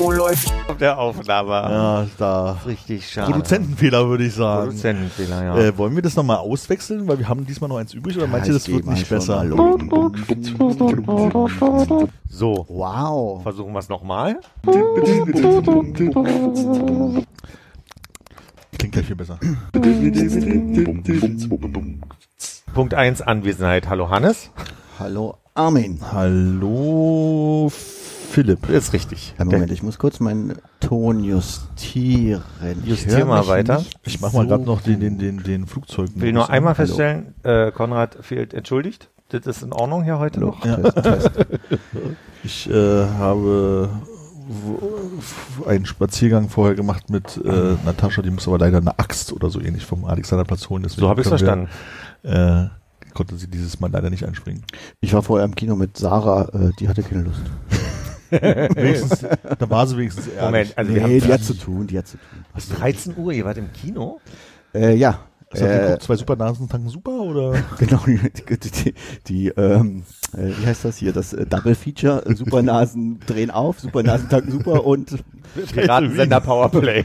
Oh, läuft. Der Aufnahme. Ja, da. Richtig schade. Produzentenfehler, würde ich sagen. Produzentenfehler, ja. Äh, wollen wir das nochmal auswechseln? Weil wir haben diesmal noch eins übrig oder meinst du, das wird nicht besser? so, Wow. versuchen wir es nochmal. Klingt gleich viel besser. Punkt 1, Anwesenheit. Hallo Hannes. Hallo Armin. Hallo, Philipp. Ist richtig. Einen Moment, ich muss kurz meinen Ton justieren. Ich Justier mal weiter. Ich mach mal so gerade noch den, den, den, den Flugzeug. Will nur einmal Hallo. feststellen, äh, Konrad fehlt entschuldigt. Das ist in Ordnung hier heute Hallo. noch. Ja. Test, Test. Ich äh, habe einen Spaziergang vorher gemacht mit äh, Natascha, die muss aber leider eine Axt oder so ähnlich vom Alexanderplatz holen. deswegen So habe ich es verstanden. Wir, äh, konnte sie dieses Mal leider nicht einspringen. Ich war vorher im Kino mit Sarah, äh, die hatte keine Lust. Wenigstens, da war sie wenigstens ehrlich. Moment, also wir nee, haben die hat zu tun, die hat zu tun. was, 13 Uhr, ihr wart im Kino? Äh, ja. Du Äh, zwei Supernasen tanken super oder? Genau, die, die, die, die ähm, äh, wie heißt das hier, das äh, Double Feature, äh, Supernasen drehen auf, Supernasen tanken super und, Piratensender Powerplay.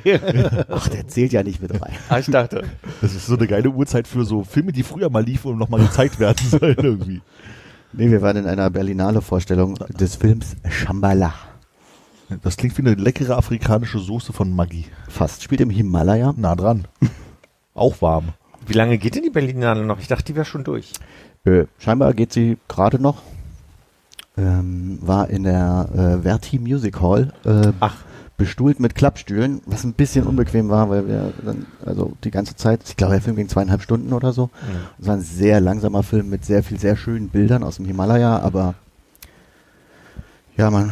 ach, der zählt ja nicht mit rein. ah, ich dachte. Das ist so eine geile Uhrzeit für so Filme, die früher mal liefen und nochmal gezeigt werden sollen irgendwie. Nee, wir waren in einer Berlinale Vorstellung des Films Shambhala. Das klingt wie eine leckere afrikanische Soße von Maggi. Fast. Spielt im Himalaya. Nah dran. Auch warm. Wie lange geht denn die Berlinale noch? Ich dachte, die wäre schon durch. Äh, scheinbar geht sie gerade noch. Ähm, war in der äh, Verti Music Hall. Äh, Ach. Bestuhlt mit Klappstühlen, was ein bisschen unbequem war, weil wir dann, also die ganze Zeit, ich glaube, der Film ging zweieinhalb Stunden oder so. Es war ein sehr langsamer Film mit sehr viel, sehr schönen Bildern aus dem Himalaya, aber ja, man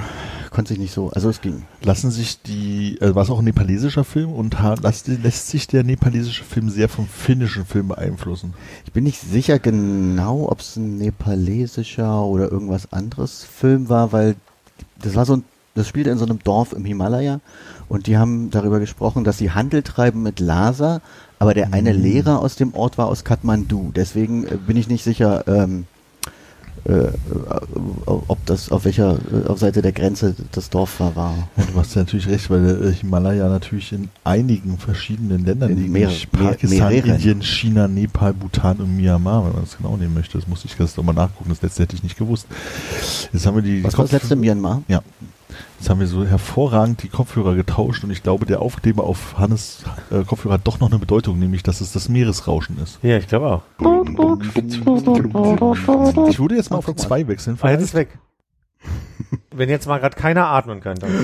konnte sich nicht so, also es ging. Lassen sich die, äh, war es auch ein nepalesischer Film und lässt, lässt sich der nepalesische Film sehr vom finnischen Film beeinflussen? Ich bin nicht sicher genau, ob es ein nepalesischer oder irgendwas anderes Film war, weil das war so ein, das spielte in so einem Dorf im Himalaya und die haben darüber gesprochen, dass sie Handel treiben mit Lhasa, aber der eine Lehrer aus dem Ort war aus Kathmandu. Deswegen äh, bin ich nicht sicher, ähm, äh, ob das auf welcher äh, auf Seite der Grenze das Dorf war. war. Ja, du hast ja natürlich recht, weil der äh, Himalaya natürlich in einigen verschiedenen Ländern In liegt. mehrere- Pakistan, mehreren. Indien, China, Nepal, Bhutan und Myanmar, wenn man das genau nehmen möchte. Das musste ich jetzt nochmal nachgucken. Das letzte hätte ich nicht gewusst. Jetzt haben wir die Was war das letzte Myanmar? Ja. Jetzt haben wir so hervorragend die Kopfhörer getauscht und ich glaube, der Aufkleber auf Hannes äh, Kopfhörer hat doch noch eine Bedeutung, nämlich, dass es das Meeresrauschen ist. Ja, ich glaube auch. Ich würde jetzt mal auf zwei wechseln. Ah, jetzt ist weg. Wenn jetzt mal gerade keiner atmen könnte.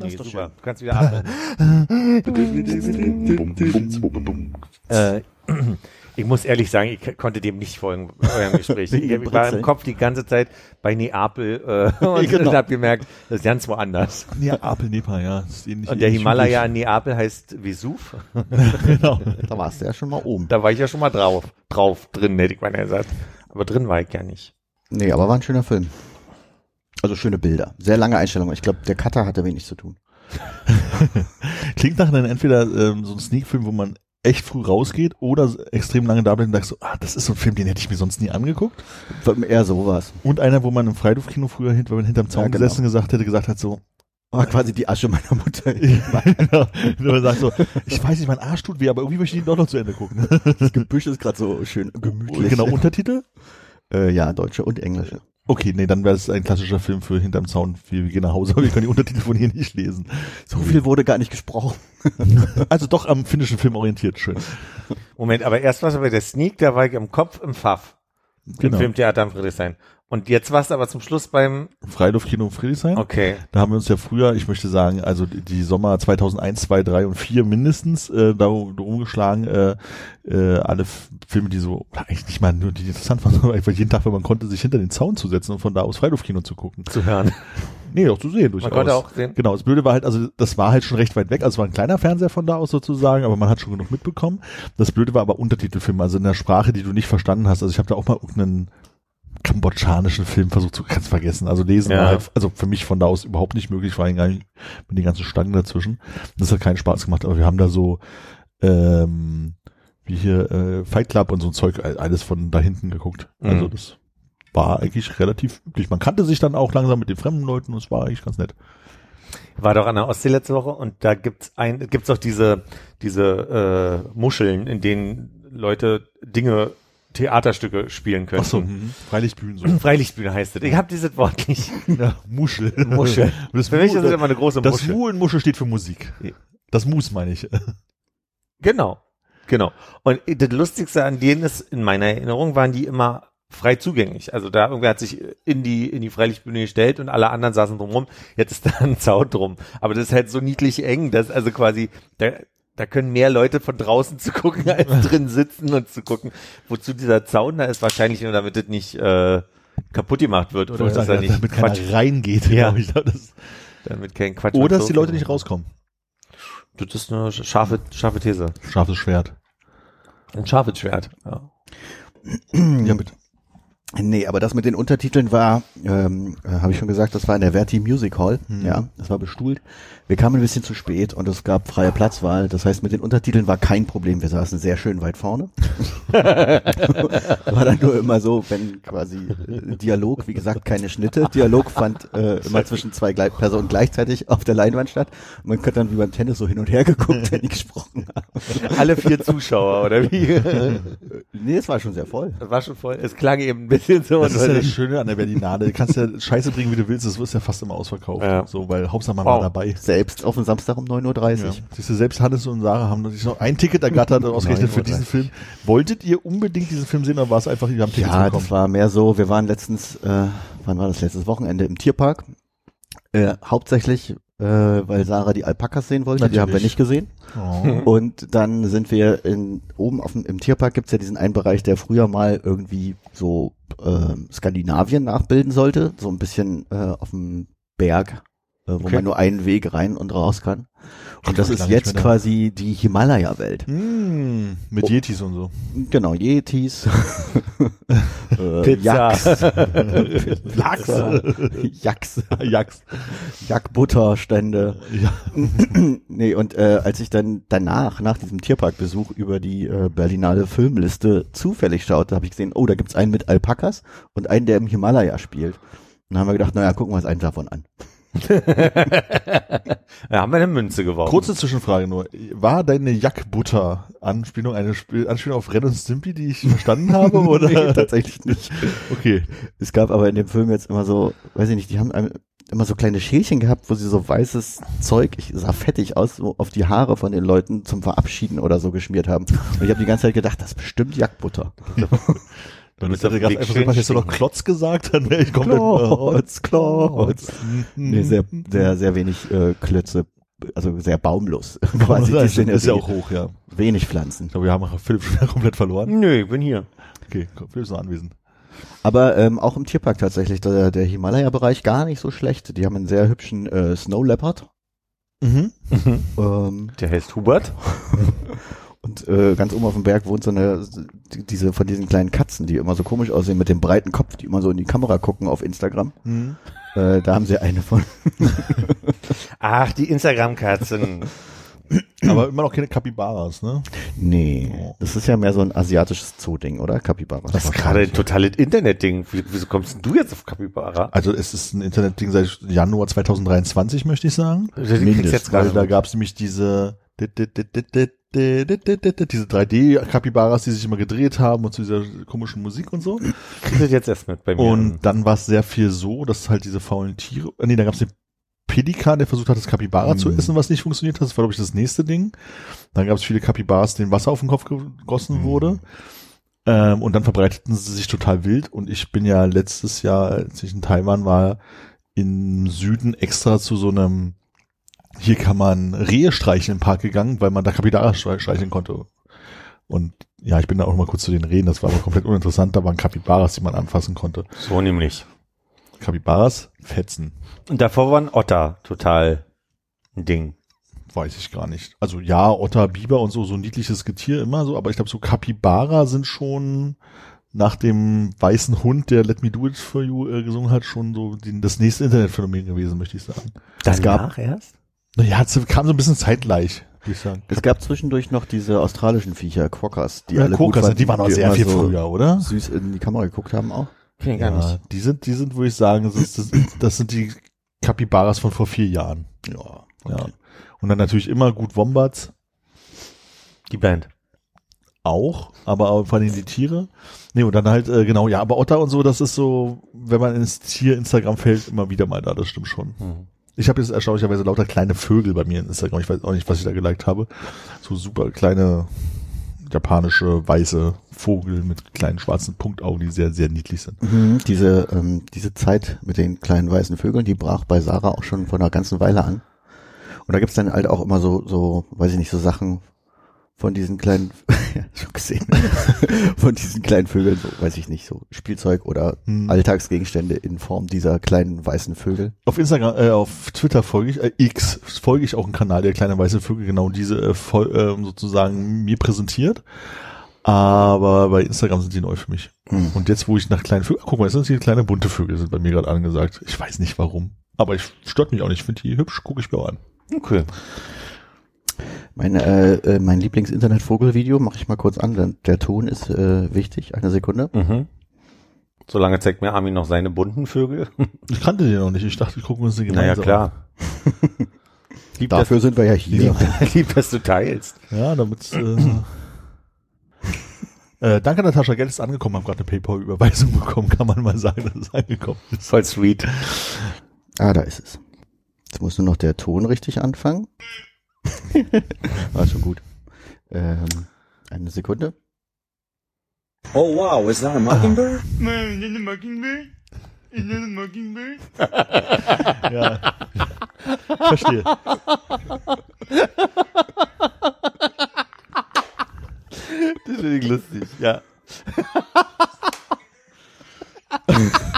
Nee, super. Du kannst wieder atmen. äh, ich muss ehrlich sagen, ich konnte dem nicht folgen, eurem Gespräch. Ich, war im. Kopf die ganze Zeit bei Neapel äh, und Genau. habe gemerkt, das ist ganz woanders. Ja, Apel, Nepal, ja. Das ist ähnlich, Und der Himalaya in Neapel heißt Vesuv. genau. Da warst du ja schon mal oben. Da war ich ja schon mal drauf. Drauf, drin, hätte ich mal gesagt. Aber drin war ich ja nicht. Nee, aber war ein schöner Film. Also schöne Bilder. Sehr lange Einstellung. Ich glaube, der Cutter hatte wenig zu tun. Klingt nach einem entweder ähm, so ein Sneak-Film, wo man echt früh rausgeht oder extrem lange da bleibt und sagt so, ah, das ist so ein Film, den hätte ich mir sonst nie angeguckt. Eher sowas. Und einer, wo man im Freiluft-Kino früher hint, wenn man hinterm Zaun Ja, genau. gesessen gesagt hätte, gesagt hat so, War quasi die Asche meiner Mutter. genau, man sagt so, ich weiß nicht, mein Arsch tut weh, aber irgendwie möchte ich ihn doch noch zu Ende gucken. Das Gebüsch ist gerade so schön gemütlich. genau, Untertitel? Äh, ja, deutsche und englische. Okay, nee, dann wäre es ein klassischer Film für hinterm Zaun. Wir, wir gehen nach Hause, aber wir können die Untertitel von hier nicht lesen. So viel wurde gar nicht gesprochen. Also doch am finnischen Film orientiert, schön. Moment, aber erst was aber der Sneak, da war ich im Kopf im Pfaff. Im Genau. Filmtheater am Friedrichshain. Und jetzt warst du aber zum Schluss beim, Freiluftkino Friedrichshain. okay. Da haben wir uns ja früher, ich möchte sagen, also die, Sommer 2001, 2, 3 und 4 mindestens äh, darum darum geschlagen, äh, äh, alle Filme, die so, eigentlich nicht mal nur die interessant waren, sondern einfach jeden Tag, wenn man konnte, sich hinter den Zaun zu setzen und von da aus Freiluftkino zu gucken. Zu hören. Nee, auch zu sehen durchaus. konnte auch sehen. Genau, das Blöde war halt, also das war halt schon recht weit weg, also es war ein kleiner Fernseher von da aus sozusagen, aber man hat schon genug mitbekommen. Das Blöde war aber Untertitelfilme, also in der Sprache, die du nicht verstanden hast. Also ich habe da auch mal irgendeinen kambodschanischen Film versucht zu ganz vergessen. Also lesen Ja. war halt, also für mich von da aus überhaupt nicht möglich, vor allem gar nicht mit den ganzen Stangen dazwischen. Das hat keinen Spaß gemacht, aber wir haben da so ähm, wie hier äh, Fight Club und so ein Zeug all- alles von da hinten geguckt. Also Mhm. das war eigentlich relativ üblich. Man kannte sich dann auch langsam mit den fremden Leuten und es war eigentlich ganz nett. War doch an der Ostsee letzte Woche und da gibt's ein, gibt's auch diese, diese äh, Muscheln, in denen Leute Dinge, Theaterstücke spielen können. Achso, mhm. Freilichtbühnen so. Freilichtbühne heißt es. Ich habe dieses Wort nicht. ja, Muschel. Muschel. Das Für mich ist es immer eine große Das Muschel. Mu in Muschel steht für Musik. Das Mus meine ich. Genau, genau. Und das Lustigste an denen ist, in meiner Erinnerung waren die immer frei zugänglich. Also da irgendwer hat sich in die in die Freilichtbühne gestellt und alle anderen saßen drumrum. Jetzt ist da ein Zaun drum. Aber das ist halt so niedlich eng, dass also quasi da da können mehr Leute von draußen zu gucken als drin sitzen und zu gucken. Wozu dieser Zaun da ist, wahrscheinlich nur damit das nicht äh, kaputt gemacht wird oder dass er nicht damit Quatsch, reingeht. Ja. ich. Das, damit kein Quatsch. oder dass die Leute nicht rauskommen. Das ist eine scharfe scharfe These. Scharfes Schwert. Ein scharfes Schwert. Ja. Ja, bitte. Nee, aber das mit den Untertiteln war, ähm, äh, habe ich schon gesagt, das war in der Verti Music Hall. Ja, das war bestuhlt. Wir kamen ein bisschen zu spät und es gab freie Platzwahl. Das heißt, mit den Untertiteln war kein Problem. Wir saßen sehr schön weit vorne. war dann nur immer so, wenn quasi äh, Dialog, wie gesagt, keine Schnitte. Dialog fand äh, immer zwischen zwei Gle Personen gleichzeitig auf der Leinwand statt. Und man hat dann wie beim Tennis so hin und her geguckt, wenn die gesprochen haben. Alle vier Zuschauer, oder wie? Nee, es war schon sehr voll. Das war schon voll. Es klang eben ein bisschen so. Das ist ja und- das Schöne an der Berlinale. Du kannst ja Scheiße bringen, wie du willst. Das ist ja fast immer ausverkauft. Ja. So, weil Hauptsache man Wow. war dabei. Selbst auf dem Samstag um 9.30 Uhr. Ja. Siehst du, selbst Hannes und Sarah haben sich noch ein Ticket ergattert, ausgerechnet für 9:30. diesen Film. Wolltet ihr unbedingt diesen Film sehen oder war es einfach, wir haben Tickets Ja, bekommen? das war mehr so, wir waren letztens, äh, wann war das letztes Wochenende im Tierpark? Äh, hauptsächlich, äh, weil Sarah die Alpakas sehen wollte, die haben wir Natürlich. nicht gesehen. Oh. Und dann sind wir in, oben auf dem, im Tierpark gibt's ja diesen einen Bereich, der früher mal irgendwie so äh, Skandinavien nachbilden sollte, so ein bisschen äh, auf dem Berg, äh, wo Okay. man nur einen Weg rein und raus kann. Und das war ist jetzt da. quasi die Himalaya-Welt. Hm, mit Oh. Yetis und so. Genau, Yetis, äh, Pizza. Yaks, Lachs. Yaks, Jacks. Jackbutterstände. Ja. nee, und äh, als ich dann danach, nach diesem Tierparkbesuch über die äh, Berlinale Filmliste zufällig schaute, habe ich gesehen, oh, da gibt's einen mit Alpakas und einen, der im Himalaya spielt. Und dann haben wir gedacht, naja, gucken wir uns einen davon an. Da haben wir eine Münze geworfen. Kurze Zwischenfrage nur. War deine Jackbutter-Anspielung eine Spiel Anspielung auf Ren und Stimpy, die ich verstanden habe? Oder? Nee, tatsächlich nicht. Okay. Es gab aber in dem Film jetzt immer so, weiß ich nicht, die haben immer so kleine Schälchen gehabt, wo sie so weißes Zeug, ich sah fettig aus, so auf die Haare von den Leuten zum Verabschieden oder so geschmiert haben. Und ich habe die ganze Zeit gedacht, das ist bestimmt Jackbutter. Wenn ist gerade Weg einfach so, hättest du noch. Klotz gesagt, dann wäre ich komplett Klotz, Klotz. Mhm. Nee, sehr, sehr, sehr wenig äh, Klötze, also sehr baumlos. quasi Das Szenerie. ist ja auch hoch, ja. Wenig Pflanzen. Ich glaube, wir haben Philipp schon komplett verloren. Nö, ich bin hier. Okay, Philipp ist noch anwesend. Aber ähm, auch im Tierpark tatsächlich, der, der Himalaya-Bereich gar nicht so schlecht. Die haben einen sehr hübschen äh, Snow Leopard. Mhm. Ähm, Der heißt Hubert. Und äh, ganz oben auf dem Berg wohnt so eine, die- diese von diesen kleinen Katzen, die immer so komisch aussehen mit dem breiten Kopf, die immer so in die Kamera gucken auf Instagram. Mhm. Äh, da haben sie eine von. Ach, die Instagram-Katzen. Aber immer noch keine Capybaras, ne? Nee, das ist ja mehr so ein asiatisches Zoo-Ding, oder? Capybara. Das ist gerade ein totales Internetding. Wie- Wieso kommst denn du jetzt auf Capybara? Also es ist ein Internetding seit Januar 2023, möchte ich sagen. Mindest, jetzt Weil gerade da gab es nämlich diese diese 3D-Capybaras, die sich immer gedreht haben und zu dieser komischen Musik und so. kriegst du jetzt erst mit bei mir. Und dann war es sehr viel so, dass halt diese faulen Tiere, äh, nee, da gab es den Pelikan, der versucht hat, das Capybara zu Mhm. essen, was nicht funktioniert hat. Das war, glaube ich, das nächste Ding. Dann gab es viele Capybaras, denen Wasser auf den Kopf gegossen Mhm. wurde. Ähm, und dann verbreiteten sie sich total wild. Und ich bin ja letztes Jahr, als ich in Taiwan war, im Süden extra zu so einem, hier kann man Rehe streichen im Park gegangen, weil man da Kapitara streicheln konnte. Und ja, ich bin da auch mal kurz zu den Rehen, das war aber komplett uninteressant, da waren Kapibaras, die man anfassen konnte. So nämlich. Kapibaras, Fetzen, Und davor waren Otter total ein Ding. weiß ich gar nicht. Also ja, Otter, Biber und so, so ein niedliches Getier immer so, aber ich glaube so Kapibara sind schon nach dem weißen Hund, der Let Me Do It For You äh, gesungen hat, schon so die, das nächste Internetphänomen gewesen, möchte ich sagen. Es gab- Danach erst? Naja, es kam so ein bisschen zeitgleich, würde ich sagen. Es gab zwischendurch noch diese australischen Viecher, Quokkas, die Ja, alle gut Kokas, fanden, die waren auch sehr immer viel so früher, oder? süß in die Kamera geguckt haben auch. Kenn ich gar nicht. die sind, die sind, würde ich sagen, das, ist, das, das sind die Kapibaras von vor vier Jahren. Ja, Ja. Und dann natürlich immer gut Wombats, Die Band. auch, aber auch vor allem die Tiere. Nee, und dann halt, äh, genau, ja, aber Otter und so, das ist so, wenn man ins Tier-Instagram fällt, immer wieder mal da, das stimmt schon. Mhm. Ich habe jetzt erstaunlicherweise lauter kleine Vögel bei mir in Instagram. Ich weiß auch nicht, was ich da geliked habe. So super kleine japanische weiße Vogel mit kleinen schwarzen Punktaugen, die sehr, sehr niedlich sind. Mhm, diese, ähm, diese Zeit mit den kleinen weißen Vögeln, die brach bei Sarah auch schon vor einer ganzen Weile an. Und da gibt's dann halt auch immer so, so, weiß ich nicht, so Sachen von diesen kleinen, ja, schon gesehen, von diesen kleinen Vögeln, so, weiß ich nicht, so Spielzeug oder Hm. Alltagsgegenstände in Form dieser kleinen weißen Vögel. Auf Instagram, äh, auf Twitter folge ich, äh, X folge ich auch einen Kanal, der kleine weiße Vögel genau diese äh, voll, ähm, sozusagen mir präsentiert. Aber bei Instagram sind die neu für mich. Hm. Und jetzt, wo ich nach kleinen Vögeln, guck mal, jetzt sind hier kleine bunte Vögel, sind bei mir gerade angesagt. Ich weiß nicht warum. Aber ich stört mich auch nicht. Ich finde die hübsch, gucke ich mir auch an. Okay. Mein, äh, äh, mein Lieblings-Internet-Vogel-Video mache ich mal kurz an, denn der Ton ist äh, wichtig. Eine Sekunde. Mhm. Solange zeigt mir Armin noch seine bunten Vögel. Ich kannte den noch nicht. Ich dachte, ich gucke uns den naja, gemeinsam klar. lieb, dass, Dafür sind wir ja hier. lieb, lieb, dass du teilst. an. Ja, damit. Äh, äh, danke, Natascha. Geld ist angekommen. Haben gerade eine PayPal-Überweisung bekommen. Kann man mal sagen, dass es angekommen ist. Voll sweet. Ah, da ist es. Jetzt muss nur noch der Ton richtig anfangen. War schon gut. Ähm, eine Sekunde. Oh wow, is that a mockingbird? Ja. Verstehe. Das finde ich lustig, ja.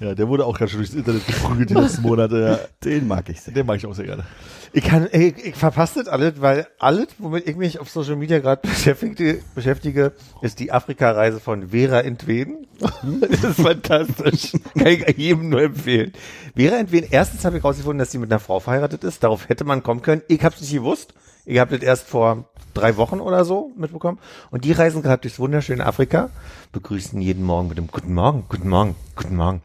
Ja, der wurde auch ganz schön durchs Internet geprügelt die letzten Monate. Ja. Den mag ich sehr. Den mag ich auch sehr gerne. Ich kann, ey, ich verpasse das alles, weil alles, womit ich mich auf Social Media gerade beschäftige, beschäftige, ist die Afrika-Reise von Vera Entwen. Das ist fantastisch. Kann ich jedem nur empfehlen. Vera Entwen, erstens habe ich rausgefunden, dass sie mit einer Frau verheiratet ist. Darauf hätte man kommen können. Ich habe es nicht gewusst. Ich habe das erst vor drei Wochen oder so mitbekommen. Und die reisen gerade durchs wunderschöne Afrika, begrüßen jeden Morgen mit dem Guten Morgen, Guten Morgen, Guten Morgen.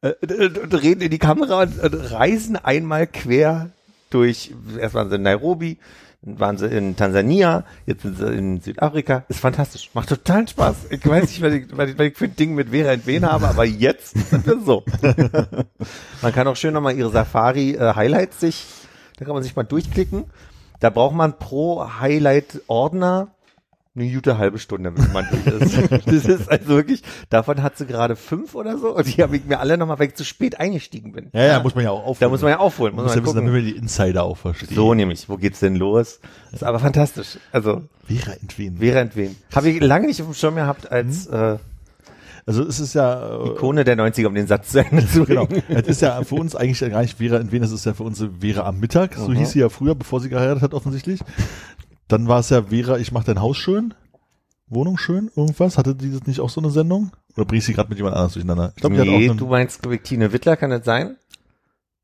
Äh, und, und reden in die Kamera und, und reisen einmal quer durch, erst waren sie in Nairobi, dann waren sie in Tansania, jetzt sind sie in Südafrika. Ist fantastisch. Macht totalen Spaß. Ich weiß nicht, was ich, was ich, was ich für ein Ding mit Vera Entwen habe, aber jetzt sind wir so. man kann auch schön nochmal ihre Safari-Highlights sich, da kann man sich mal durchklicken. Da braucht man pro Highlight-Ordner eine gute halbe Stunde, damit man durch ist. Das ist also wirklich, davon hat sie gerade fünf oder so und die habe ich mir alle nochmal, weil ich zu spät eingestiegen bin. Ja, ja, muss man ja auch aufholen. Da muss man ja aufholen, muss muss ja man wissen, gucken. damit wir die Insider auch verstehen. So nämlich, wo geht's denn los? Das ist aber fantastisch. Also, Vera entwen. Vera entwen. Habe ich lange nicht auf dem Schirm gehabt als äh, Also es ist ja äh, Ikone der 90er, um den Satz zu Ende zu Genau. bringen. Es ist ja für uns eigentlich gar nicht Vera entwen, es ist ja für uns Vera am Mittag. So hieß sie ja früher, bevor sie geheiratet hat, offensichtlich. Dann war es ja Vera, ich mach dein Haus schön. Wohnung schön, irgendwas. Hatte die das nicht auch so eine Sendung? Oder bring ich sie gerade mit jemand anders durcheinander? Ich hat Nee, du meinst, glaub Tine Wittler, kann das sein?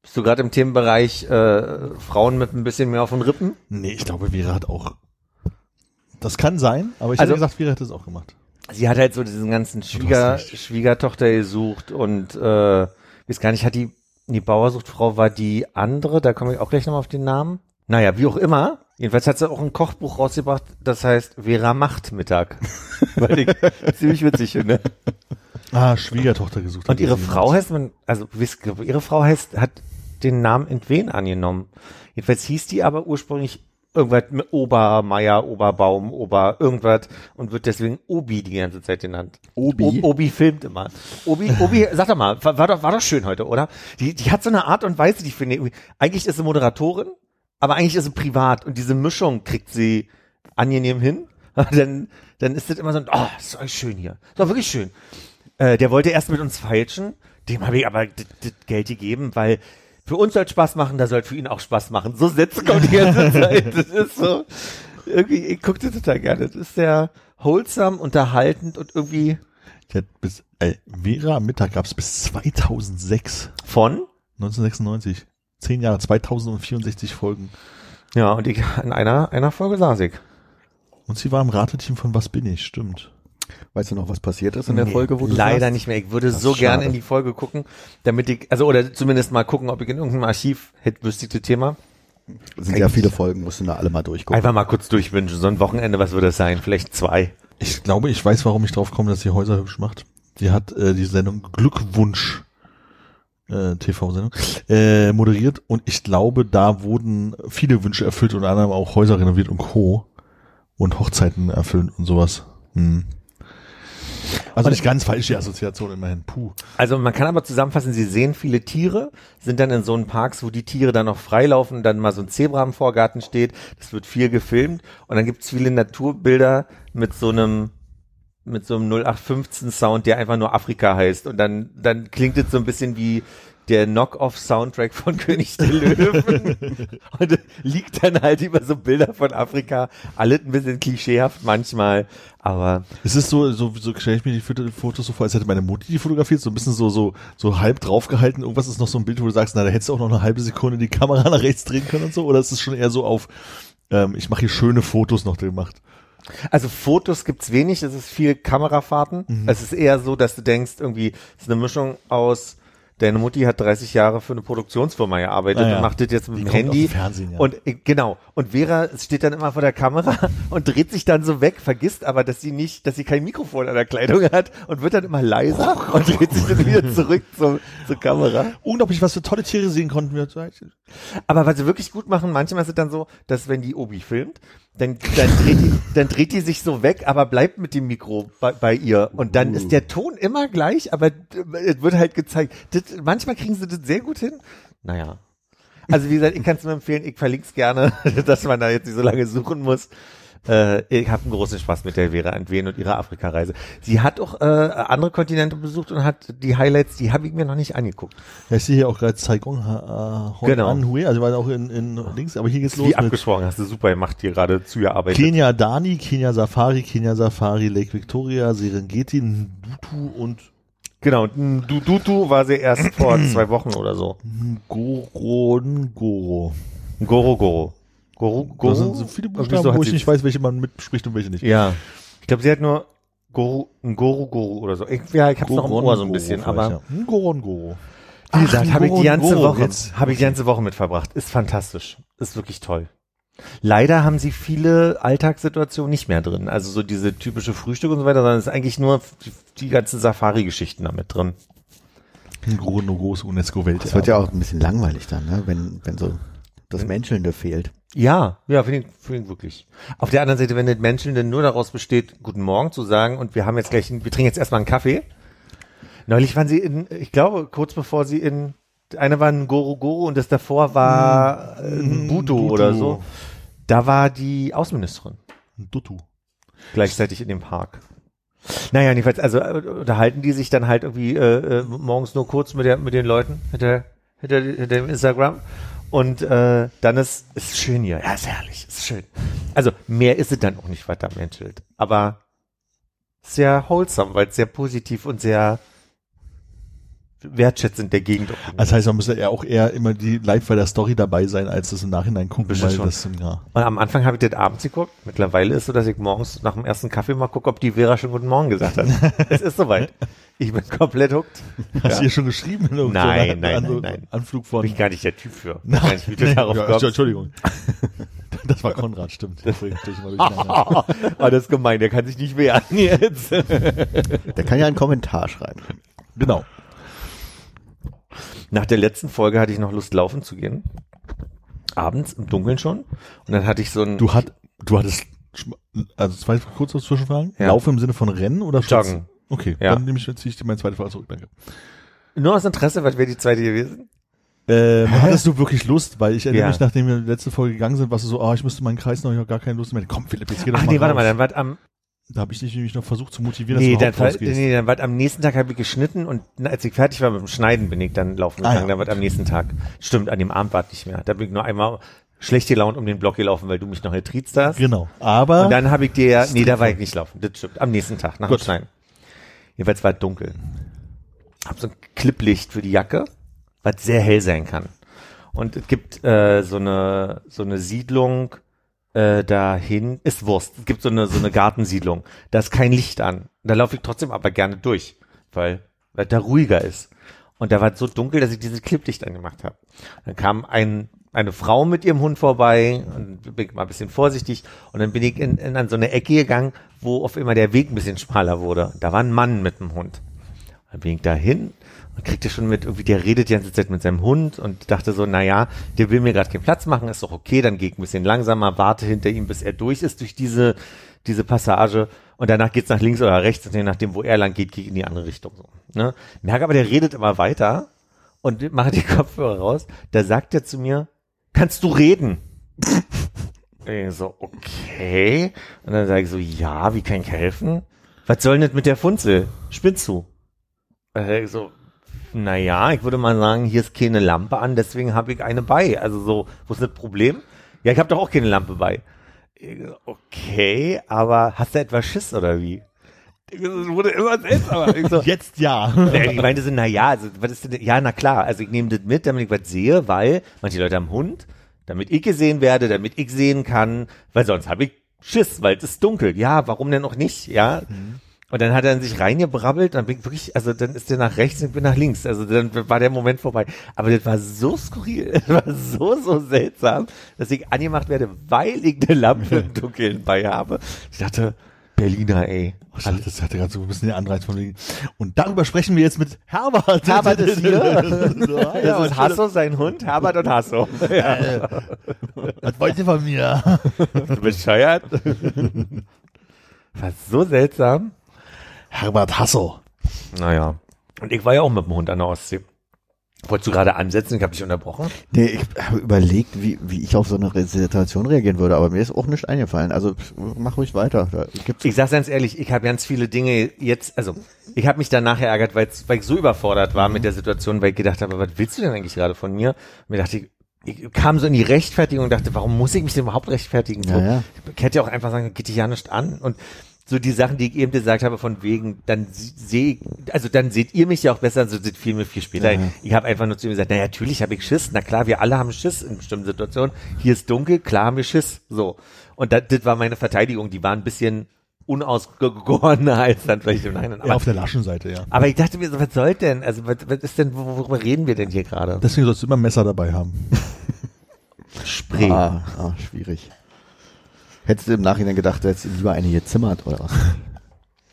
Bist du gerade im Themenbereich äh, Frauen mit ein bisschen mehr auf den Rippen? Nee, ich glaube, Vera hat auch. Das kann sein, aber ich Also- hätte gesagt, Vera hätte es auch gemacht. Sie hat halt so diesen ganzen Schwieger. Schwiegertochter gesucht und äh, weiß gar nicht, hat die, die Bauersuchtfrau war die andere, da komme ich auch gleich nochmal auf den Namen. Naja, wie auch immer. Jedenfalls hat sie auch ein Kochbuch rausgebracht, das heißt Vera macht Mittag. Weil ich ziemlich witzig finde. Ah, Schwiegertochter gesucht. Und ihre Frau heißt man, also ihre Frau heißt, hat den Namen Entwen angenommen. Jedenfalls hieß die aber ursprünglich irgendwas mit Obermeier, Oberbaum, Ober irgendwas und wird deswegen Obi die ganze Zeit genannt. Obi? O Obi filmt immer. Obi, Obi, sag doch mal, war, war doch, war doch schön heute, oder? Die, die hat so eine Art und Weise, die ich finde, irgendwie- eigentlich ist sie Moderatorin, aber eigentlich ist sie privat und diese Mischung kriegt sie angenehm hin. Dann, dann ist das immer so ein, oh, ist doch schön hier. Ist doch wirklich schön. Äh, der wollte erst mit uns feilschen, dem habe ich aber das Geld gegeben, weil für uns soll Spaß machen, da soll für ihn auch Spaß machen. So Sätze kommen die ganze Zeit. Das ist so, irgendwie, ich gucke das total gerne. Das ist sehr wholesome, unterhaltend und irgendwie hatte bis, äh, Vera am Mittag gab's bis 2006, von. 1996. Zehn Jahre, 2064 Folgen. Ja, und ich, in einer, einer Folge saß ich. Und sie war im Rateteam von Was bin ich, stimmt. Weißt du noch, was passiert ist in der Nee, Folge, wo du Leider saßt? nicht mehr. Ich würde Das so gerne in die Folge gucken, damit ich, also, oder zumindest mal gucken, ob ich in irgendeinem Archiv hätte, wüsste ich das Thema. Es sind ja viele Folgen, musst du da alle mal durchgucken. Einfach mal kurz durchwünschen. So ein Wochenende, was würde es sein? Vielleicht zwei. Ich glaube, ich weiß, warum ich drauf komme, dass sie Häuser hübsch macht. Die hat äh, die Sendung Glückwunsch äh, TV-Sendung äh, moderiert und ich glaube, da wurden viele Wünsche erfüllt, unter anderem auch Häuser renoviert und Co. und Hochzeiten erfüllt und sowas. Hm. Also nicht ganz falsch die Assoziation immerhin. Puh. Also man kann aber zusammenfassen, sie sehen viele Tiere, sind dann in so einen Parks, wo die Tiere dann noch freilaufen, dann mal so ein Zebra im Vorgarten steht, das wird viel gefilmt und dann gibt's viele Naturbilder mit so einem mit so einem 0815 Sound, der einfach nur Afrika heißt und dann dann klingt es so ein bisschen wie der Knock-off-Soundtrack von König der Löwen und liegt dann halt über so Bilder von Afrika, alles ein bisschen klischeehaft manchmal, aber Es ist so, so, so stelle ich mir die Foto- Fotos so vor, als hätte meine Mutti die fotografiert, so ein bisschen so, so, so halb draufgehalten. Irgendwas ist noch so ein Bild, wo du sagst, na, da hättest du auch noch eine halbe Sekunde die Kamera nach rechts drehen können und so. Oder ist es schon eher so auf, ähm, ich mache hier schöne Fotos noch gemacht? Also Fotos gibt's wenig, es ist viel Kamerafahrten. Mhm. Es ist eher so, dass du denkst, irgendwie, es ist eine Mischung aus, deine Mutti hat 30 Jahre für eine Produktionsfirma gearbeitet Ah ja. und macht das jetzt mit Die dem Handy. Fernsehen, ja. Und äh, genau. Und Vera steht dann immer vor der Kamera und dreht sich dann so weg, vergisst aber, dass sie nicht, dass sie kein Mikrofon an der Kleidung hat und wird dann immer leiser und dreht sich dann wieder zurück zur, zur Kamera. Unglaublich, was für tolle Tiere sehen konnten wir. Aber was sie wirklich gut machen, manchmal ist es dann so, dass wenn die Obi filmt, dann, dann, dreht die, dann dreht die sich so weg, aber bleibt mit dem Mikro bei, bei ihr. Und dann ist der Ton immer gleich, aber es wird halt gezeigt. Das, manchmal kriegen sie das sehr gut hin. Naja. Also wie gesagt, ich kann es nur empfehlen, ich verlinke es gerne, dass man da jetzt nicht so lange suchen muss. Äh, ich habe einen großen Spaß mit der Vera Entwen und ihrer Afrika-Reise. Sie hat auch äh, andere Kontinente besucht und hat die Highlights, die habe ich mir noch nicht angeguckt. Ja, ich sehe hier auch gerade Saigon äh, Genau. Anhui, also war auch in, in links, aber hier geht's los Wie abgesprochen, hast du super gemacht, hier gerade zugearbeitet. Kenia Dani, Kenia Safari, Kenia Safari, Lake Victoria, Serengeti, Ndutu und Genau, Dudutu war sie erst vor zwei Wochen oder so. Ngorongoro. Goro Goro. Goro Da Goro. sind so viele Irgendwie Buchstaben, so wo ich nicht weiß, welche man mitspricht und welche nicht. Ja. Ich glaube, sie hat nur Goro, ein Goro Goro oder so. Ich, ja, ich hab's noch im Ohr so ein bisschen, aber Ngorongoro. wie gesagt, habe ich die ganze Woche, habe ich die ganze Woche mit verbracht. Ist fantastisch. Ist wirklich toll. Leider haben sie viele Alltagssituationen nicht mehr drin. Also so diese typische Frühstück und so weiter, sondern es ist eigentlich nur die, die ganzen Safari-Geschichten damit drin. Ngorongoro ist UNESCO-Welt. Das wird ja auch ein bisschen langweilig dann, ne? wenn, wenn so das Menschelnde fehlt. Ja, ja, finde ich, finde ich wirklich. Auf der anderen Seite, wenn das Menschen denn nur daraus besteht, guten Morgen zu sagen und wir haben jetzt gleich, einen- wir trinken jetzt erstmal einen Kaffee. Neulich waren sie in, ich glaube, kurz bevor sie in, eine war ein Goro Goro und das davor war ein Buto Buto. oder so. Da war die Außenministerin Dutu. gleichzeitig in dem Park. Naja, jedenfalls, also äh, unterhalten die sich dann halt irgendwie äh, äh, morgens nur kurz mit, der, mit den Leuten hinter, hinter, hinter dem Instagram. Und äh, dann ist ist schön hier. Ja, ist herrlich, ist schön. Also mehr ist es dann auch nicht, was da menschelt. Aber sehr wholesome, weil es sehr positiv und sehr wertschätzend der Gegend. auch Also Das heißt, man müsste ja auch eher immer die live bei der Story dabei sein, als das im Nachhinein gucken, weil schon. das, ja. Und am Anfang habe ich das abends geguckt. Mittlerweile ist so, dass ich morgens nach dem ersten Kaffee mal gucke, ob die Vera schon Guten Morgen gesagt hat. es ist soweit. Ich bin komplett hooked. Hast Ja. du hier schon geschrieben? In irgendeiner Nein, nein, nein, nein. Anflug von. Bin ich gar nicht der Typ für. Nicht, wie du darauf Ja, kommst. Entschuldigung. Das war Konrad, stimmt. Das durcheinander. oh, das ist gemein, der kann sich nicht wehren jetzt. Der kann ja einen Kommentar schreiben. genau. Nach der letzten Folge hatte ich noch Lust, laufen zu gehen. abends im Dunkeln schon. Und dann hatte ich so ein Du hat, du hattest, also zwei kurz was Zwischenfragen. Ja. Laufen im Sinne von Rennen oder? Joggen. Okay, Ja. dann nehme ich, ziehe ich dir meine zweite Frage zurück, danke. Nur aus Interesse, was wäre die zweite gewesen? Ähm, hattest du wirklich Lust? Weil ich erinnere Ja. mich, nachdem wir letzte Folge gegangen sind, warst du so, ah, ich müsste meinen Kreis noch, ich habe gar keine Lust mehr. Komm, Philipp, jetzt geh doch Ach mal nee, warte raus. mal, dann war am Da habe ich dich nämlich noch versucht zu motivieren, nee, dass dann, du überhaupt rausgehst. nee, dann war am nächsten Tag habe ich geschnitten und als ich fertig war mit dem Schneiden bin ich dann laufen Ah, gegangen, ja. dann war am nächsten Tag. Stimmt, an dem Abend war es nicht mehr. Da bin ich nur einmal schlecht gelaunt um den Block gelaufen, weil du mich noch ertriezt hast. Genau. Aber Und dann habe ich dir ja, nee, da war ich nicht laufen. Das stimmt. Am nächsten Tag, nach Gut. dem Schneiden. Jedenfalls war es dunkel. Hab so ein Klipplicht für die Jacke, was sehr hell sein kann. Und es gibt äh, so eine so eine Siedlung äh, dahin, ist Wurst. Es gibt so eine so eine Gartensiedlung. Da ist kein Licht an. Da laufe ich trotzdem aber gerne durch, weil weil da ruhiger ist. Und da war es so dunkel, dass ich dieses Klipplicht angemacht habe. Dann kam ein eine Frau mit ihrem Hund vorbei und bin ich mal ein bisschen vorsichtig und dann bin ich in, in an so eine Ecke gegangen, wo auf immer der Weg ein bisschen schmaler wurde. Da war ein Mann mit dem Hund. Dann bin ich dahin kriegte schon mit, irgendwie, der redet die ganze Zeit mit seinem Hund und dachte so, na ja, der will mir gerade keinen Platz machen, ist doch okay, dann gehe ich ein bisschen langsamer, warte hinter ihm, bis er durch ist durch diese, diese Passage und danach geht's nach links oder rechts und je nachdem, wo er lang geht, ich in die andere Richtung. So, ne? Merke aber, der redet immer weiter und mache die Kopfhörer raus, da sagt er zu mir, kannst du reden? Ich so, okay. Und dann sage ich so, ja, wie kann ich helfen? Was soll denn das mit der Funzel? Äh, ich so, naja, ich würde mal sagen, hier ist keine Lampe an, deswegen habe ich eine bei. Also so, wo ist das Problem? Ja, ich habe doch auch keine Lampe bei. Okay, aber hast du etwas Schiss oder wie? Das wurde immer seltsamer. Ich so, jetzt ja. ich meinte so, na ja, also, was ist denn, ja, na klar, also ich nehme das mit, damit ich was sehe, weil manche Leute haben Hund, damit ich gesehen werde, damit ich sehen kann, weil sonst habe ich Schiss, weil es ist dunkel. Ja, warum denn auch nicht, ja? Und dann hat er sich reingebrabbelt, dann bin ich wirklich, also dann ist der nach rechts und ich bin nach links. Also dann war der Moment vorbei. Aber das war so skurril, das war so, so seltsam, dass ich angemacht werde, weil ich eine Lampe im Dunkeln bei habe. Ich dachte, Berliner, ey. Ich dachte, das hatte gerade so ein bisschen den Anreiz von wegen. Und darüber sprechen wir jetzt mit Herbert. Herbert ist hier. so, ah, ja, Das ist Hasso, sein Hund, Herbert und Hasso. Ja. Was wollt ihr von mir? Du bescheuert? War so seltsam. Herbert Hasso. Naja. Und ich war ja auch mit dem Hund an der Ostsee. Wolltest du gerade ansetzen? Ich habe dich unterbrochen. Nee, ich habe überlegt, wie, wie ich auf so eine Situation reagieren würde, aber mir ist auch nicht eingefallen. Also mach ruhig weiter. Gibt's Ich sag's ganz ehrlich, ich habe ganz viele Dinge jetzt, also ich habe mich danach ärgert, weil ich so überfordert war mit der Situation, weil ich gedacht habe, was willst du denn eigentlich gerade von mir? Und mir dachte ich, ich kam so in die Rechtfertigung und dachte, warum muss ich mich denn überhaupt rechtfertigen? So, Ja, ja. Ich hätte ja auch einfach sagen, geht dich ja nicht an. Und so die Sachen, die ich eben gesagt habe, von wegen, dann sehe ich, also dann seht ihr mich ja auch besser, so sind viel mir viel später. Ja. Ich habe einfach nur zu ihm gesagt, na ja, natürlich habe ich Schiss. Na klar, wir alle haben Schiss in bestimmten Situationen. Hier ist dunkel, klar haben wir Schiss. So. Und das, das war meine Verteidigung. Die war ein bisschen unausgegorener als dann vielleicht im Nachhinein. Ja, Aber, auf der laschen Seite, ja. aber ich dachte mir so, was soll denn? Also was, was ist denn, worüber reden wir denn hier gerade? Deswegen sollst du immer ein Messer dabei haben. Spray. ah, ah, schwierig. Hättest du im Nachhinein gedacht, du hättest ihm lieber eine gezimmert oder was?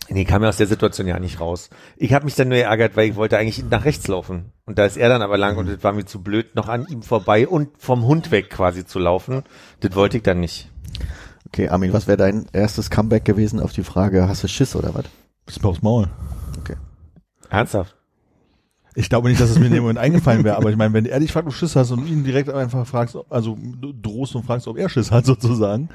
Nee, kam ja aus der Situation ja nicht raus. Ich habe mich dann nur geärgert, weil ich wollte eigentlich nach rechts laufen. Und da ist er dann aber lang und es war mir zu blöd, noch an ihm vorbei und vom Hund weg quasi zu laufen. Das wollte ich dann nicht. Okay, Armin, was wäre dein erstes Comeback gewesen auf die Frage, hast du Schiss oder was? Bist mir aufs Maul. Okay. Ernsthaft? Ich glaube nicht, dass es mir in dem Moment eingefallen wäre, aber ich meine, wenn er dich fragt, ob du Schiss hast und ihn direkt einfach fragst, also drohst und fragst, ob er Schiss hat sozusagen,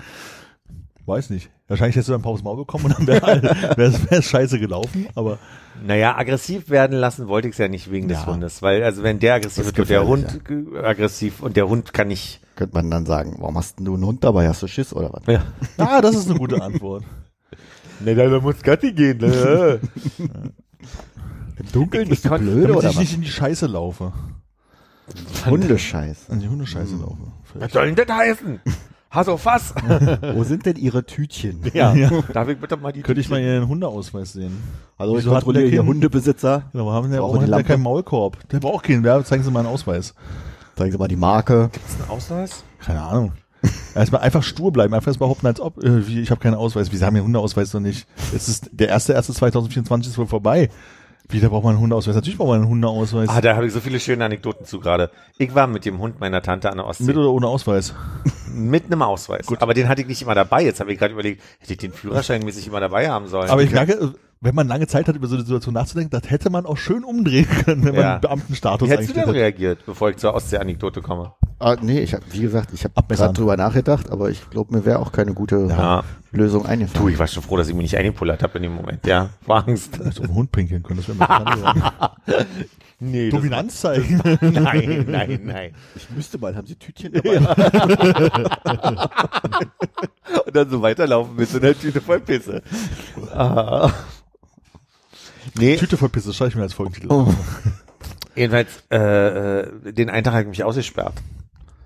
weiß nicht. Wahrscheinlich hättest du dann Paus Maul bekommen und dann wäre wär, wär scheiße gelaufen, aber Naja, aggressiv werden lassen wollte ich es ja nicht wegen des Ja. Hundes. Weil, also wenn der aggressiv ist wird, wird der Hund ge- aggressiv und der Hund kann nicht. Könnte man dann sagen, warum hast denn du einen Hund dabei? Hast du Schiss oder was? Ja. ah, das ist eine gute Antwort. Ne, da muss Gatti gehen. Ne? Im Dunkeln bist du kon- blöd Damit oder ich was? nicht in die Scheiße laufe. Hundescheiß. An die Hundescheiße laufe. Was soll denn das heißen? Hasso Fass. Wo sind denn ihre Tütchen? ja. Ja. Darf ich bitte mal die Könnte ich mal ihren Hundeausweis sehen? Also ich Wieso hat kontrolliere der hier Kind- Hundebesitzer. Genau, warum haben der, Brauchen warum hat der keinen Maulkorb? Der braucht keinen. Wer? Zeigen Sie mal einen Ausweis. Zeigen Sie mal die Marke. Ist ein Ausweis? Keine Ahnung. Erstmal einfach stur bleiben, einfach erst behaupten, als ob, äh, wie, ich habe keinen Ausweis. Wir haben ja Hundeausweis noch nicht. Es ist der erste erste 2024 ist wohl vorbei. Wie, da braucht man einen Hundeausweis? Natürlich braucht man einen Hundeausweis. Ah, da habe ich so viele schöne Anekdoten zu gerade. Ich war mit dem Hund meiner Tante an der Ostsee. Mit oder ohne Ausweis? Mit einem Ausweis. Aber den hatte ich nicht immer dabei. Jetzt habe ich gerade überlegt, hätte ich den Führerschein mäßig immer dabei haben sollen. Aber ich merke, wenn man lange Zeit hat, über so eine Situation nachzudenken, das hätte man auch schön umdrehen können, wenn man Ja. einen Beamtenstatus Wie hättest du denn hätte. reagiert, bevor ich zur Ostsee-Anekdote komme? Ah, nee, ich habe, wie gesagt, ich habe gerade drüber nachgedacht, aber ich glaube, mir wäre auch keine gute Ja. Lösung Du, eingefallen. ich war schon froh, dass ich mich nicht eingepullert habe in dem Moment. Ja, war Angst. Also einen Hund pinkeln können, das wäre mir Nee, Dominanz zeigen. Nein, nein, nein. Ich müsste mal, haben Sie Tütchen dabei? Und dann so weiterlaufen mit so einer Tüte voll Pisse. Ah. Nee, Tüte voll Pisse, schreibe ich mir als Folgentitel. Oh. jedenfalls, äh, äh, den einen Tag habe ich mich ausgesperrt.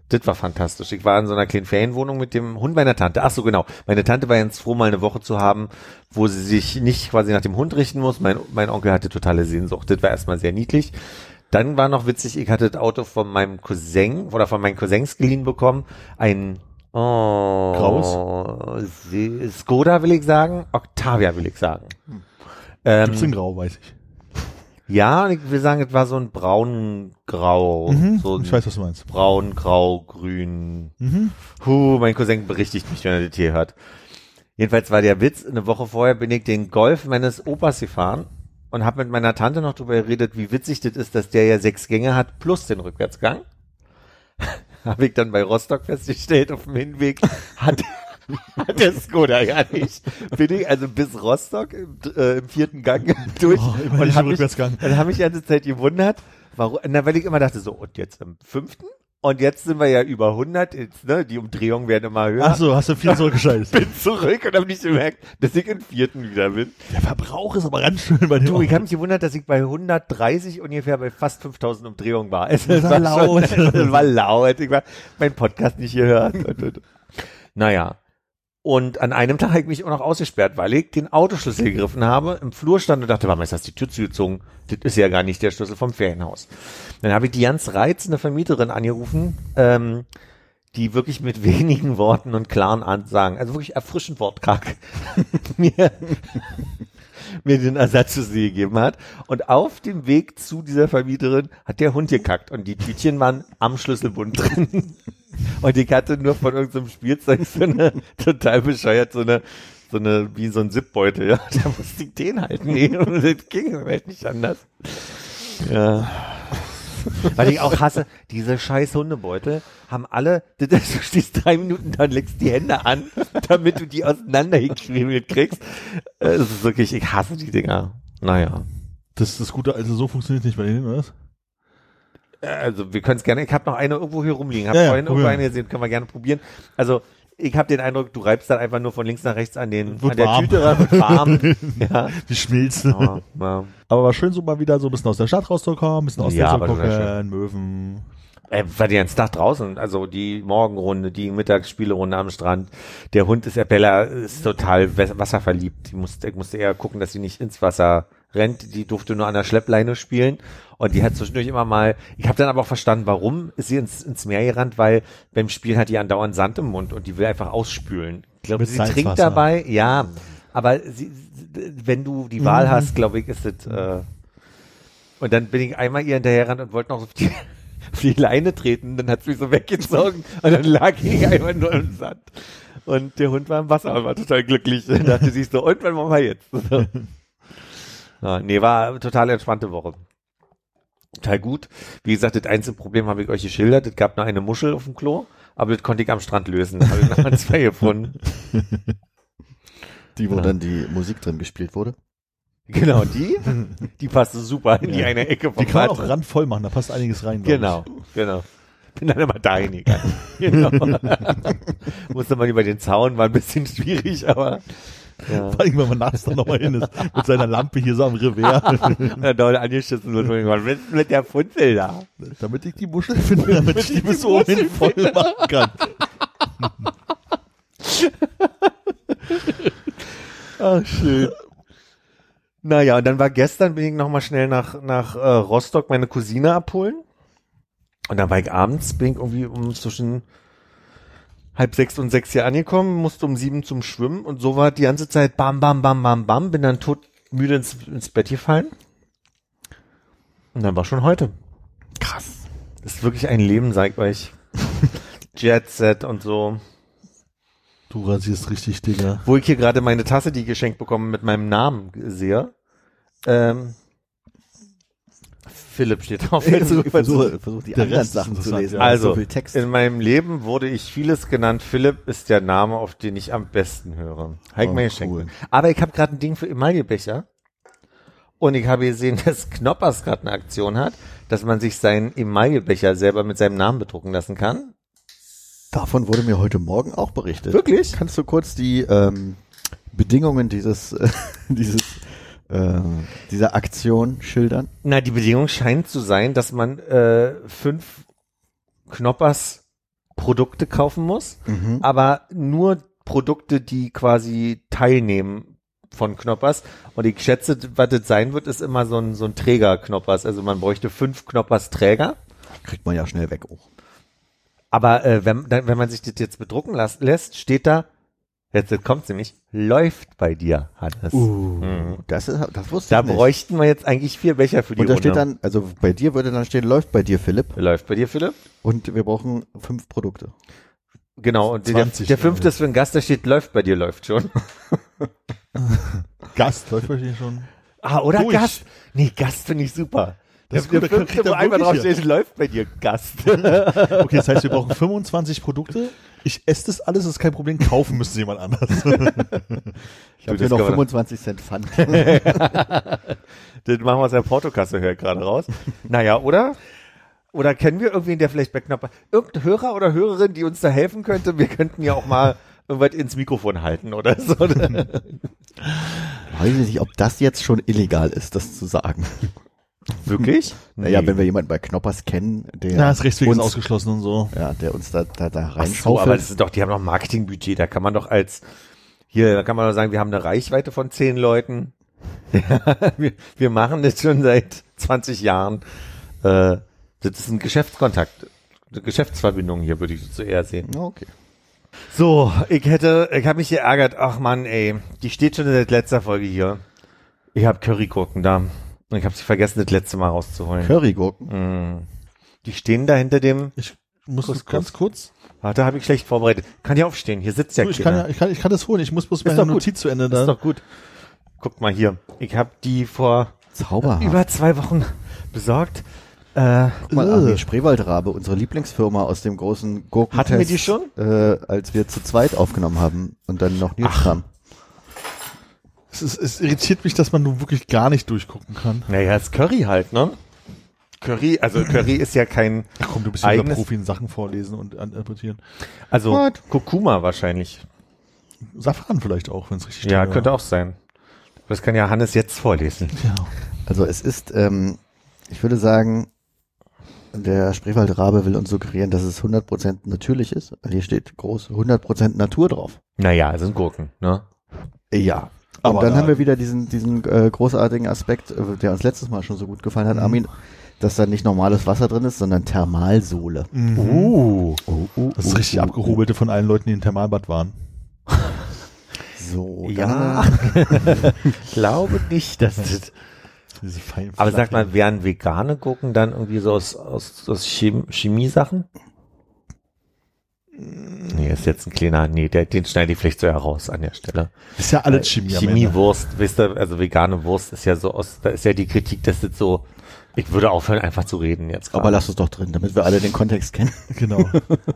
Das war fantastisch. Ich war in so einer kleinen Ferienwohnung mit dem Hund meiner Tante. Ach so, genau. Meine Tante war jetzt froh, mal eine Woche zu haben, wo sie sich nicht quasi nach dem Hund richten muss. Mein, mein Onkel hatte totale Sehnsucht. Das war erstmal sehr niedlich. Dann war noch witzig, ich hatte das Auto von meinem Cousin oder von meinen Cousins geliehen bekommen. Ein oh, Graues? Se- Skoda will ich sagen. Octavia will ich sagen. Ähm, Gibt's in Grau, weiß ich. ja, ich will sagen, es war so ein braun-grau. so ein ich weiß, was du meinst. braun, grau, grün. Huh, mein Cousin berichtigt mich, wenn er das hier hört. Jedenfalls war der Witz, eine Woche vorher bin ich den Golf meines Opas gefahren und habe mit meiner Tante noch darüber geredet, wie witzig das ist, dass der ja sechs Gänge hat plus den Rückwärtsgang. habe ich dann bei Rostock festgestellt, auf dem Hinweg hat, hat der Skoda ja nicht. Bin ich also bis Rostock im, äh, im vierten Gang durch Oh, nicht hab mich, dann habe ich die ganze Zeit gewundert, warum, na, weil ich immer dachte so, und jetzt im fünften? Und jetzt sind wir ja über 100, jetzt, ne, die Umdrehungen werden immer höher. Ach so, hast du viel zurückgeschaltet. Bin zurück und habe nicht gemerkt, dass ich im vierten wieder bin. Der Verbrauch ist aber ganz schön bei dem Du, ich habe mich gewundert, dass ich bei 130 ungefähr bei fast 5000 Umdrehungen war. Es Das war war laut. Schon, es war laut. Ich war mein Podcast nicht gehört. Und, und. Naja. Und an einem Tag habe ich mich auch noch ausgesperrt, weil ich den Autoschlüssel gegriffen habe, im Flur stand und dachte, warum ist das die Tür zugezogen? Das ist ja gar nicht der Schlüssel vom Ferienhaus. Dann habe ich die ganz reizende Vermieterin angerufen, ähm, die wirklich mit wenigen Worten und klaren Ansagen, also wirklich erfrischend wortkarg, mir, mir den Ersatz zu sie gegeben hat. Und auf dem Weg zu dieser Vermieterin hat der Hund gekackt und die Tütchen waren am Schlüsselbund drin. Und ich hatte nur von irgendeinem Spielzeug so eine total bescheuert, so eine, so eine, wie so ein Zipbeutel, ja. Da musste ich den halt nehmen und das ging halt nicht anders. Ja. Weil ich auch hasse, diese scheiß Hundebeutel haben alle, du stehst drei Minuten da und legst die Hände an, damit du die auseinandergekriegt kriegst. Äh, Das ist wirklich, ich hasse die Dinger. Naja. Das ist das Gute, also so funktioniert nicht bei denen, oder? was? Äh, Also wir können es gerne, ich habe noch eine irgendwo hier rumliegen, habe Ja, ja, vorhin irgendwo probieren. eine gesehen, können wir gerne probieren. Also ich habe den Eindruck, du reibst dann einfach nur von links nach rechts an den Wird an der warm. Tüte ran, wird warm. ja. Die schmilzen. Aber, ja. Aber war schön, so mal wieder so ein bisschen aus der Stadt rauszukommen, ein bisschen aus Ja, der gucken, Möwen. Äh, war die ganze Tag draußen, also die Morgenrunde, die Mittagsspielerunde am Strand. Der Hund ist, Bella ist total wa- wasserverliebt. Die musste, ich musste eher gucken, dass sie nicht ins Wasser rennt. Die durfte nur an der Schleppleine spielen. Und die hat zwischendurch immer mal, ich habe dann aber auch verstanden, warum ist sie ins, ins Meer gerannt, weil beim Spielen hat die andauernd Sand im Mund und die will einfach ausspülen. Ich glaube, sie trinkt dabei, ja, aber sie, wenn du die Wahl hast, glaube ich, ist es, äh, und dann bin ich einmal ihr hinterhergerannt und wollte noch auf die, auf die Leine treten, dann hat sie mich so weggezogen und dann lag ich einfach nur im Sand. Und der Hund war im Wasser und war total glücklich. Dann dachte sie so, und wann machen wir jetzt? So. Ja, nee, war eine total entspannte Woche. Total gut. Wie gesagt, das einzige Problem habe ich euch geschildert. Es gab nur eine Muschel auf dem Klo, aber das konnte ich am Strand lösen. Da habe ich noch zwei gefunden. Die, wo Ja. dann die Musik drin gespielt wurde. Genau, die, die passte super in die eine Ecke vom Die kann man auch randvoll machen, da passt einiges rein. Genau, genau. Bin dann immer dahin gegangen. Genau. Musste man über den Zaun, war ein bisschen schwierig, aber ja. Vor allem, wenn man nachts dann nochmal hin ist, mit seiner Lampe hier so am Revers, Und dann dauernd angeschissen wird, was ist mit der Funzel da? damit ich die Muschel finde, damit ich die bis oben hin voll machen kann. Ach, schön. Naja, und dann war gestern, bin ich nochmal schnell nach, nach äh, Rostock meine Cousine abholen. Und dann war ich abends, bin ich irgendwie um zwischen halb sechs und sechs hier angekommen, musste um sieben zum Schwimmen und so war die ganze Zeit bam, bam, bam, bam, bam, bin dann tot müde ins, ins Bett gefallen. Und dann war schon heute. Krass. Das ist wirklich ein Leben, sag ich euch. Jet Set und so. Du rasierst richtig, Digga. Wo ich hier gerade meine Tasse, die ich geschenkt bekommen, mit meinem Namen sehe. Ähm, Philipp steht drauf. Ich versuche, versuche die Der anderen Rest Sachen zu lesen. ja. Also, so viel Text. in meinem Leben wurde ich vieles genannt. Philipp ist der Name, auf den ich am besten höre. Heik Oh, cool. Aber ich habe gerade ein Ding für Emaillebecher. Und ich habe gesehen, dass Knoppers gerade eine Aktion hat, dass man sich seinen Emaillebecher selber mit seinem Namen bedrucken lassen kann. Davon wurde mir heute Morgen auch berichtet. Wirklich? Kannst du kurz die ähm, Bedingungen dieses, äh, dieses, äh, dieser Aktion schildern? Na, die Bedingung scheint zu sein, dass man äh, fünf Knoppers Produkte kaufen muss, Mhm. aber nur Produkte, die quasi teilnehmen von Knoppers. Und ich schätze, was das sein wird, ist immer so ein, so ein Träger Knoppers. Also man bräuchte fünf Knoppers Träger. Kriegt man ja schnell weg auch. Aber äh, wenn, wenn man sich das jetzt bedrucken las, lässt, steht da, jetzt kommt nämlich, läuft bei dir, Hannes. Mhm. Das, ist, das wusste Da ich nicht. bräuchten wir jetzt eigentlich vier Becher für die Und da Runde. steht dann, also bei dir würde dann stehen, läuft bei dir, Philipp. läuft bei dir, Philipp? Und wir brauchen fünf Produkte. Genau, und der, 20, der fünfte ist für einen Gast, da steht, läuft bei dir, läuft schon. Gast, läuft bei dir schon. Ah, oder Durch. Gast? Nee, Gast finde ich super. Das ist der, gut, da einmal wirklich drauf steht, läuft bei dir, Gast. Okay, das heißt, wir brauchen 25 Produkte. Ich esse das alles, das ist kein Problem. Kaufen müsste jemand anders. Ich habe hier noch kann man- 25 Cent Pfand. das machen wir aus der Portokasse, höre ich gerade raus. Naja, oder? Oder kennen wir irgendwen, der vielleicht bei Knopper, irgendein Hörer oder Hörerin, die uns da helfen könnte? Wir könnten ja auch mal irgendwas ins Mikrofon halten oder so. Weiß ich nicht, ob das jetzt schon illegal ist, das zu sagen. Wirklich? Naja, wenn wir jemanden bei Knoppers kennen, der Ja, das Rechtsweg ist uns, ausgeschlossen und so. ja, der uns da, da, da Ach so, aber das ist doch, die haben doch Marketingbudget, da kann man doch als, hier, da kann man doch sagen, wir haben eine Reichweite von zehn Leuten. wir, wir machen das schon seit 20 Jahren. Äh, das ist ein Geschäftskontakt, eine Geschäftsverbindung hier, würde ich so eher sehen. Ja, okay. So, ich hätte, ich habe mich geärgert, ach Mann, ey, die steht schon in der letzter Folge hier. Ich habe Currygurken da. Und ich habe sie vergessen, das letzte Mal rauszuholen. Currygurken. Mm. Die stehen da hinter dem, Ich muss das ganz kurz. warte, habe ich schlecht vorbereitet. Kann ja aufstehen, hier sitzt ja Du, ich, keiner. kann ja, ich, kann, ich kann das holen. Ich muss bloß meine gut. Notiz zu Ende Das ist doch gut. Guck mal hier. Ich habe die vor Zauberhaft. über zwei Wochen besorgt. Äh, Guck mal, Armin Spreewaldrabe, unsere Lieblingsfirma aus dem großen Gurkentest. Hatten wir die schon? Äh, als wir zu zweit aufgenommen haben und dann noch News kam. Es, ist, es irritiert mich, dass man nun wirklich gar nicht durchgucken kann. naja, ist Curry halt, ne? Curry, also Curry ist ja kein, Ach komm, du bist ja Eigenes- Profi in Sachen vorlesen und interpretieren. also What? Kurkuma wahrscheinlich. Safran vielleicht auch, wenn es richtig Ja, steht, könnte auch sein. Das kann ja Hannes jetzt vorlesen. Ja. Also es ist, ähm, ich würde sagen, der Spreewaldrabe will uns suggerieren, dass es 100% natürlich ist. Hier steht groß 100% Natur drauf. Naja, es sind Gurken, ne? Ja. Und Aber dann da- haben wir wieder diesen, diesen äh, großartigen Aspekt, äh, der uns letztes Mal schon so gut gefallen hat, Armin, dass da nicht normales Wasser drin ist, sondern Thermalsohle. Mhm. Uh. Oh, oh, Das ist richtig abgehobelte von allen Leuten, die im Thermalbad waren. So, Ja. dann, Glaube nicht, dass das Diese feinen Aber sag mal, wären vegane Gurken dann irgendwie so aus, aus, aus Chem Chemiesachen? Nee, ist jetzt ein kleiner, nee, der, den schneide ich vielleicht so heraus an der Stelle. ist ja alles Chemie. Chemiewurst, wisst ihr, also vegane Wurst ist ja so aus, da ist ja die Kritik, dass das so, ich würde aufhören, einfach zu reden jetzt aber lass es doch drin, damit wir alle den Kontext kennen. Genau.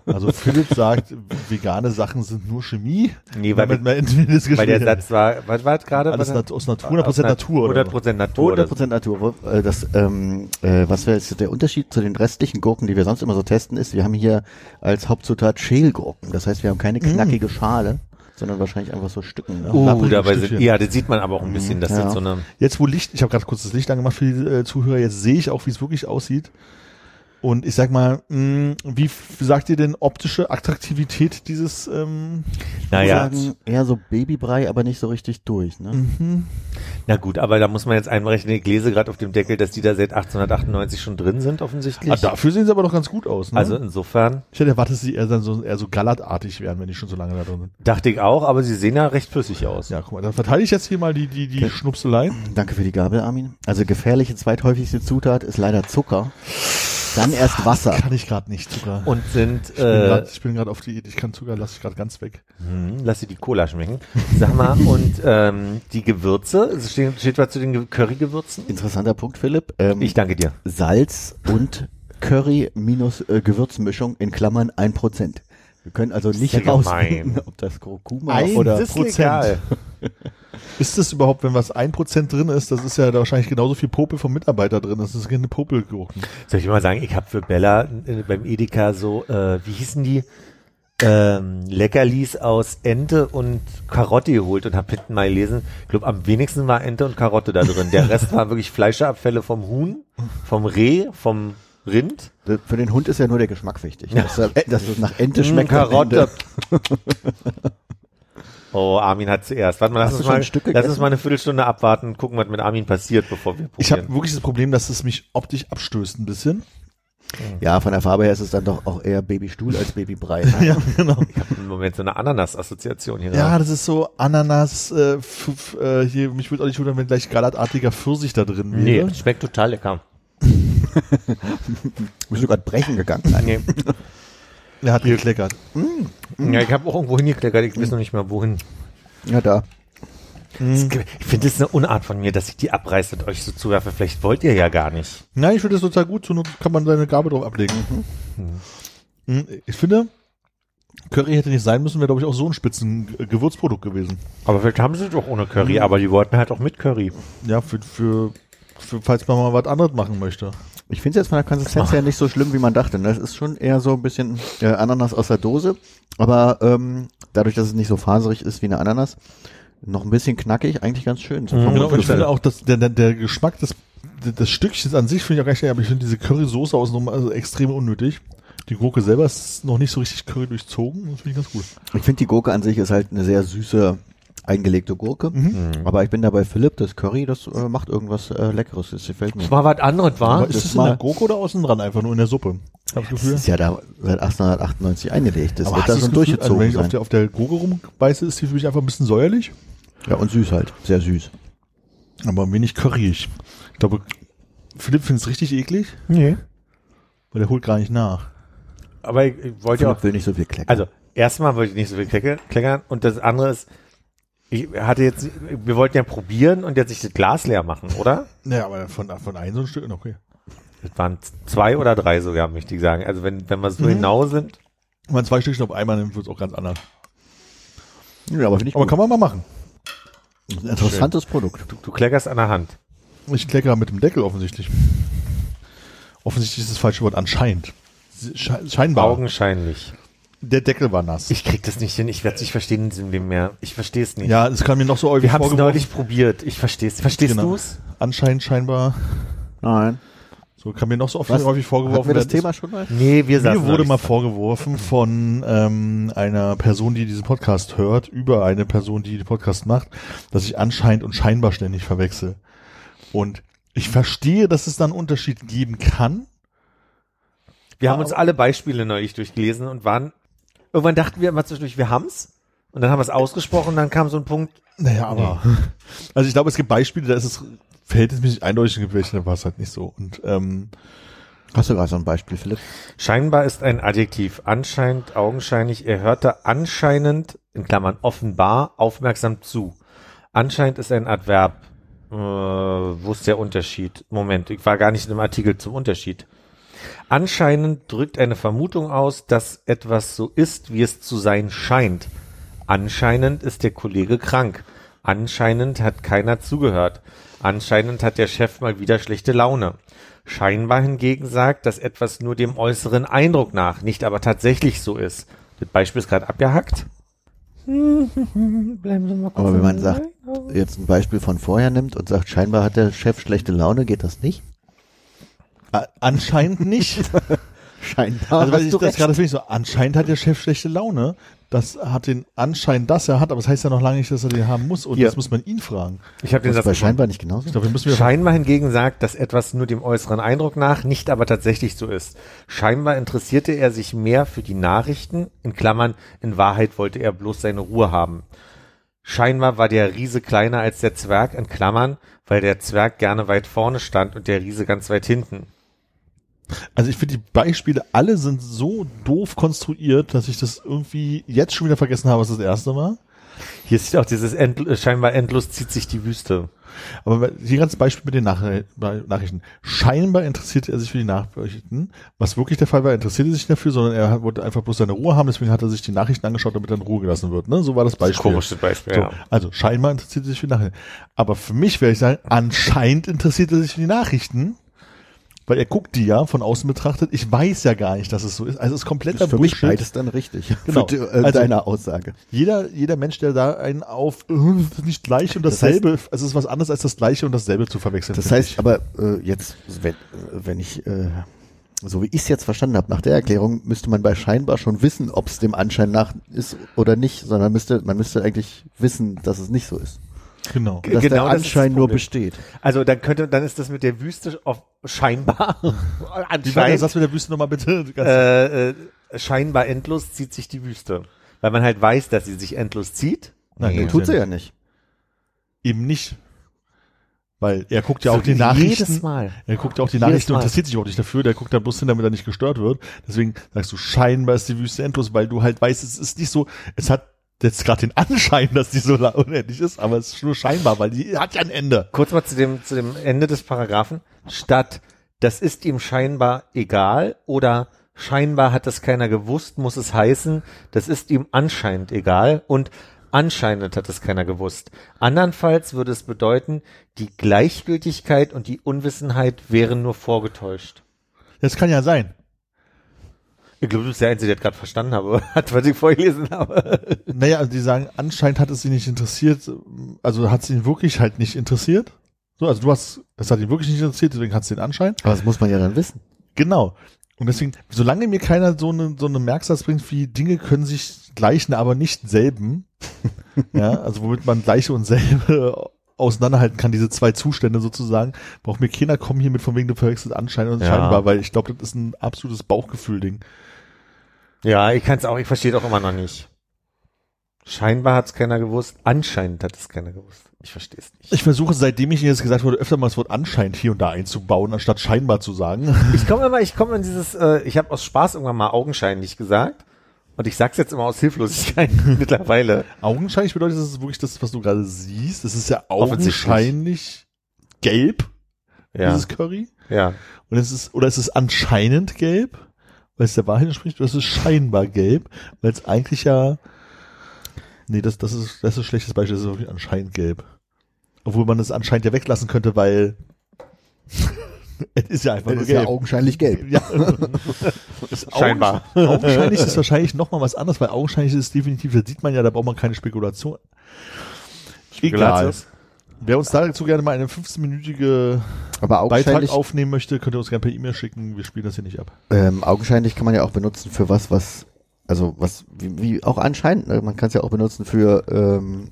Also Philipp sagt, vegane Sachen sind nur Chemie. Nee, weil, entweder das weil der Satz war, was war das gerade? alles nat aus Natur, 100% Natur. oder? 100% Natur. oder so. 100% Natur. Äh, Das, ähm, äh, was wäre jetzt der Unterschied zu den restlichen Gurken, die wir sonst immer so testen, ist, wir haben hier als Hauptzutat Schälgurken. Das heißt, wir haben keine knackige Schale, sondern wahrscheinlich einfach so Stücken. Ne? Lapprige dabei sind, Stückchen. ja, das sieht man aber auch ein bisschen, dass Ja. das so eine, Jetzt wo Licht, ich habe gerade kurz das Licht angemacht für die äh, Zuhörer, jetzt sehe ich auch, wie es wirklich aussieht. Und ich sag mal, mh, wie f- sagt ihr denn optische Attraktivität dieses? Ähm, Naja, sagen, eher so Babybrei, aber nicht so richtig durch. Ne? mhm. na gut, aber da muss man jetzt einberechnen, ich lese gerade auf dem Deckel, dass die da seit 1898 schon drin sind, offensichtlich. ah, dafür sehen sie aber doch ganz gut aus. Ne? also insofern ich hätte erwartet, dass sie eher, dann so, eher so gallertartig wären, wenn die schon so lange da drin sind. dachte ich auch, aber sie sehen ja recht flüssig aus. Ja, guck mal, dann verteile ich jetzt hier mal die, die, die Okay. Schnupseleien. Danke für die Gabel, Armin. Also gefährliche zweithäufigste Zutat ist leider Zucker. Dann erst Wasser. Kann ich gerade nicht Zucker. Und sind, ich bin äh, grad- ich bin gerade auf die, ich kann Zucker, lasse ich gerade ganz weg. hm, lass sie die Cola schmecken. Sag mal, und ähm, die Gewürze, es steht, steht was zu den Ge- Currygewürzen? Interessanter Punkt, Philipp. Ähm, Ich danke dir. Salz und Curry minus äh, Gewürzmischung in Klammern 1%. Wir können also nicht rausfinden, gemein. ob das Kurkuma Ein oder Das ist Prozent. legal. Ist das überhaupt, wenn was ein Prozent drin ist, das ist ja da wahrscheinlich genauso viel Popel vom Mitarbeiter drin. Das ist keine Popelgurken. Soll ich mal sagen, ich habe für Bella äh, beim Edeka so, äh, wie hießen die? Ähm, Leckerlis aus Ente und Karotte geholt und habe hinten mal gelesen, ich glaube am wenigsten war Ente und Karotte da drin. Der Rest war wirklich Fleischabfälle vom Huhn, vom Reh, vom Rind. Für den Hund ist ja nur der Geschmack wichtig. Ja. Dass, dass es nach Ente schmeckt. Karotte. Oh, Armin hat zuerst. Warte mal, lass uns mal, lass uns mal eine Viertelstunde abwarten und gucken, was mit Armin passiert, bevor wir Ich habe probieren. wirklich das Problem, dass es mich optisch abstößt ein bisschen. Ja, von der Farbe her ist es dann doch auch eher Babystuhl als Babybrei. Ne? Ja, genau. Ich habe im Moment so eine Ananas-Assoziation hier. Ja, das ist so Ananas, äh, äh, hier, mich würde auch nicht wundern, wenn gleich gallertartiger Pfirsich da drin nee, wäre. schmeckt total lecker. Bist du gerade brechen gegangen? Nee. Er hat gekleckert. Ja, ich habe auch irgendwo hingekleckert, ich weiß noch nicht mehr wohin. Ja, da. Das- Ich finde das ist eine Unart von mir, dass ich die abreiße und euch so zuwerfe. Vielleicht wollt ihr ja gar nicht. Nein, ich finde das total gut. Zur Not kann man seine Gabe drauf ablegen. Mhm. Ich finde, Curry hätte nicht sein müssen, wäre, glaube ich, auch so ein spitzen G- Gewürzprodukt gewesen. Aber vielleicht haben sie doch ohne Curry, aber die wollten halt auch mit Curry. Ja, für, für, für falls man mal was anderes machen möchte. Ich finde es jetzt von der Konsistenz her nicht so schlimm, wie man dachte. ne? Das ist schon eher so ein bisschen äh, Ananas aus der Dose. Aber ähm, dadurch, dass es nicht so faserig ist wie eine Ananas, noch ein bisschen knackig, eigentlich ganz schön. Vom Genau, ich finde auch, dass der, der, der Geschmack des, des Stückchens an sich finde ich auch recht, aber ich finde diese Currysoße außenrum also extrem unnötig. Die Gurke selber ist noch nicht so richtig Curry durchzogen. Das finde ich ganz gut. Ich finde, die Gurke an sich ist halt eine sehr süße, eingelegte Gurke. Mhm. Aber ich bin da bei Philipp, das Curry, das äh, macht irgendwas äh, Leckeres. Das gefällt mir. Mal was anderes Aber war. ist das das in mal- der Gurke oder außen dran? Einfach nur in der Suppe? Hab ich das Das Gefühl. ist ja da seit 1898 eingelegt. Das Aber wird da so das Gefühl, durchgezogen also wenn ich auf sein. der, auf der Gurke rumbeiße, ist die für mich einfach ein bisschen säuerlich, Ja, und süß halt. Sehr süß. aber ein wenig curryig. Ich glaube, Philipp findet es richtig eklig, Nee. weil der holt gar nicht nach. Aber ich, ich wollte ja auch Philipp will nicht so viel kleckern. Also, erstmal wollte ich nicht so viel klecke- kleckern und das andere ist, ich hatte jetzt, wir wollten ja probieren und jetzt nicht das Glas leer machen, oder? Ja, aber von, von einem so ein Stück, okay. Das waren zwei oder drei sogar, möchte ich sagen. Also wenn, wenn wir so Mhm. genau sind, Wenn man zwei Stückchen auf einmal nimmt, wird es auch ganz anders. ja, aber finde ich Aber gut. kann man mal machen. Ein interessantes Produkt. du, du kleckerst an der Hand. Ich kleckere mit dem Deckel offensichtlich. Offensichtlich ist das falsche Wort anscheinend. Sche scheinbar. Augenscheinlich. Der Deckel war nass. Ich krieg das nicht hin, ich werde es nicht verstehen in diesem Leben mehr. Ich verstehe es nicht. ja, es kann mir noch so häufig wir haben es neulich probiert. Ich verstehe es. Verstehst Genau. du es? Anscheinend scheinbar. Nein. So kann mir noch so oft Was? häufig vorgeworfen wir das werden. Thema schon mal? Nee, wir Mir wurde mal vorgeworfen von ähm, einer Person, die diesen Podcast hört, über eine Person, die den Podcast macht, dass ich anscheinend und scheinbar ständig verwechsel. Und ich verstehe, dass es da einen Unterschied geben kann. Wir haben uns alle Beispiele neulich durchgelesen und waren, irgendwann dachten wir immer zwischendurch, wir haben's. Und dann haben wir es ausgesprochen und dann kam so ein Punkt, Naja, aber. Also ich glaube, es gibt Beispiele, da ist es verhältnismäßig eindeutig, welche, da war es halt nicht so. Und ähm, Hast du gerade so ein Beispiel, Philipp? Scheinbar ist ein Adjektiv. Anscheinend, augenscheinlich. Er hörte anscheinend, in Klammern offenbar, aufmerksam zu. Anscheinend ist ein Adverb. Äh, wo ist der Unterschied? Moment, ich war gar nicht in dem Artikel zum Unterschied. Anscheinend drückt eine Vermutung aus, dass etwas so ist, wie es zu sein scheint. Anscheinend ist der Kollege krank. Anscheinend hat keiner zugehört. Anscheinend hat der Chef mal wieder schlechte Laune. Scheinbar hingegen sagt, dass etwas nur dem äußeren Eindruck nach, nicht aber tatsächlich so ist. Das Beispiel ist gerade abgehackt. Bleiben Sie mal kurz Aber wenn man sagt, jetzt ein Beispiel von vorher nimmt und sagt, scheinbar hat der Chef schlechte Laune, geht das nicht? Anscheinend nicht. Scheinbar. Also weil ich das gerade finde ich so, anscheinend hat der Chef schlechte Laune. Das hat den Anschein, dass er hat, aber das heißt ja noch lange nicht, dass er den haben muss. Und Hier. das muss man ihn fragen. Ich habe den das Satz scheinbar nicht genauso. Ich glaube, wir müssen wieder Scheinbar hingegen sagt, dass etwas nur dem äußeren Eindruck nach, nicht aber tatsächlich so ist. Scheinbar interessierte er sich mehr für die Nachrichten, in Klammern, in Wahrheit wollte er bloß seine Ruhe haben. Scheinbar war der Riese kleiner als der Zwerg, in Klammern, weil der Zwerg gerne weit vorne stand und der Riese ganz weit hinten. Also ich finde die Beispiele alle sind so doof konstruiert, dass ich das irgendwie jetzt schon wieder vergessen habe, was das erste war. Hier ist auch dieses End, äh, scheinbar endlos zieht sich die Wüste. Aber hier ganz Beispiel mit den Nach Nachrichten. Scheinbar interessierte er sich für die Nachrichten. Was wirklich der Fall war, er interessierte sich dafür, sondern er wollte einfach bloß seine Ruhe haben, deswegen hat er sich die Nachrichten angeschaut, damit er in Ruhe gelassen wird. Ne? So war das Beispiel. Komisches Beispiel, So, ja. Also scheinbar interessiert er sich für die Nachrichten. Aber für mich werde ich sagen, anscheinend interessiert er sich für die Nachrichten. Weil er guckt die ja von außen betrachtet. Ich weiß ja gar nicht, dass es so ist. Also es ist kompletter ist für mich Bullshit. beides dann richtig. Genau. Für die, äh, Also- deine Aussage. Jeder, jeder Mensch, der da einen auf äh, das nicht gleich und dasselbe, also es ist was anderes als das gleiche und dasselbe zu verwechseln. Das heißt ich. aber äh, jetzt, wenn, äh, wenn ich, äh, so wie ich es jetzt verstanden habe, nach der Erklärung müsste man bei scheinbar schon wissen, ob es dem Anschein nach ist oder nicht, sondern müsste, man müsste eigentlich wissen, dass es nicht so ist. Genau. Dass Genau, der das ist das Anschein nur besteht. Also dann könnte, dann ist das mit der Wüste auf scheinbar, Wie war anscheinend, Satz mit der Wüste nochmal bitte? Äh, äh, scheinbar endlos zieht sich die Wüste. Weil man halt weiß, dass sie sich endlos zieht. Nein, Nee, tut sie ja nicht. Eben nicht. Weil er guckt ja So auch die Nachrichten. jedes Mal. Er guckt ja auch die Jedes Nachrichten und interessiert sich auch nicht dafür. Der guckt da bloß hin, damit er nicht gestört wird. Deswegen sagst du, scheinbar ist die Wüste endlos, weil du halt weißt, es ist nicht so, es hat jetzt gerade den Anschein, dass die so unendlich ist, aber es ist nur scheinbar, weil die hat ja ein Ende. Kurz mal zu dem, zu dem Ende des Paragraphen. Statt, das ist ihm scheinbar egal oder scheinbar hat es keiner gewusst, muss es heißen, das ist ihm anscheinend egal und anscheinend hat es keiner gewusst. Andernfalls würde es bedeuten, die Gleichgültigkeit und die Unwissenheit wären nur vorgetäuscht. Das kann ja sein. Ich glaube, du bist der Einzige, der das gerade verstanden habe, hat, was ich vorgelesen habe. Naja, also die sagen, anscheinend hat es sie nicht interessiert, also hat es ihn wirklich halt nicht interessiert. So, also du hast, es hat ihn wirklich nicht interessiert, deswegen hat es den Anschein. Aber das muss man ja dann wissen. Genau. Und deswegen, solange mir keiner so eine, so eine Merksatz bringt, wie Dinge können sich gleichen, aber nicht selben, ja, also womit man gleiche und selbe auseinanderhalten kann, diese zwei Zustände sozusagen, braucht mir keiner kommen hier mit von wegen du verwechselt Anschein und Ja. scheinbar, weil ich glaube, das ist ein absolutes Bauchgefühl-Ding. Ja, ich kann es auch, ich verstehe auch immer noch nicht. Scheinbar hat es keiner gewusst, anscheinend hat es keiner gewusst. Ich verstehe es nicht. Ich versuche, seitdem ich Ihnen jetzt gesagt wurde, öfter mal das Wort anscheinend hier und da einzubauen, anstatt scheinbar zu sagen. Ich komme immer, ich komme in dieses, äh, ich habe aus Spaß irgendwann mal augenscheinlich gesagt. Und ich sag's jetzt immer aus Hilflosigkeit mittlerweile. Augenscheinlich bedeutet das ist wirklich das, was du gerade siehst. Das ist ja augenscheinlich gelb, Ja, dieses Curry. ja. Und es ist, oder es ist anscheinend gelb, weil es der Wahrheit entspricht, oder es ist scheinbar gelb, weil es eigentlich ja, nee, das, das ist, das ist ein schlechtes Beispiel, das ist wirklich anscheinend gelb. Obwohl man es anscheinend ja weglassen könnte, weil es ist ja einfach Das nur ist ja gelb. augenscheinlich gelb. Ja. Ist Scheinbar. Augen, augenscheinlich ist wahrscheinlich noch mal was anderes, weil augenscheinlich ist es definitiv, da sieht man ja, da braucht man keine Spekulation. Egal. Wer uns dazu gerne mal eine 15-minütige Aber Beitrag aufnehmen möchte, könnt ihr uns gerne per E-Mail schicken. Wir spielen das hier nicht ab. ähm, augenscheinlich kann man ja auch benutzen für was, was, also was, wie, wie auch anscheinend, ne? man kann es ja auch benutzen für, ähm,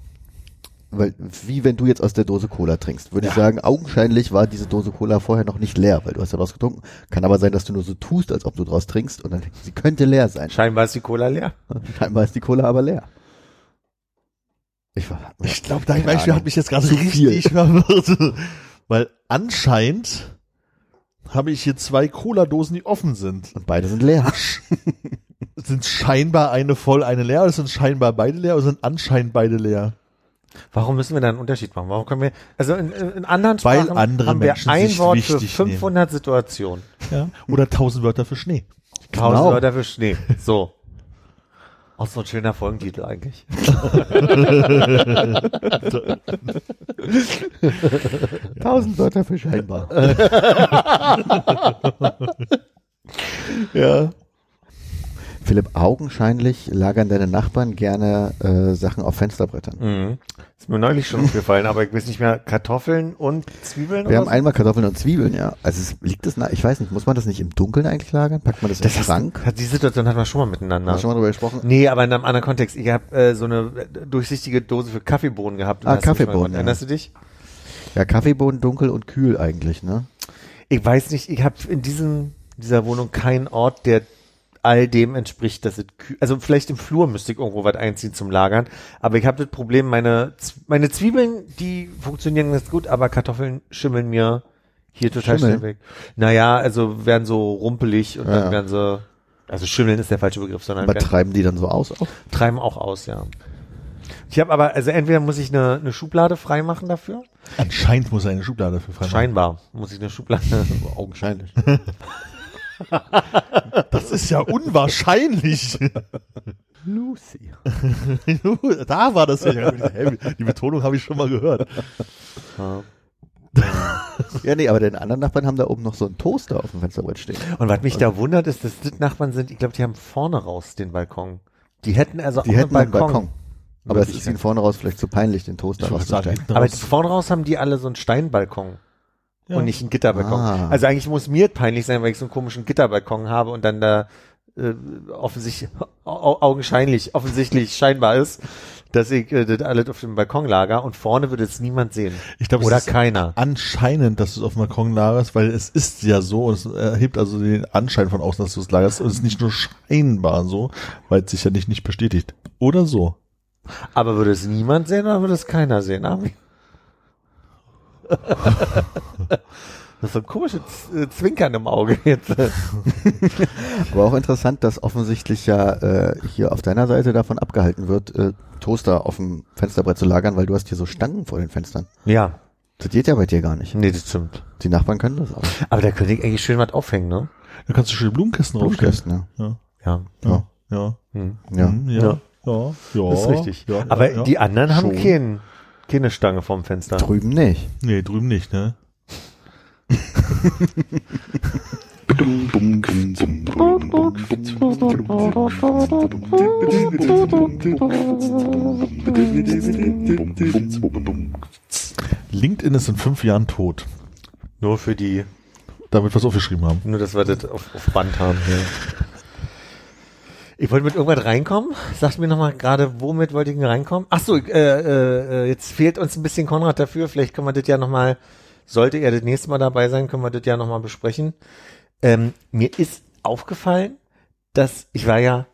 weil, wie wenn du jetzt aus der Dose Cola trinkst, würde ich sagen, augenscheinlich war diese Dose Cola vorher noch nicht leer, weil du hast daraus getrunken. Kann aber sein, dass du nur so tust, als ob du draus trinkst und dann, sie könnte leer sein. Scheinbar ist die Cola leer. Scheinbar ist die Cola aber leer. Ich, war, Ich glaube, dein Beispiel Ahnung. hat mich jetzt gerade viel. richtig verwirrt. Weil anscheinend habe ich hier zwei Cola-Dosen, die offen sind. Und beide sind leer. Sind scheinbar eine voll, eine leer, oder sind scheinbar beide leer, oder sind anscheinend beide leer? Warum müssen wir da einen Unterschied machen? Warum können wir, also in, in anderen Weil Sprachen andere haben wir Menschen ein sich Wort für wichtig 500 Situationen. Ja? Oder tausend Wörter für Schnee. Tausend Genau. Wörter für Schnee. So. Auch so ein schöner Folgentitel eigentlich. Tausend Wörter für scheinbar. Ja. Philipp, augenscheinlich lagern deine Nachbarn gerne äh, Sachen auf Fensterbrettern. Mhm. Ist mir neulich schon aufgefallen, aber ich weiß nicht mehr, Kartoffeln und Zwiebeln Wir haben so? einmal Kartoffeln und Zwiebeln, ja. Also es liegt das nach, ich weiß nicht, muss man das nicht im Dunkeln eigentlich lagern? Packt man das, Das im hast, Schrank? hat, die Situation hatten wir schon mal miteinander. Wir schon mal drüber gesprochen? Nee, aber in einem anderen Kontext. Ich habe äh, so eine äh, durchsichtige Dose für Kaffeebohnen gehabt. Ah, Kaffeebohnen, ja. Erinnerst du dich? Ja, Kaffeebohnen dunkel und kühl eigentlich, ne? Ich weiß nicht, ich habe in diesem, dieser Wohnung keinen Ort, der all dem entspricht, dass es kühl, also vielleicht im Flur müsste ich irgendwo was einziehen zum Lagern, aber ich habe das Problem, meine, meine Zwiebeln, die funktionieren ganz gut, aber Kartoffeln schimmeln mir hier total Schimmeln? schnell weg. Naja, also werden so rumpelig und Ja. dann werden sie, also schimmeln ist der falsche Begriff, sondern Aber werden, treiben die dann so aus auch? treiben auch aus, ja. Ich habe aber, also entweder muss ich eine, eine Schublade freimachen dafür, Anscheinend muss er eine Schublade dafür freimachen. scheinbar muss ich eine Schublade Augenscheinlich. Das ist ja unwahrscheinlich. Lucy. da war das ja. Die Betonung habe ich schon mal gehört. Ja, nee, aber den anderen Nachbarn haben da oben noch so einen Toaster auf dem Fensterbrett stehen. Und was mich da wundert, ist, dass das Nachbarn sind, ich glaube, die haben vorne raus den Balkon. Die hätten also Die auch hätten einen einen Balkon. Aber es ist ihnen vorne raus vielleicht zu peinlich, den Toaster rauszustellen. Aber vorne raus haben die alle so einen Steinbalkon. Ja. Und nicht einen Gitterbalkon. Ah. Also eigentlich muss mir peinlich sein, weil ich so einen komischen Gitterbalkon habe und dann da äh, offensichtlich, au augenscheinlich, offensichtlich scheinbar ist, dass ich äh, das alles auf dem Balkon lager und vorne würde es niemand sehen. Ich glaube, es Oder ist keiner. anscheinend, dass du es auf dem Balkon lagerst, weil es ist ja so und es erhebt also den Anschein von außen, dass du es lagerst und es ist nicht nur scheinbar so, weil es sich ja nicht, nicht bestätigt. Oder so. Aber würde es niemand sehen oder würde es keiner sehen? Armin? Das ist so ein komisches Z- Zwinkern im Auge jetzt. Aber auch interessant, dass offensichtlich ja äh, hier auf deiner Seite davon abgehalten wird, äh, Toaster auf dem Fensterbrett zu lagern, weil du hast hier so Stangen vor den Fenstern. Ja, Das geht ja bei dir gar nicht. nee, das stimmt. Die Nachbarn können das auch. Aber da könnte ich eigentlich schön was aufhängen, ne? Da kannst du schöne Blumenkästen draufstellen. Blumenkästen, ja. Ja, Ja. ja, ja. Hm. Ja. Hm, ja, Ja. ja, ja. Das ist richtig. Ja, Aber ja, ja. die anderen haben Schon. kein, keine Stange vorm Fenster. Drüben nicht. Nee, drüben nicht, ne? LinkedIn ist in fünf Jahren tot. Nur für die, Da wird was aufgeschrieben haben. nur dass wir das auf, auf Band haben. Ja. Ich wollte mit irgendwas reinkommen. Sagt mir nochmal gerade, womit wollte ich denn reinkommen? Ach so, äh, äh, jetzt fehlt uns ein bisschen Konrad dafür. Vielleicht können wir das ja nochmal, sollte er das nächste Mal dabei sein, können wir das ja nochmal besprechen. Ähm, mir ist aufgefallen, dass ich war ja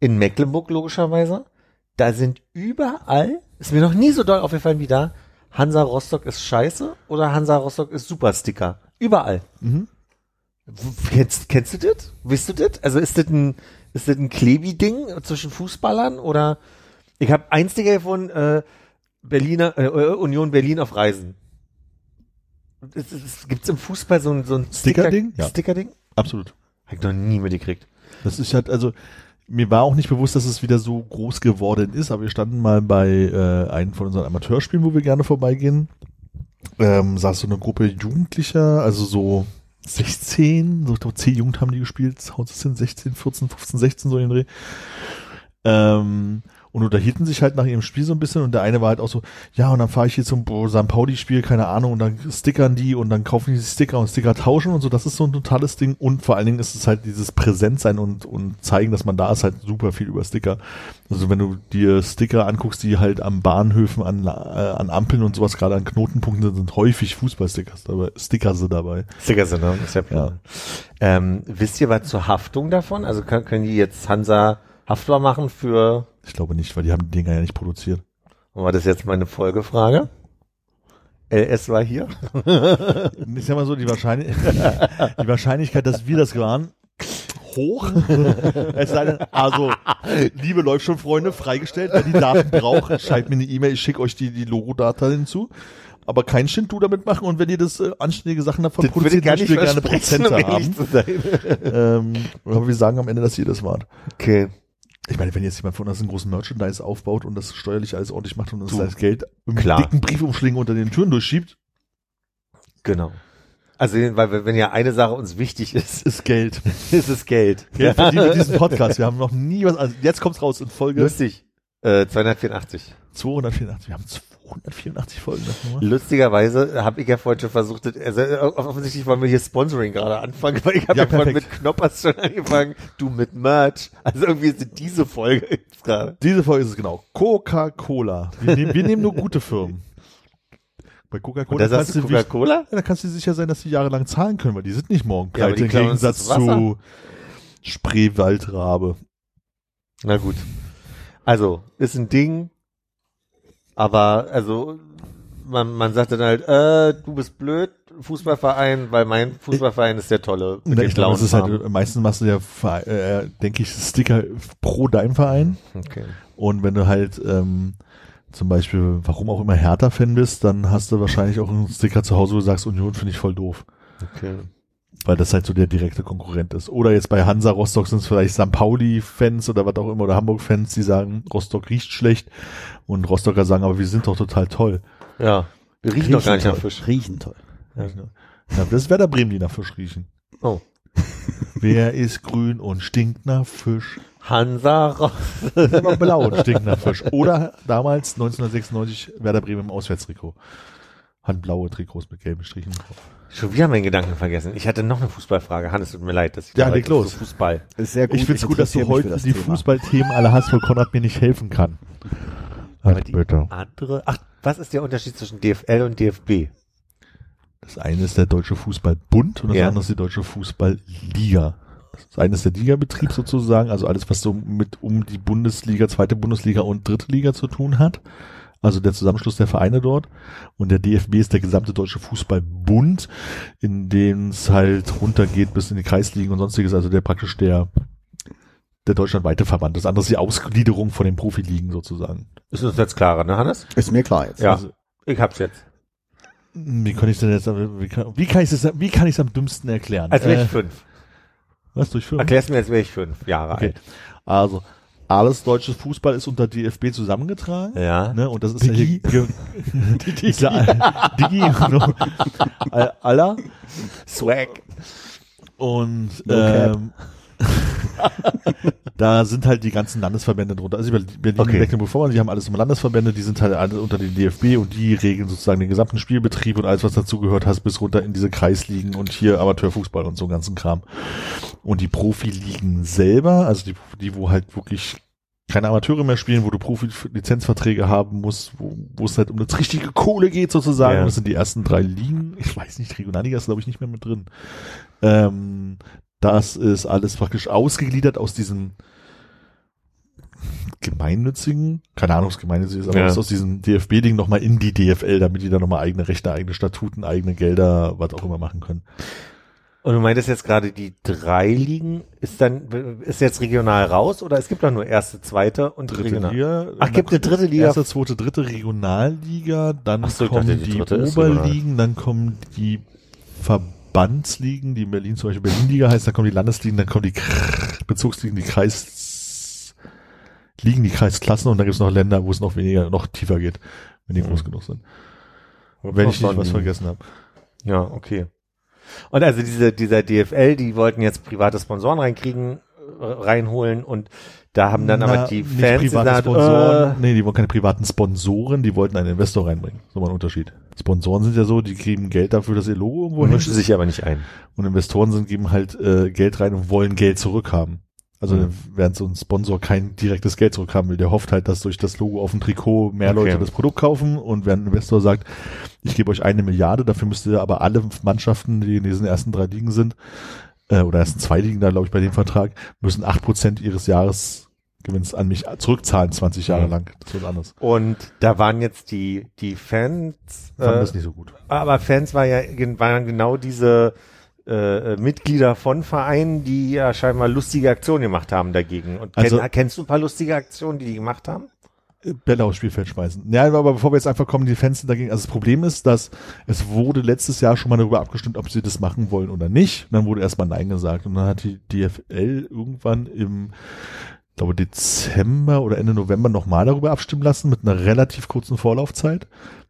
in Mecklenburg logischerweise. Da sind überall, ist mir noch nie so doll aufgefallen wie da, Hansa Rostock ist scheiße oder Hansa Rostock ist super Sticker. Überall. Mhm. Kennst, kennst du das? Wisst du das? Also ist das ein, ist das ein Klebi-Ding zwischen Fußballern oder ich habe ein Sticker gefunden, äh, Berliner, äh, Union Berlin auf Reisen. Es, es, gibt's im Fußball so ein, so ein Sticker-Ding? Ja. Sticker-Ding? Absolut. Hab ich noch nie mitgekriegt. Das ist halt, also, mir war auch nicht bewusst, dass es wieder so groß geworden ist, aber wir standen mal bei äh, einem von unseren Amateurspielen, wo wir gerne vorbeigehen. Ähm, saß so eine Gruppe Jugendlicher, also so 16, so ich glaube 10 Jugend haben die gespielt, hin, 16, 14, 15, 16 so in den Dreh. Ähm, und unterhielten sich halt nach ihrem Spiel so ein bisschen und der eine war halt auch so, ja, und dann fahre ich hier zum St. Pauli-Spiel, keine Ahnung, und dann stickern die und dann kaufen die Sticker und Sticker tauschen und so, das ist so ein totales Ding und vor allen Dingen ist es halt dieses Präsentsein und, und zeigen, dass man da ist, halt super viel über Sticker. Also wenn du dir Sticker anguckst, die halt am Bahnhöfen, an, äh, an Ampeln und sowas, gerade an Knotenpunkten sind, sind häufig Fußballstickers dabei, Sticker sind dabei. Sticker sind, ne? Ist ja, Ja. Ähm, wisst ihr was zur Haftung davon? Also können, können die jetzt Hansa haftbar machen für, Ich glaube nicht, weil die haben die Dinger ja nicht produziert. war das jetzt meine Folgefrage? LS war hier? Ich sag mal so, die, Wahrscheinlich die Wahrscheinlichkeit, dass wir das waren, hoch. es sei denn, also, liebe läuft schon, Freunde, freigestellt, wer die Daten braucht, schreibt mir eine E-Mail, ich schicke euch die, die Logodata hinzu. Aber kein Shindu damit machen und wenn ihr das äh, anständige Sachen davon Das ich produziert, nicht wir gerne Prozente um haben. Ähm, aber wir sagen am Ende, dass ihr das wart. Okay. Ich meine, wenn jetzt jemand von uns einen großen Merchandise aufbaut und das steuerlich alles ordentlich macht und uns das Geld mit klar. dicken Briefumschlägen unter den Türen durchschiebt, Genau. Also, weil wenn ja eine Sache uns wichtig ist, Ist Geld. ist es Geld. Geld verdienen wir diesen Podcast. Wir haben noch nie was, also jetzt kommt's raus in Folge Lustig. Äh, 284. 284. Wir haben 284 Folgen. Nummer. Lustigerweise habe ich ja vorhin schon versucht, also äh, offensichtlich wollen wir hier Sponsoring gerade anfangen, weil ich habe Ja, ja, vorhin mit Knoppers schon angefangen, du mit Merch. Also irgendwie ist diese Folge jetzt gerade. Diese Folge ist es genau. Coca-Cola. Wir, nehmen- wir nehmen nur gute Firmen. Bei Coca-Cola da sagst du kannst du, Coca-Cola? ja, da kannst du sicher sein, dass die jahrelang zahlen können, weil die sind nicht morgen Ja, die im Gegensatz zu Spreewaldrabe. Na gut. Also, ist ein Ding, aber also man, man sagt dann halt, äh, du bist blöd, Fußballverein, weil mein Fußballverein ist der tolle. mit ich glaube, es ist halt, meistens machst du ja, äh, denke ich, Sticker pro deinem Verein. Okay. Und wenn du halt ähm, zum Beispiel, warum auch immer Hertha-Fan bist, dann hast du wahrscheinlich auch einen Sticker zu Hause, wo du sagst, Union finde ich voll doof. okay. Weil das halt so der direkte Konkurrent ist. Oder jetzt bei Hansa Rostock sind es vielleicht St. Pauli-Fans oder was auch immer, oder Hamburg-Fans, die sagen, Rostock riecht schlecht. Und Rostocker sagen, aber wir sind doch total toll. Ja. Wir riechen doch gar nicht nach Fisch. Riechen toll. Ja, das ist Werder Bremen, die nach Fisch riechen. Oh. Wer ist grün und stinkt nach Fisch? Hansa Rostock. Aber blau und stinkt nach Fisch. Oder damals 1996 Werder Bremen im Auswärtstrikot. Hat blaue Trikots mit gelben Strichen drauf. Schon wieder meinen Gedanken vergessen. Ich hatte noch eine Fußballfrage. Hannes, tut mir leid, dass ich Ja, da leg los. Fußball. Ist sehr gut. ich find's gut, dass du heute das die Thema. Fußballthemen alle hast, weil Konrad mir nicht helfen kann. Aber Ach, die bitte. andere, ach, was ist der Unterschied zwischen DFL und DFB? Das eine ist der Deutsche Fußballbund und das Ja. andere ist die Deutsche Fußballliga. Das eine ist der Ligabetrieb sozusagen, also alles, was so mit um die Bundesliga, zweite Bundesliga und dritte Liga zu tun hat. Also der Zusammenschluss der Vereine dort. Und der DFB ist der gesamte Deutsche Fußballbund, in dem es halt runtergeht bis in die Kreisligen und sonstiges, also der praktisch der der deutschlandweite Verband. Das andere ist die Ausgliederung von den Profiligen sozusagen. Ist uns jetzt klarer, ne, Hannes? Ist mir klar jetzt. Ja. Also, Ich hab's jetzt. wie kann ich denn jetzt, wie kann, wie kann ich es, wie kann ich es am dümmsten erklären? Als wäre Äh, ich fünf. was durch fünf? Erklär's mir, als wäre ich fünf Jahre Okay. alt. Also, alles deutsches Fußball ist unter DFB zusammengetragen. Ja. Ne, und das ist Digi. ja hier, Digi. Ja, Digi. All- aller. Swag. Und No cap. ähm, da sind halt die ganzen Landesverbände drunter. Also Berlin, Okay. Mecklenburg-Vorpommern, die haben alles immer Landesverbände, die sind halt alle unter den DFB und die regeln sozusagen den gesamten Spielbetrieb und alles, was dazugehört, hast bis runter in diese Kreisligen und hier Amateurfußball und so einen ganzen Kram. Und die Profiligen selber, also die, die wo halt wirklich keine Amateure mehr spielen, wo du Profi-Lizenzverträge haben musst, wo, wo es halt um das richtige Kohle geht sozusagen. Ja. Das sind die ersten drei Ligen. Ich weiß nicht, Regionalliga ist glaube ich nicht mehr mit drin. Ähm, das ist alles praktisch ausgegliedert aus diesem gemeinnützigen, keine Ahnung, was gemeinnützig ist, aber Ja. aus, diesem DFB-Ding nochmal in die DFL, damit die da nochmal eigene Rechte, eigene Statuten, eigene Gelder, was auch immer machen können. Und du meintest jetzt gerade, die drei Ligen ist dann, ist jetzt regional raus oder es gibt doch nur erste, zweite und Dritte regional? Liga. Ach, gibt eine dritte Liga? Erste, zweite, dritte Regionalliga, dann so, kommen dachte, die die, Oberligen, dann kommen die Verbandsligen, die in Berlin zum Beispiel Berlin-Liga heißt, dann kommen die Landesligen, dann kommen die Bezugsligen, die Kreis Ligen, die Kreisklassen und dann gibt es noch Länder, wo es noch weniger, noch tiefer geht, wenn die groß genug sind. Wenn ich nicht was vergessen habe. Ja, okay. Und also diese, dieser DFL, die wollten jetzt private Sponsoren reinkriegen, äh, reinholen und da haben dann aber die nicht Fans private gesagt, Sponsoren. äh, nee, die wollen keine privaten Sponsoren, die wollten einen Investor reinbringen. So mal ein Unterschied. Sponsoren sind ja so, die kriegen Geld dafür, dass ihr Logo irgendwo hin mischen sich aber nicht ein. Und Investoren sind, geben halt äh, Geld rein und wollen Geld zurückhaben. Also Mhm. während so ein Sponsor kein direktes Geld zurückhaben will, der hofft halt, dass durch das Logo auf dem Trikot mehr Okay. Leute das Produkt kaufen und während ein Investor sagt, ich gebe euch eine Milliarde, dafür müsst ihr aber alle Mannschaften, die in diesen ersten drei Ligen sind, äh, oder ersten zwei Ligen da, glaube ich, bei dem Vertrag, müssen acht Prozent ihres Jahresgewinns an mich zurückzahlen, 20 Jahre Mhm. lang. Das wird anders. Und da waren jetzt die, die Fans, Fand äh, das nicht so gut. aber Fans war ja, waren genau diese äh, Mitglieder von Vereinen, die ja scheinbar lustige Aktionen gemacht haben dagegen. Und kenn, Also- kennst du ein paar lustige Aktionen, die die gemacht haben? Bälle aufs Spielfeld schmeißen. Ja, aber bevor wir jetzt einfach kommen, die Fans sind dagegen. Also das Problem ist, dass es wurde letztes Jahr schon mal darüber abgestimmt, ob sie das machen wollen oder nicht. Und dann wurde erstmal Nein gesagt. Und dann hat die DFL irgendwann im, glaube Dezember oder Ende November nochmal darüber abstimmen lassen mit einer relativ kurzen Vorlaufzeit.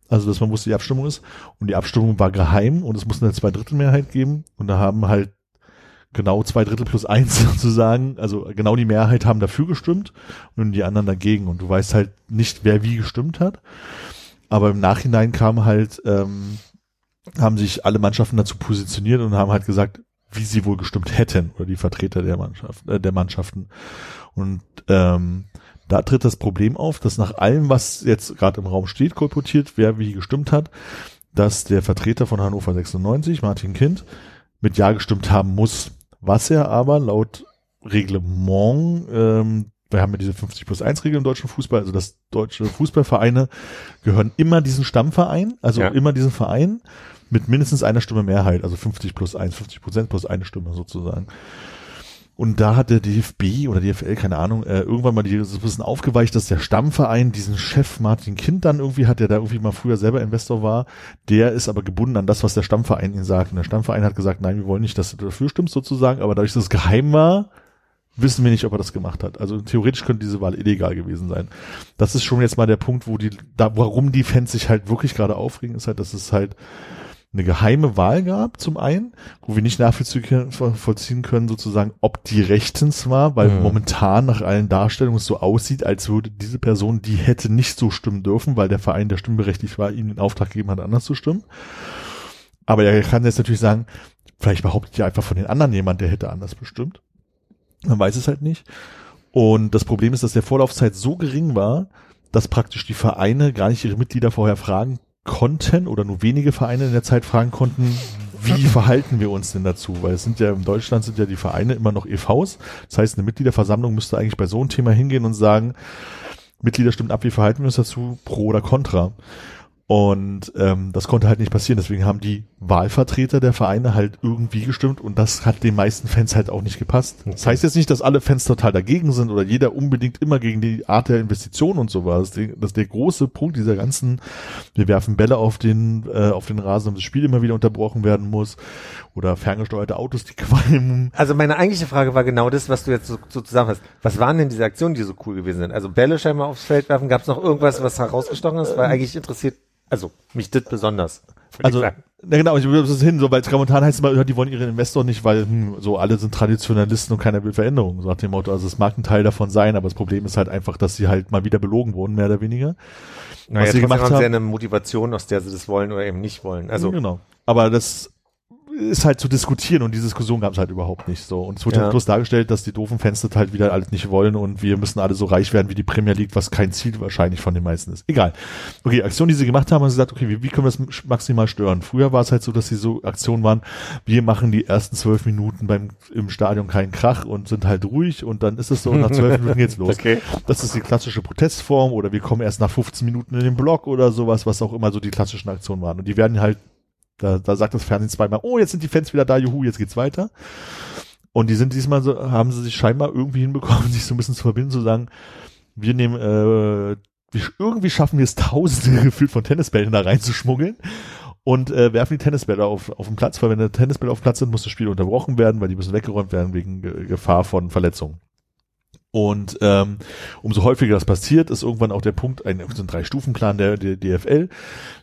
Also, dass man wusste, die Abstimmung ist. Und die Abstimmung war geheim und es musste eine Zweidrittelmehrheit geben. Und da haben halt genau zwei Drittel plus eins sozusagen, also genau die Mehrheit haben dafür gestimmt und die anderen dagegen. Und du weißt halt nicht, wer wie gestimmt hat. Aber im Nachhinein kam halt, ähm, haben sich alle Mannschaften dazu positioniert und haben halt gesagt, wie sie wohl gestimmt hätten oder die Vertreter der Mannschaft, äh, der Mannschaften. Und ähm, da tritt das Problem auf, dass nach allem, was jetzt gerade im Raum steht, kolportiert, wer wie gestimmt hat, dass der Vertreter von Hannover 96, Martin Kind, mit Ja gestimmt haben muss. Was er aber laut Reglement, ähm, wir haben ja diese 50 plus 1 Regel im deutschen Fußball, also das deutsche Fußballvereine gehören immer diesen Stammverein, also Ja. immer diesen Verein mit mindestens einer Stimme Mehrheit, also 50 plus 1, 50 Prozent plus eine Stimme sozusagen. Und da hat der DFB oder DFL, keine Ahnung, äh, irgendwann mal dieses bisschen aufgeweicht, dass der Stammverein diesen Chef Martin Kind dann irgendwie hat, der da irgendwie mal früher selber Investor war, der ist aber gebunden an das, was der Stammverein ihm sagt. Und der Stammverein hat gesagt, nein, wir wollen nicht, dass du dafür stimmst sozusagen, aber dadurch, dass es geheim war, wissen wir nicht, ob er das gemacht hat. Also theoretisch könnte diese Wahl illegal gewesen sein. Das ist schon jetzt mal der Punkt, wo die, da, warum die Fans sich halt wirklich gerade aufregen, ist halt, dass es halt eine geheime Wahl gab, zum einen, wo wir nicht nachvollziehen können, sozusagen, ob die rechtens war, weil Mhm. momentan nach allen Darstellungen es so aussieht, als würde diese Person, die hätte nicht so stimmen dürfen, weil der Verein, der stimmberechtigt war, ihnen den Auftrag gegeben hat, anders zu stimmen. Aber er kann jetzt natürlich sagen, vielleicht behauptet ja einfach von den anderen jemand, der hätte anders bestimmt. Man weiß es halt nicht. Und das Problem ist, dass der Vorlaufzeit so gering war, dass praktisch die Vereine gar nicht ihre Mitglieder vorher fragen konnten oder nur wenige Vereine in der Zeit fragen konnten, wie verhalten wir uns denn dazu? Weil es sind ja in Deutschland sind ja die Vereine immer noch EVs. Das heißt, eine Mitgliederversammlung müsste eigentlich bei so einem Thema hingehen und sagen, Mitglieder stimmen ab, wie verhalten wir uns dazu, pro oder contra. Und ähm, das konnte halt nicht passieren. Deswegen haben die Wahlvertreter der Vereine halt irgendwie gestimmt und das hat den meisten Fans halt auch nicht gepasst. Das heißt jetzt nicht, dass alle Fans total dagegen sind oder jeder unbedingt immer gegen die Art der Investition und so war. Das, ist das ist der große Punkt dieser ganzen, wir werfen Bälle auf den, äh, auf den Rasen, damit das Spiel immer wieder unterbrochen werden muss oder ferngesteuerte Autos, die qualmen. Also meine eigentliche Frage war genau das, was du jetzt so, so zusammenfasst. Was waren denn diese Aktionen, die so cool gewesen sind? Also Bälle scheinbar aufs Feld werfen, gab es noch irgendwas, was herausgestochen ist? Weil eigentlich interessiert, also mich das besonders. Also, na genau, ich will das hin, so, weil momentan heißt immer, die wollen ihren Investor nicht, weil hm, so alle sind Traditionalisten und keiner will Veränderungen, so nach dem Motto. Also es mag ein Teil davon sein, aber das Problem ist halt einfach, dass sie halt mal wieder belogen wurden, mehr oder weniger. naja, was sie gemacht haben sie eine Motivation, aus der sie das wollen oder eben nicht wollen. Also genau. Aber das ist halt zu diskutieren und die Diskussion gab es halt überhaupt nicht so. Und es wurde Ja. halt bloß dargestellt, dass die doofen Fans das halt wieder alles nicht wollen und wir müssen alle so reich werden wie die Premier League, was kein Ziel wahrscheinlich von den meisten ist. Egal. Okay, Aktion, die sie gemacht haben, haben sie gesagt, okay, wie, wie können wir das maximal stören? Früher war es halt so, dass sie so Aktionen waren, wir machen die ersten zwölf Minuten beim im Stadion keinen Krach und sind halt ruhig und dann ist es so, nach zwölf Minuten geht's los. Okay. Das ist die klassische Protestform oder wir kommen erst nach 15 Minuten in den Block oder sowas, was auch immer so die klassischen Aktionen waren. Und die werden halt, da, da sagt das Fernsehen zweimal, oh, jetzt sind die Fans wieder da, juhu, jetzt geht's weiter. Und die sind diesmal so, haben sie sich scheinbar irgendwie hinbekommen, sich so ein bisschen zu verbinden, zu sagen, wir nehmen, äh, irgendwie schaffen wir es, tausende gefühlt von Tennisbällen da reinzuschmuggeln und äh, werfen die Tennisbälle auf, auf den Platz, weil wenn der Tennisbälle auf dem Platz sind, muss das Spiel unterbrochen werden, weil die müssen weggeräumt werden wegen Ge Gefahr von Verletzungen. Und ähm, umso häufiger das passiert, ist irgendwann auch der Punkt, ein, so ein Drei-Stufen-Plan der, der DFL,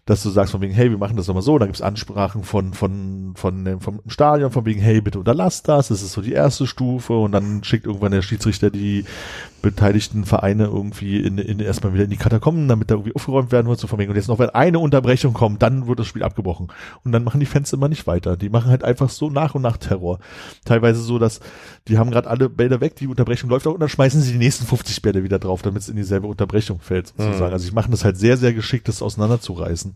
dass du sagst von wegen, hey, wir machen das doch mal so, dann gibt's Ansprachen von, von, von vom Stadion, von wegen, hey, bitte unterlasst das, das ist so die erste Stufe und dann schickt irgendwann der Schiedsrichter die beteiligten Vereine irgendwie in, in erstmal wieder in die Katakomben, damit da irgendwie aufgeräumt werden wird, so von wegen, und jetzt noch, wenn eine Unterbrechung kommt, dann wird das Spiel abgebrochen. Und dann machen die Fans immer nicht weiter. Die machen halt einfach so nach und nach Terror. Teilweise so, dass die haben gerade alle Bälle weg, die Unterbrechung läuft auch und dann schmeißen sie die nächsten 50 Bälle wieder drauf, damit es in dieselbe Unterbrechung fällt, sozusagen. Mhm. Also ich machen das halt sehr, sehr geschickt, das auseinanderzureißen.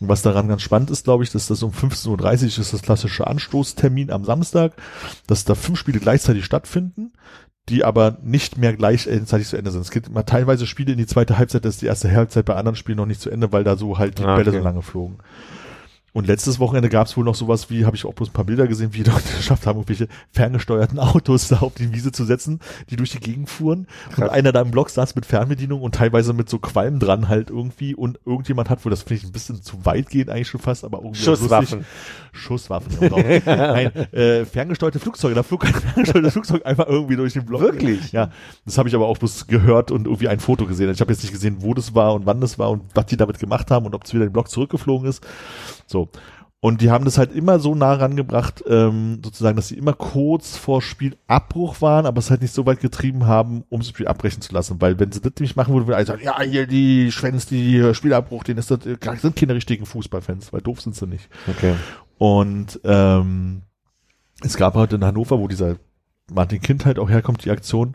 Und was daran ganz spannend ist, glaube ich, dass das um 15.30 Uhr ist das klassische Anstoßtermin am Samstag, dass da fünf Spiele gleichzeitig stattfinden, die aber nicht mehr gleichzeitig zu Ende sind. Es gibt mal teilweise Spiele in die zweite Halbzeit, das ist die erste Halbzeit bei anderen Spielen noch nicht zu Ende, weil da so halt die Ah, Bälle okay. so lange flogen. Und letztes Wochenende gab es wohl noch sowas wie, habe ich auch bloß ein paar Bilder gesehen, wie die Leute geschafft haben, irgendwelche ferngesteuerten Autos da auf die Wiese zu setzen, die durch die Gegend fuhren. Und Krass. einer da im Block saß mit Fernbedienung und teilweise mit so Qualm dran halt irgendwie. Und irgendjemand hat wohl, das finde ich ein bisschen zu weit gehen eigentlich schon fast, aber irgendwie auch lustig. Schusswaffen. Schusswaffen. Genau. Nein, äh, ferngesteuerte Flugzeuge. Da flog ein ferngesteuertes Flugzeug einfach irgendwie durch den Block. Wirklich? Ja, das habe ich aber auch bloß gehört und irgendwie ein Foto gesehen. Ich habe jetzt nicht gesehen, wo das war und wann das war und was die damit gemacht haben und ob es wieder in den Block zurückgeflogen ist. So. Und die haben das halt immer so nah rangebracht, ähm, sozusagen, dass sie immer kurz vor Spielabbruch waren, aber es halt nicht so weit getrieben haben, um das Spiel abbrechen zu lassen. Weil wenn sie das nämlich machen würden, würde alle sagen, ja, hier die Schwänz, die Spielabbruch, denen ist das, äh, sind keine richtigen Fußballfans, weil doof sind sie nicht. Okay. Und ähm, es gab halt in Hannover, wo dieser Martin Kind halt auch herkommt, die Aktion.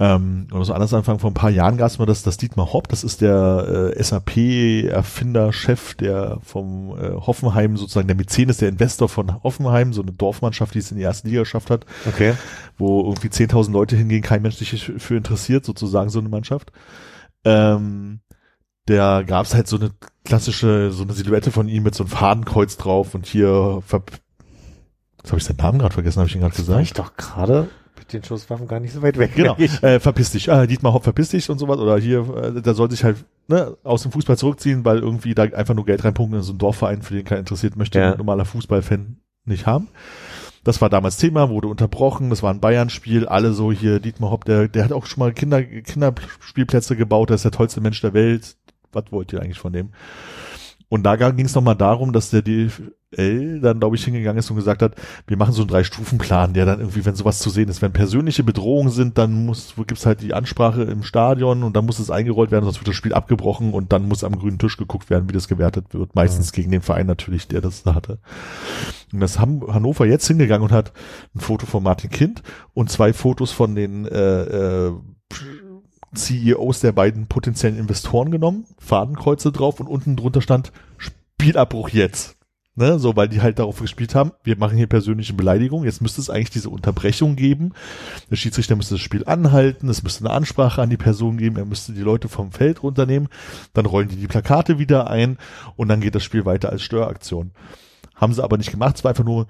Ähm, oder so anders anfangen, vor ein paar Jahren gab es mal das, das Dietmar Hopp, das ist der äh, SAP-Erfinder, Chef, der vom äh, Hoffenheim, sozusagen der Mäzenes, der Investor von Hoffenheim, so eine Dorfmannschaft, die es in die erste Liga geschafft hat, Okay. wo irgendwie 10.000 Leute hingehen, kein Mensch sich für interessiert, sozusagen so eine Mannschaft. Ähm, der gab es halt so eine klassische, so eine Silhouette von ihm mit so einem Fadenkreuz drauf und hier, ver jetzt habe ich seinen Namen gerade vergessen, habe ich ihn gerade War ich gesagt. doch gerade den Schusswaffen gar nicht so weit weg. Genau, äh, verpiss dich, ah, Dietmar Hopp, verpiss dich und sowas. Oder hier, äh, der soll sich halt ne, aus dem Fußball zurückziehen, weil irgendwie da einfach nur Geld reinpunkten in so einen Dorfverein, für den keiner interessiert, möchte Ja. ein normaler Fußballfan nicht haben. Das war damals Thema, wurde unterbrochen, das war ein Bayern-Spiel, alle so hier, Dietmar Hopp, der, der hat auch schon mal Kinder, Kinderspielplätze gebaut, der ist der tollste Mensch der Welt. Was wollt ihr eigentlich von dem? Und da ging es nochmal darum, dass der DFL dann, glaube ich, hingegangen ist und gesagt hat, wir machen so einen Drei-Stufen-Plan, der dann irgendwie, wenn sowas zu sehen ist, wenn persönliche Bedrohungen sind, dann muss, wo gibt's halt die Ansprache im Stadion und dann muss es eingerollt werden, sonst wird das Spiel abgebrochen und dann muss am grünen Tisch geguckt werden, wie das gewertet wird. Meistens gegen den Verein natürlich, der das da hatte. Und das haben Hannover jetzt hingegangen und hat ein Foto von Martin Kind und zwei Fotos von den äh, äh, CEOs der beiden potenziellen Investoren genommen, Fadenkreuze drauf und unten drunter stand Spielabbruch jetzt. Ne, so, weil die halt darauf gespielt haben, wir machen hier persönliche Beleidigung, jetzt müsste es eigentlich diese Unterbrechung geben. Der Schiedsrichter müsste das Spiel anhalten, es müsste eine Ansprache an die Person geben, er müsste die Leute vom Feld runternehmen, dann rollen die die Plakate wieder ein und dann geht das Spiel weiter als Störaktion. Haben sie aber nicht gemacht, es war einfach nur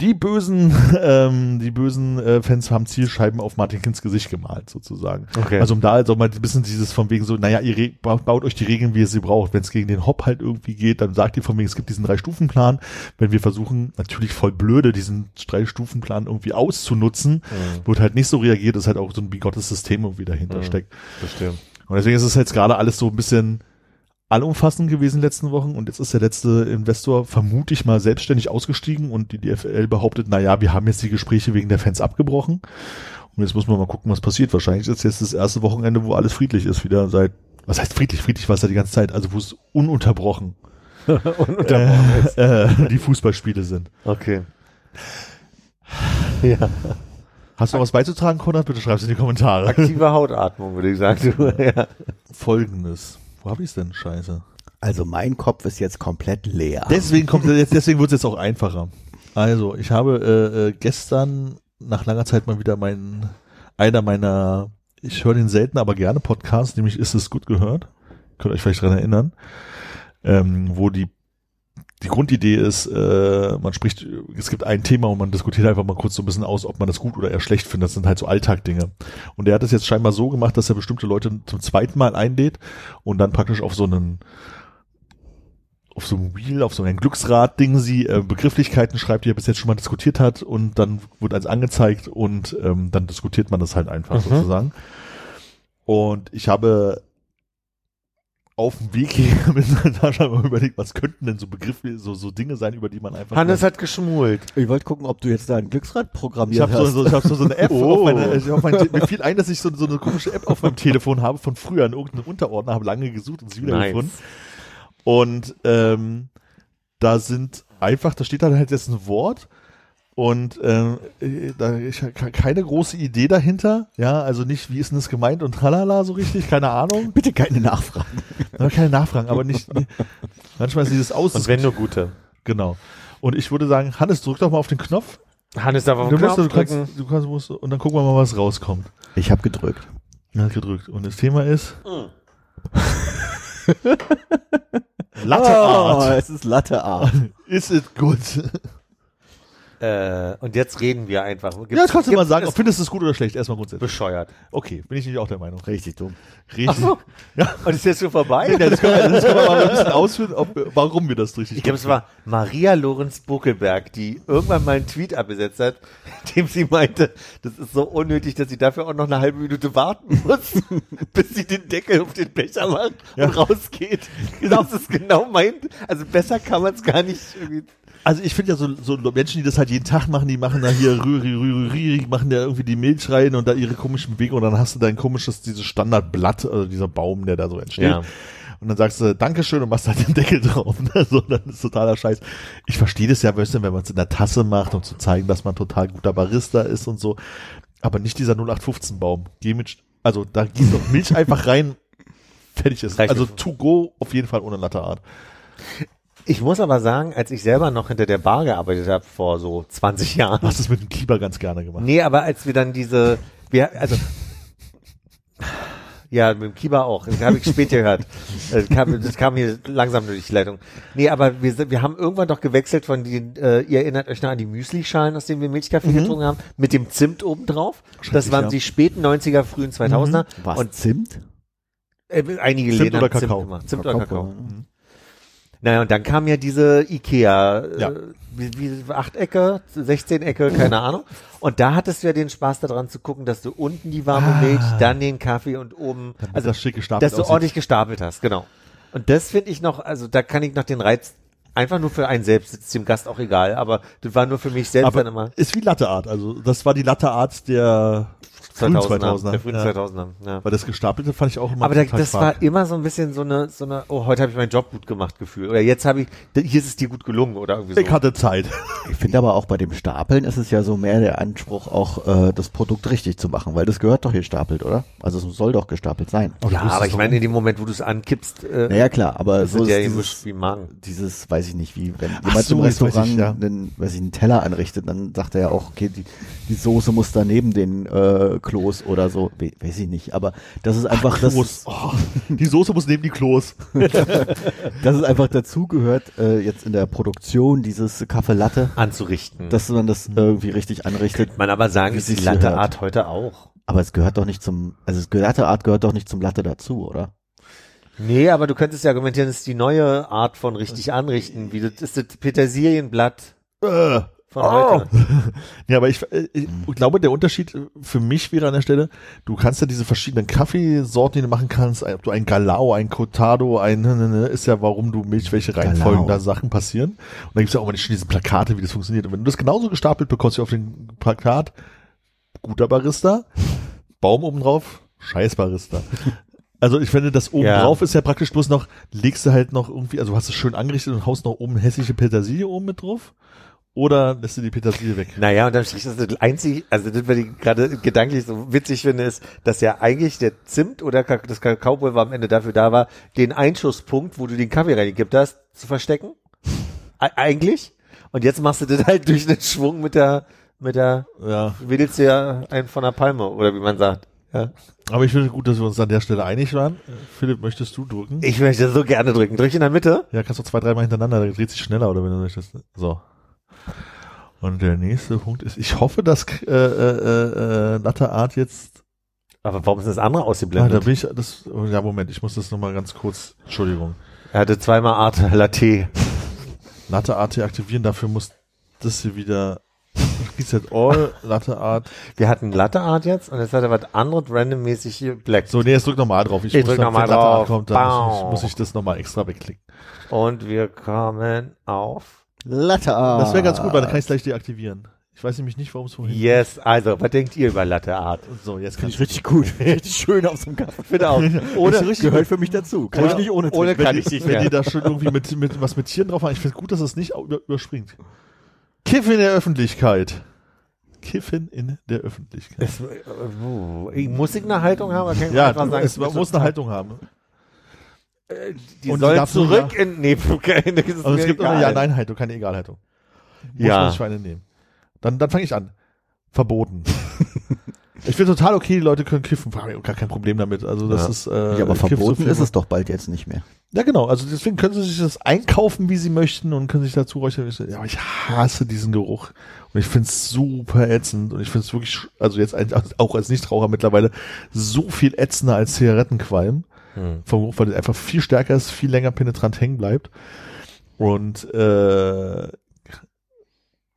die bösen, ähm, die bösen äh, Fans haben Zielscheiben auf Martin Kinds Gesicht gemalt, sozusagen. Okay. Also um da also mal ein bisschen dieses von wegen so, naja, ihr baut euch die Regeln, wie ihr sie braucht. Wenn es gegen den Hop halt irgendwie geht, dann sagt ihr von wegen, es gibt diesen Drei-Stufen-Plan. Wenn wir versuchen, natürlich voll blöde, diesen Drei-Stufen-Plan irgendwie auszunutzen, Mhm. wird halt nicht so reagiert, ist halt auch so ein bigottes System irgendwie dahinter Mhm. steckt. Verstehe. Und deswegen ist es jetzt gerade alles so ein bisschen allumfassend gewesen in den letzten Wochen und jetzt ist der letzte Investor vermute ich mal selbstständig ausgestiegen und die DFL behauptet, na ja, wir haben jetzt die Gespräche wegen der Fans abgebrochen und jetzt muss man mal gucken, was passiert. Wahrscheinlich ist jetzt das erste Wochenende, wo alles friedlich ist, wieder seit, was heißt friedlich? Friedlich war es ja die ganze Zeit, also wo es ununterbrochen Ununterbrochen ist. äh, äh, die Fußballspiele sind. Okay. Ja. Hast du noch was beizutragen, Konrad? Bitte schreib's in die Kommentare. Aktive Hautatmung, würde ich sagen. Ja. Folgendes. Wo habe ich's denn? Scheiße. Also mein Kopf ist jetzt komplett leer. Deswegen kommt jetzt, deswegen wird es jetzt auch einfacher. Also, ich habe äh, äh, gestern nach langer Zeit mal wieder meinen, einer meiner, ich höre den selten, aber gerne Podcast, nämlich ist es gut gehört. Könnt ihr euch vielleicht dran erinnern, ähm, wo die die Grundidee ist, äh, man spricht, es gibt ein Thema und man diskutiert einfach mal kurz so ein bisschen aus, ob man das gut oder eher schlecht findet. Das sind halt so Alltagdinge. Und er hat es jetzt scheinbar so gemacht, dass er bestimmte Leute zum zweiten Mal einlädt und dann praktisch auf so einen auf so einem Wheel, auf so ein Glücksrad-Ding sie äh, Begrifflichkeiten schreibt, die er bis jetzt schon mal diskutiert hat und dann wird eins angezeigt und ähm, dann diskutiert man das halt einfach Mhm. sozusagen. Und ich habe auf dem Weg hier mit Natascha mal überlegt, was könnten denn so Begriffe, so, so Dinge sein, über die man einfach Hannes hat geschmult. Ich wollte gucken, ob du jetzt da ein Glücksrad ich programmiert habe so, hast. so, ich hab so, so eine App Oh. auf meine, ich auf mein, mir fiel ein, dass ich so, so eine komische App auf meinem Telefon habe von früher in irgendeinem Unterordner, habe lange gesucht und sie wieder Nice. gefunden. Und ähm, da sind einfach, da steht dann halt jetzt ein Wort und ähm, äh, da ich habe keine große Idee dahinter. Ja, also nicht, wie ist denn das gemeint und tralala so richtig, keine Ahnung. Bitte keine Nachfragen. Keine Nachfragen, aber nicht. Nee. Manchmal ist dieses aus. Und wenn nur gute. genau. Und ich würde sagen, Hannes, drück doch mal auf den Knopf. Hannes darf auf Du, den musst, Knopf du, kannst, drücken. du kannst, musst, und dann gucken wir mal, was rauskommt. Ich habe gedrückt. Er hat gedrückt. Und das Thema ist. Latte Oh, Art. es ist Latte Art. Is it good? Äh, und jetzt reden wir einfach. Gibt's- Ja, kannst du mal sagen, ist findest du es gut oder schlecht? Erstmal grundsätzlich. bescheuert. Okay, bin ich nicht auch der Meinung. Richtig dumm. Richtig. Ja. Und ist jetzt schon vorbei? Ja, das können wir, das können wir mal ein bisschen ausführen, ob, warum wir das richtig Ich glaube, es war Maria Lorenz Buckelberg, die irgendwann mal einen Tweet abgesetzt hat, in dem sie meinte, das ist so unnötig, dass sie dafür auch noch eine halbe Minute warten muss, bis sie den Deckel auf den Becher macht Ja. und rausgeht. Das ist genau mein, also besser kann man es gar nicht irgendwie. Also ich finde ja so, so Menschen, die das halt jeden Tag machen, die machen da hier rühri, rühri, rühri, machen da irgendwie die Milch rein und da ihre komischen Bewegungen und dann hast du dein komisches, dieses Standardblatt, also dieser Baum, der da so entsteht. Ja. Und dann sagst du Dankeschön und machst halt den Deckel drauf. Ne? So, dann ist totaler Scheiß. Ich verstehe das ja, weißt du, wenn man es in der Tasse macht, um zu zeigen, dass man total guter Barista ist und so. Aber nicht dieser 0815 Baum. Geh mit, also da gießt doch Milch einfach rein, fertig ist. Reicht Also to go auf jeden Fall ohne Latte Art. Ich muss aber sagen, als ich selber noch hinter der Bar gearbeitet habe, vor so 20 Jahren, Du hast es mit dem Kieber ganz gerne gemacht. Nee, aber als wir dann diese, wir, also, ja, mit dem Kiba auch. Das habe ich spät gehört. Das kam, das kam hier langsam durch die Leitung. Nee, aber wir, wir haben irgendwann doch gewechselt von den, äh, ihr erinnert euch noch an die Müsli-Schalen, aus denen wir Milchkaffee getrunken haben, mit dem Zimt oben drauf. Das waren ja. die späten 90er, frühen 2000er. Was? Und Zimt? äh, einige Zimt Läden oder Zimt Kakao? gemacht. Zimt oder Kakao. Mhm. Naja, und dann kam ja diese Ikea, Ja. äh, wie, wie Achtecke, 16 Ecke, keine Ahnung. Und da hattest du ja den Spaß daran zu gucken, dass du unten die warme Ah. Milch, dann den Kaffee und oben, Damit also das schick gestapelt dass du aussieht. ordentlich gestapelt hast, genau. Und das finde ich noch, also da kann ich noch den Reiz, einfach nur für einen selbst, ist dem Gast auch egal, aber das war nur für mich selbst dann immer Aber ist wie Latte Art. Also das war die Latte Art der frühen 2000er, 2000er. der frühen ja. 2000er, ja. Weil das Gestapelte fand ich auch immer Aber da, total das stark. war immer so ein bisschen so eine, so eine, oh, heute habe ich meinen Job gut gemacht Gefühl. Oder jetzt habe ich, hier ist es dir gut gelungen oder irgendwie so. Ich hatte Zeit. Ich finde aber auch bei dem Stapeln ist es ja so mehr der Anspruch, auch äh, das Produkt richtig zu machen, weil das gehört doch gestapelt, oder? Also es soll doch gestapelt sein. Oh, Ja, aber ich meine, in dem Moment, wo du es ankippst, äh, Naja, klar, aber so ist ja dieses, wie Magen. dieses, weiß ich nicht, wie wenn Ach jemand so, im jetzt weiß Restaurant ich, ja. einen, weiß ich, einen Teller anrichtet, dann sagt er ja auch, okay, die, die Soße muss da neben den äh, Klos oder so, We weiß ich nicht, aber das ist einfach, das, Klos. Oh, die Soße muss neben die Klos. dass es einfach dazugehört, äh, jetzt in der Produktion dieses Kaffee Latte, Anzurichten. dass man das irgendwie richtig anrichtet. man aber sagen, ist die sich's Latte gehört. Art heute auch. Aber es gehört doch nicht zum, also das Latte Art gehört doch nicht zum Latte dazu, oder? Nee, aber du könntest ja argumentieren, das ist die neue Art von richtig anrichten. Wie das ist das Petersilienblatt Äh. Von Oh. heute. Ja, aber ich, äh, ich glaube, der Unterschied äh, für mich wäre an der Stelle, du kannst ja diese verschiedenen Kaffeesorten, die du machen kannst, ob du ein Galao, ein Cotado, ein, ne, ne, ne, ist ja, warum du Milch, welche Reihenfolgen da Sachen passieren. Und da gibt's ja auch immer schon diese Plakate, wie das funktioniert. Und wenn du das genauso gestapelt bekommst wie auf dem Plakat, guter Barista, Baum oben drauf, scheiß Barista. Also ich finde, das oben Ja. drauf ist ja praktisch bloß noch, legst du halt noch irgendwie, also hast du schön angerichtet und haust noch oben hässliche Petersilie oben mit drauf. Oder lässt du die Petersilie weg? Naja, und dann ist das einzige, also das, was ich gerade gedanklich so witzig finde, ist, dass ja eigentlich der Zimt oder das Kakaopulver am Ende dafür da war, den Einschusspunkt, wo du den Kaffee reingekippt hast, zu verstecken. Eigentlich. Und jetzt machst du das halt durch den Schwung mit der, mit der, Ja. wedelst du ja einen von der Palme, oder wie man sagt. Ja. Aber ich finde gut, dass wir uns an der Stelle einig waren. Philipp, möchtest du drücken? Ich möchte so gerne drücken. Drück in der Mitte. Ja, kannst du zwei, dreimal hintereinander, da dreht sich schneller, oder wenn du möchtest. So. Und der nächste Punkt ist, ich hoffe, dass äh, äh, äh, Latte Art jetzt. Aber warum ist das andere Ah, da ausgeblendet? bin ich. Das, ja, Moment, ich muss das nochmal ganz kurz. Entschuldigung. er hatte zweimal Art Latte. Latte Art aktivieren, dafür muss das hier wieder. Reset All, Latte Art. Wir hatten Latte Art jetzt und jetzt hat er was anderes randommäßig hier Black. So, nee, jetzt drück nochmal drauf. Ich, Ich muss drück dann, noch mal wenn Latte Art drauf. kommt, dann muss ich, muss ich das nochmal extra wegklicken. Und wir kommen auf Latte Art. Das wäre ganz gut, weil dann kann ich es gleich deaktivieren. Ich weiß nämlich nicht, warum es vorhin. Yes, also, was denkt ihr über Latte Art? So, jetzt kann Finde ich ich richtig gut. richtig schön auf so einem Kaffee. Finde auch. Ohne, richtig gehört für mich dazu. Kann Ohne- ich nicht ohne ohne kann ich nicht wenn die da schon irgendwie mit, mit was mit Tieren drauf haben. Ich finde gut, dass es nicht über, überspringt. Kiffen in der Öffentlichkeit. Kiffen in der Öffentlichkeit. Es, äh, uh, muss ich eine Haltung haben? oder Ja, du, sagen, es, man muss eine Haltung haben. Die Und die soll darf nur zurück in, nee, Also es gibt auch eine. Ja-Nein-Haltung, keine Egal-Haltung. Muss Ja. man sich für eine nehmen. Dann, dann fange ich an. Verboten. Ich finde total okay, die Leute können kiffen, habe ich gar kein Problem damit. Also das Ja. ist äh, ja, aber verboten ist es doch bald jetzt nicht mehr. Ja, genau. Also deswegen können sie sich das einkaufen, wie sie möchten und können sich dazu räuchern. wie sie- Ja, aber ich hasse diesen Geruch. Und ich finde es super ätzend. Und ich finde es wirklich, also jetzt auch als Nichtraucher mittlerweile, so viel ätzender als Zigarettenqualm. Hm. Vom Geruch, weil der einfach viel stärker ist, viel länger penetrant hängen bleibt. Und äh,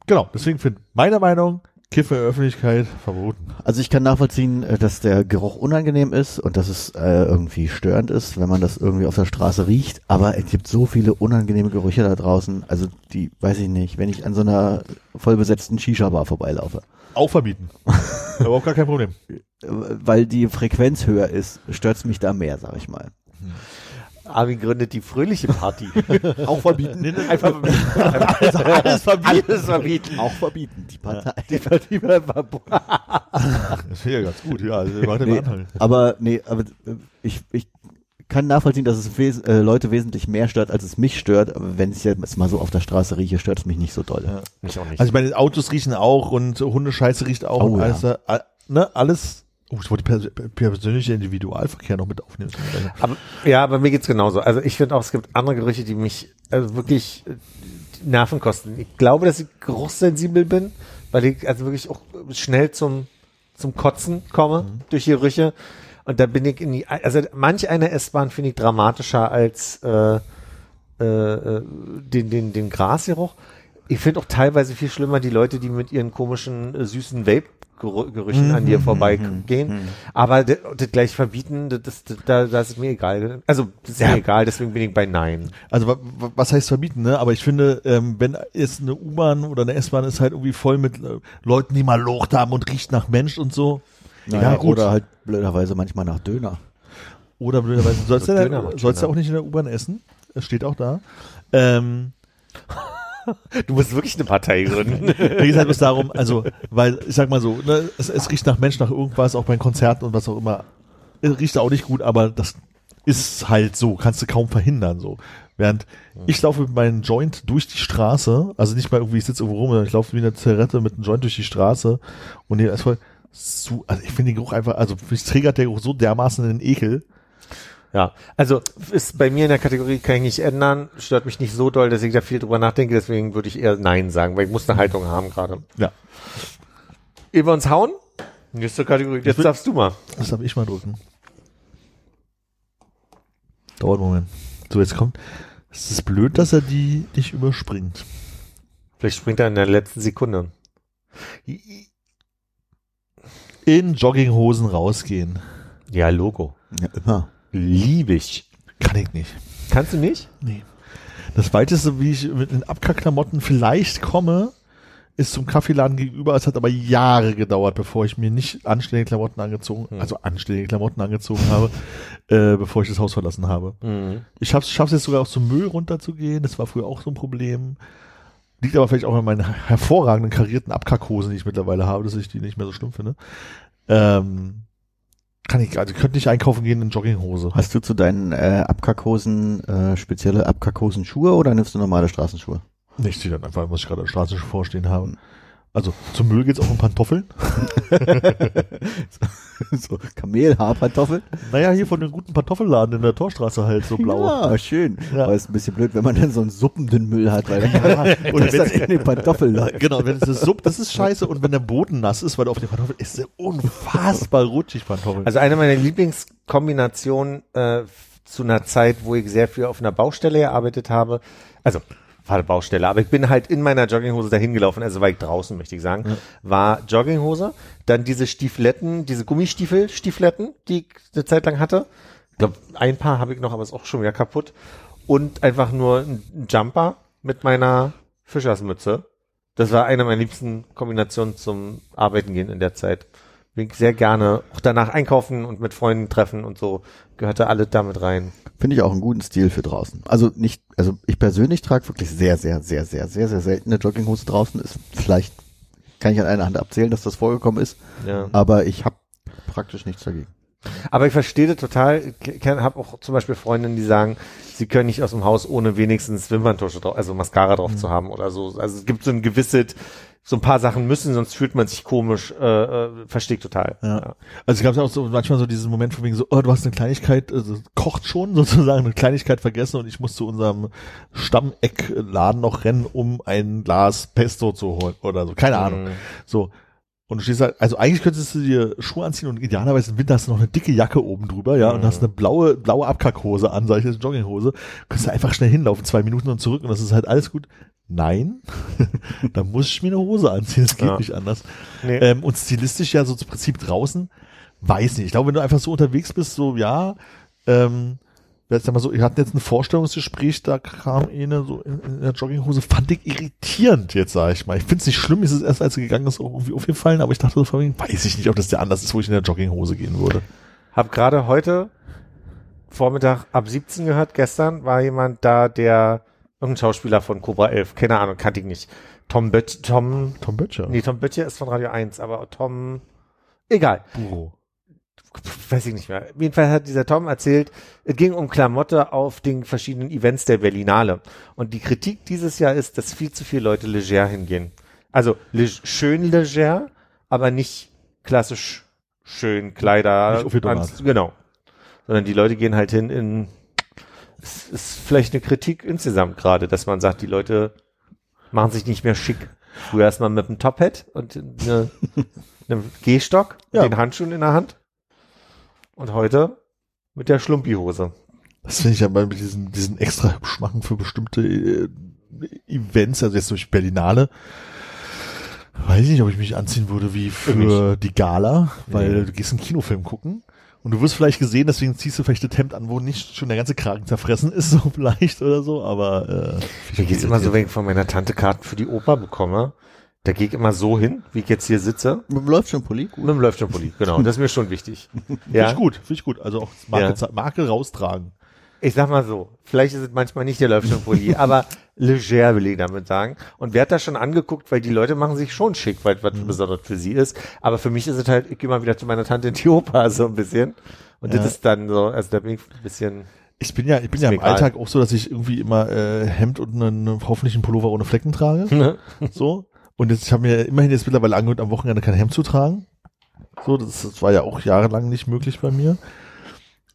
genau, deswegen finde meiner Meinung, Kiffen in der Öffentlichkeit verboten. Also ich kann nachvollziehen, äh, dass der Geruch unangenehm ist und dass es äh, irgendwie störend ist, wenn man das irgendwie auf der Straße riecht. Aber es gibt so viele unangenehme Gerüche da draußen. Also die, weiß ich nicht, wenn ich an so einer vollbesetzten Shisha-Bar vorbeilaufe. Auch verbieten. Überhaupt gar kein Problem. Weil die Frequenz höher ist, stört's mich da mehr, sag ich mal. Armin gründet die fröhliche Party. Auch verbieten. Einfach verbieten. Also alles verbieten. Alles verbieten. Auch verbieten, die Partei. Die Party wird verboten. Das wäre ja ganz gut, ja. Also, Nee, aber nee, aber äh, ich, ich kann nachvollziehen, dass es wes äh, Leute wesentlich mehr stört, als es mich stört. Aber wenn ich jetzt mal so auf der Straße rieche, stört es mich nicht so doll. Ja. Mich auch nicht. Also ich meine, Autos riechen auch und Hundescheiße riecht auch Oh, und ja. alles, äh, ne, alles. Oh, ich wollte pers persönliche Individualverkehr noch mit aufnehmen. Aber, ja, bei mir geht's genauso. Also ich finde auch, es gibt andere Gerüche, die mich also wirklich die Nerven kosten. Ich glaube, dass ich geruchssensibel bin, weil ich also wirklich auch schnell zum, zum Kotzen komme durch die Gerüche. Und da bin ich in die, also manch eine S-Bahn finde ich dramatischer als äh, äh, äh, den, den, den Grasgeruch. Ich finde auch teilweise viel schlimmer die Leute, die mit ihren komischen, äh, süßen Vape-Gerüchen an dir vorbeigehen. Aber das, das gleich verbieten, das, das, das, da, das ist mir egal. Also, das ist Ja. mir egal, deswegen bin ich bei Nein. Also wa- wa- was heißt verbieten, ne? Aber ich finde, ähm, wenn jetzt eine U-Bahn oder eine S-Bahn ist halt irgendwie voll mit äh, Leuten, die mal Locht haben und riecht nach Mensch und so. Naja, ja, gut. Oder halt blöderweise manchmal nach Döner. Oder blöderweise, du sollst So ja, sollst auch nicht in der U-Bahn essen. Es steht auch da. Ähm, Du musst wirklich eine Partei gründen. Geht halt was darum, also, weil, ich sag mal so, ne, es, es riecht nach Mensch, nach irgendwas, auch bei Konzerten und was auch immer. Es riecht auch nicht gut, aber das ist halt so, kannst du kaum verhindern, so. Während ich laufe mit meinem Joint durch die Straße, also nicht mal irgendwie, ich sitze irgendwo rum, sondern ich laufe wie eine Zigarette mit einem Joint durch die Straße und hier ist voll, so, also ich finde den Geruch einfach, also mich triggert der Geruch so dermaßen in den Ekel. Ja, also ist bei mir in der Kategorie kann ich nicht ändern, stört mich nicht so doll, dass ich da viel drüber nachdenke, deswegen würde ich eher Nein sagen, weil ich muss eine Haltung haben gerade. Ja, wir uns hauen? Nächste Kategorie, jetzt will- darfst du mal. das darf ich mal drücken. Dauert einen Moment. So, jetzt kommt, es ist blöd, dass er die nicht überspringt. Vielleicht springt er in der letzten Sekunde. in Jogginghosen rausgehen. Ja, Logo. Ja, immer. Liebe ich. Kann ich nicht. Kannst du nicht? Nee. Das weiteste, wie ich mit den Abkackklamotten vielleicht komme, ist zum Kaffeeladen gegenüber. Es hat aber Jahre gedauert, bevor ich mir nicht anständige Klamotten angezogen, Hm. also anständige Klamotten angezogen habe, äh, bevor ich das Haus verlassen habe. Mhm. Ich schaff's, schaff's jetzt sogar auch zum Müll runterzugehen. Das war früher auch so ein Problem. Liegt aber vielleicht auch an meinen hervorragenden karierten Abkackhosen, die ich mittlerweile habe, dass ich die nicht mehr so schlimm finde. Ähm, kann ich, also ich könnte nicht einkaufen gehen in Jogginghose. Hast du zu deinen äh, Abkackhosen äh, spezielle Abkackhosen-Schuhe oder nimmst du normale Straßenschuhe? Ich ziehe dann einfach, was ich gerade an der Straße vorstehen habe. Also zum Müll geht's auch um Pantoffeln. so Kamelhaarpantoffeln? Naja, hier von dem guten Pantoffelladen in der Torstraße halt, so blau. Ja, schön. Ja. Aber ist ein bisschen blöd, wenn man dann so einen suppenden Müll hat, weil und und das dann in den Pantoffeln läuft. Genau, wenn es das Sub, das ist scheiße und wenn der Boden nass ist, weil auf den Pantoffeln ist der unfassbar rutschig Pantoffeln. Also eine meiner Lieblingskombinationen äh, zu einer Zeit, wo ich sehr viel auf einer Baustelle gearbeitet habe. Also war eine Baustelle, aber ich bin halt in meiner Jogginghose dahin gelaufen, also war ich draußen, möchte ich sagen, war Jogginghose, dann diese Stiefletten, diese Gummistiefel-Stiefletten, die ich eine Zeit lang hatte. Ich glaube, ein paar habe ich noch, aber ist auch schon wieder kaputt. Und einfach nur ein Jumper mit meiner Fischersmütze. Das war eine meiner liebsten Kombinationen zum Arbeiten gehen in der Zeit. Bin sehr gerne auch danach einkaufen und mit Freunden treffen und so gehörte alles damit rein. Finde ich auch einen guten Stil für draußen. Also nicht, also ich persönlich trage wirklich sehr, sehr, sehr, sehr, sehr, sehr selten eine Jogginghose draußen. Ist vielleicht kann ich an einer Hand abzählen, dass das vorgekommen ist, Ja. aber ich habe praktisch nichts dagegen. Aber ich verstehe das total. Ich habe auch zum Beispiel Freundinnen, die sagen, sie können nicht aus dem Haus ohne wenigstens Wimperntusche drauf, also Mascara drauf zu haben oder so. Also es gibt so ein gewisses so ein paar Sachen müssen, sonst fühlt man sich komisch, äh, äh, verstehe ich total. Ja. Also es gab ja auch so manchmal so diesen Moment von wegen so, oh, du hast eine Kleinigkeit, also kocht schon sozusagen, eine Kleinigkeit vergessen und ich muss zu unserem Stammeckladen noch rennen, um ein Glas Pesto zu holen oder so, keine Ahnung. Mhm. So. Und du stehst halt, also eigentlich könntest du dir Schuhe anziehen und idealerweise im Winter hast du noch eine dicke Jacke oben drüber, ja, und Mhm. hast eine blaue, blaue Abkackhose an, sag ich jetzt, Jogginghose, kannst du einfach schnell hinlaufen, zwei Minuten und zurück und das ist halt alles gut. Nein, da muss ich mir eine Hose anziehen, das geht Ja. nicht anders. Nee. Ähm, und stilistisch ja so zum Prinzip draußen, weiß nicht. Ich glaube, wenn du einfach so unterwegs bist, so, ja, ähm, jetzt mal so, wir hatten jetzt ein Vorstellungsgespräch, da kam eine so in, in der Jogginghose, fand ich irritierend jetzt, sag ich mal. Ich finde es nicht schlimm, ist es erst, als sie gegangen ist, irgendwie aufgefallen, aber ich dachte so, vor allem, weiß ich nicht, ob das der anders ist, wo ich in der Jogginghose gehen würde. Hab gerade heute Vormittag ab 17 gehört, gestern war jemand da, der irgendein Schauspieler von Cobra 11, keine Ahnung, kannte ich nicht. Tom Bött, Tom, Tom Böttcher. nee, Tom Böttcher ist von Radio 1, aber Tom, egal. Buro. weiß ich nicht mehr. Auf jeden Fall hat dieser Tom erzählt, es ging um Klamotte auf den verschiedenen Events der Berlinale. Und die Kritik dieses Jahr ist, dass viel zu viele Leute leger hingehen. Also le schön leger, aber nicht klassisch schön Kleider. Nicht. Anz- Genau. Sondern die Leute gehen halt hin in, es ist vielleicht eine Kritik insgesamt gerade, dass man sagt, die Leute machen sich nicht mehr schick. Früher erstmal mit einem Top-Hat und eine, einem Gehstock, Ja. den Handschuhen in der Hand. Und heute mit der Schlumpihose. Das finde ich ja mal mit diesen, diesen extra hübsch machen für bestimmte äh, Events, also jetzt durch Berlinale. Weiß ich nicht, ob ich mich anziehen würde wie für nicht. die Gala, weil Nee. du gehst einen Kinofilm gucken und du wirst vielleicht gesehen, deswegen ziehst du vielleicht das Hemd an, wo nicht schon der ganze Kragen zerfressen ist, so vielleicht oder so, aber äh, Mir geht's immer so, wenn ich von meiner Tante Karten für die Oper bekomme. Da gehe ich immer so hin, wie ich jetzt hier sitze. Läuft schon Pulli? Mit dem Läuftschirmpulli. Genau, das ist mir schon wichtig. Finde Ja, ich gut, finde ich gut. Also auch Marke, Ja. Marke raustragen. Ich sag mal so, vielleicht ist es manchmal nicht der Läuftschirmpulli, aber leger will ich damit sagen. Und wer hat das schon angeguckt, weil die Leute machen sich schon schick, weil was besonders für sie ist. Aber für mich ist es halt, ich gehe mal wieder zu meiner Tante in die Oper so ein bisschen. Und Ja. das ist dann so, also da bin ich ein bisschen, Ich bin ja, ich bin ja im egal. Alltag auch so, dass ich irgendwie immer äh, Hemd und einen hoffentlich einen Pullover ohne Flecken trage. ne? So. Und jetzt, ich habe mir immerhin jetzt mittlerweile angehört, am Wochenende kein Hemd zu tragen. So, das, das war ja auch jahrelang nicht möglich bei mir.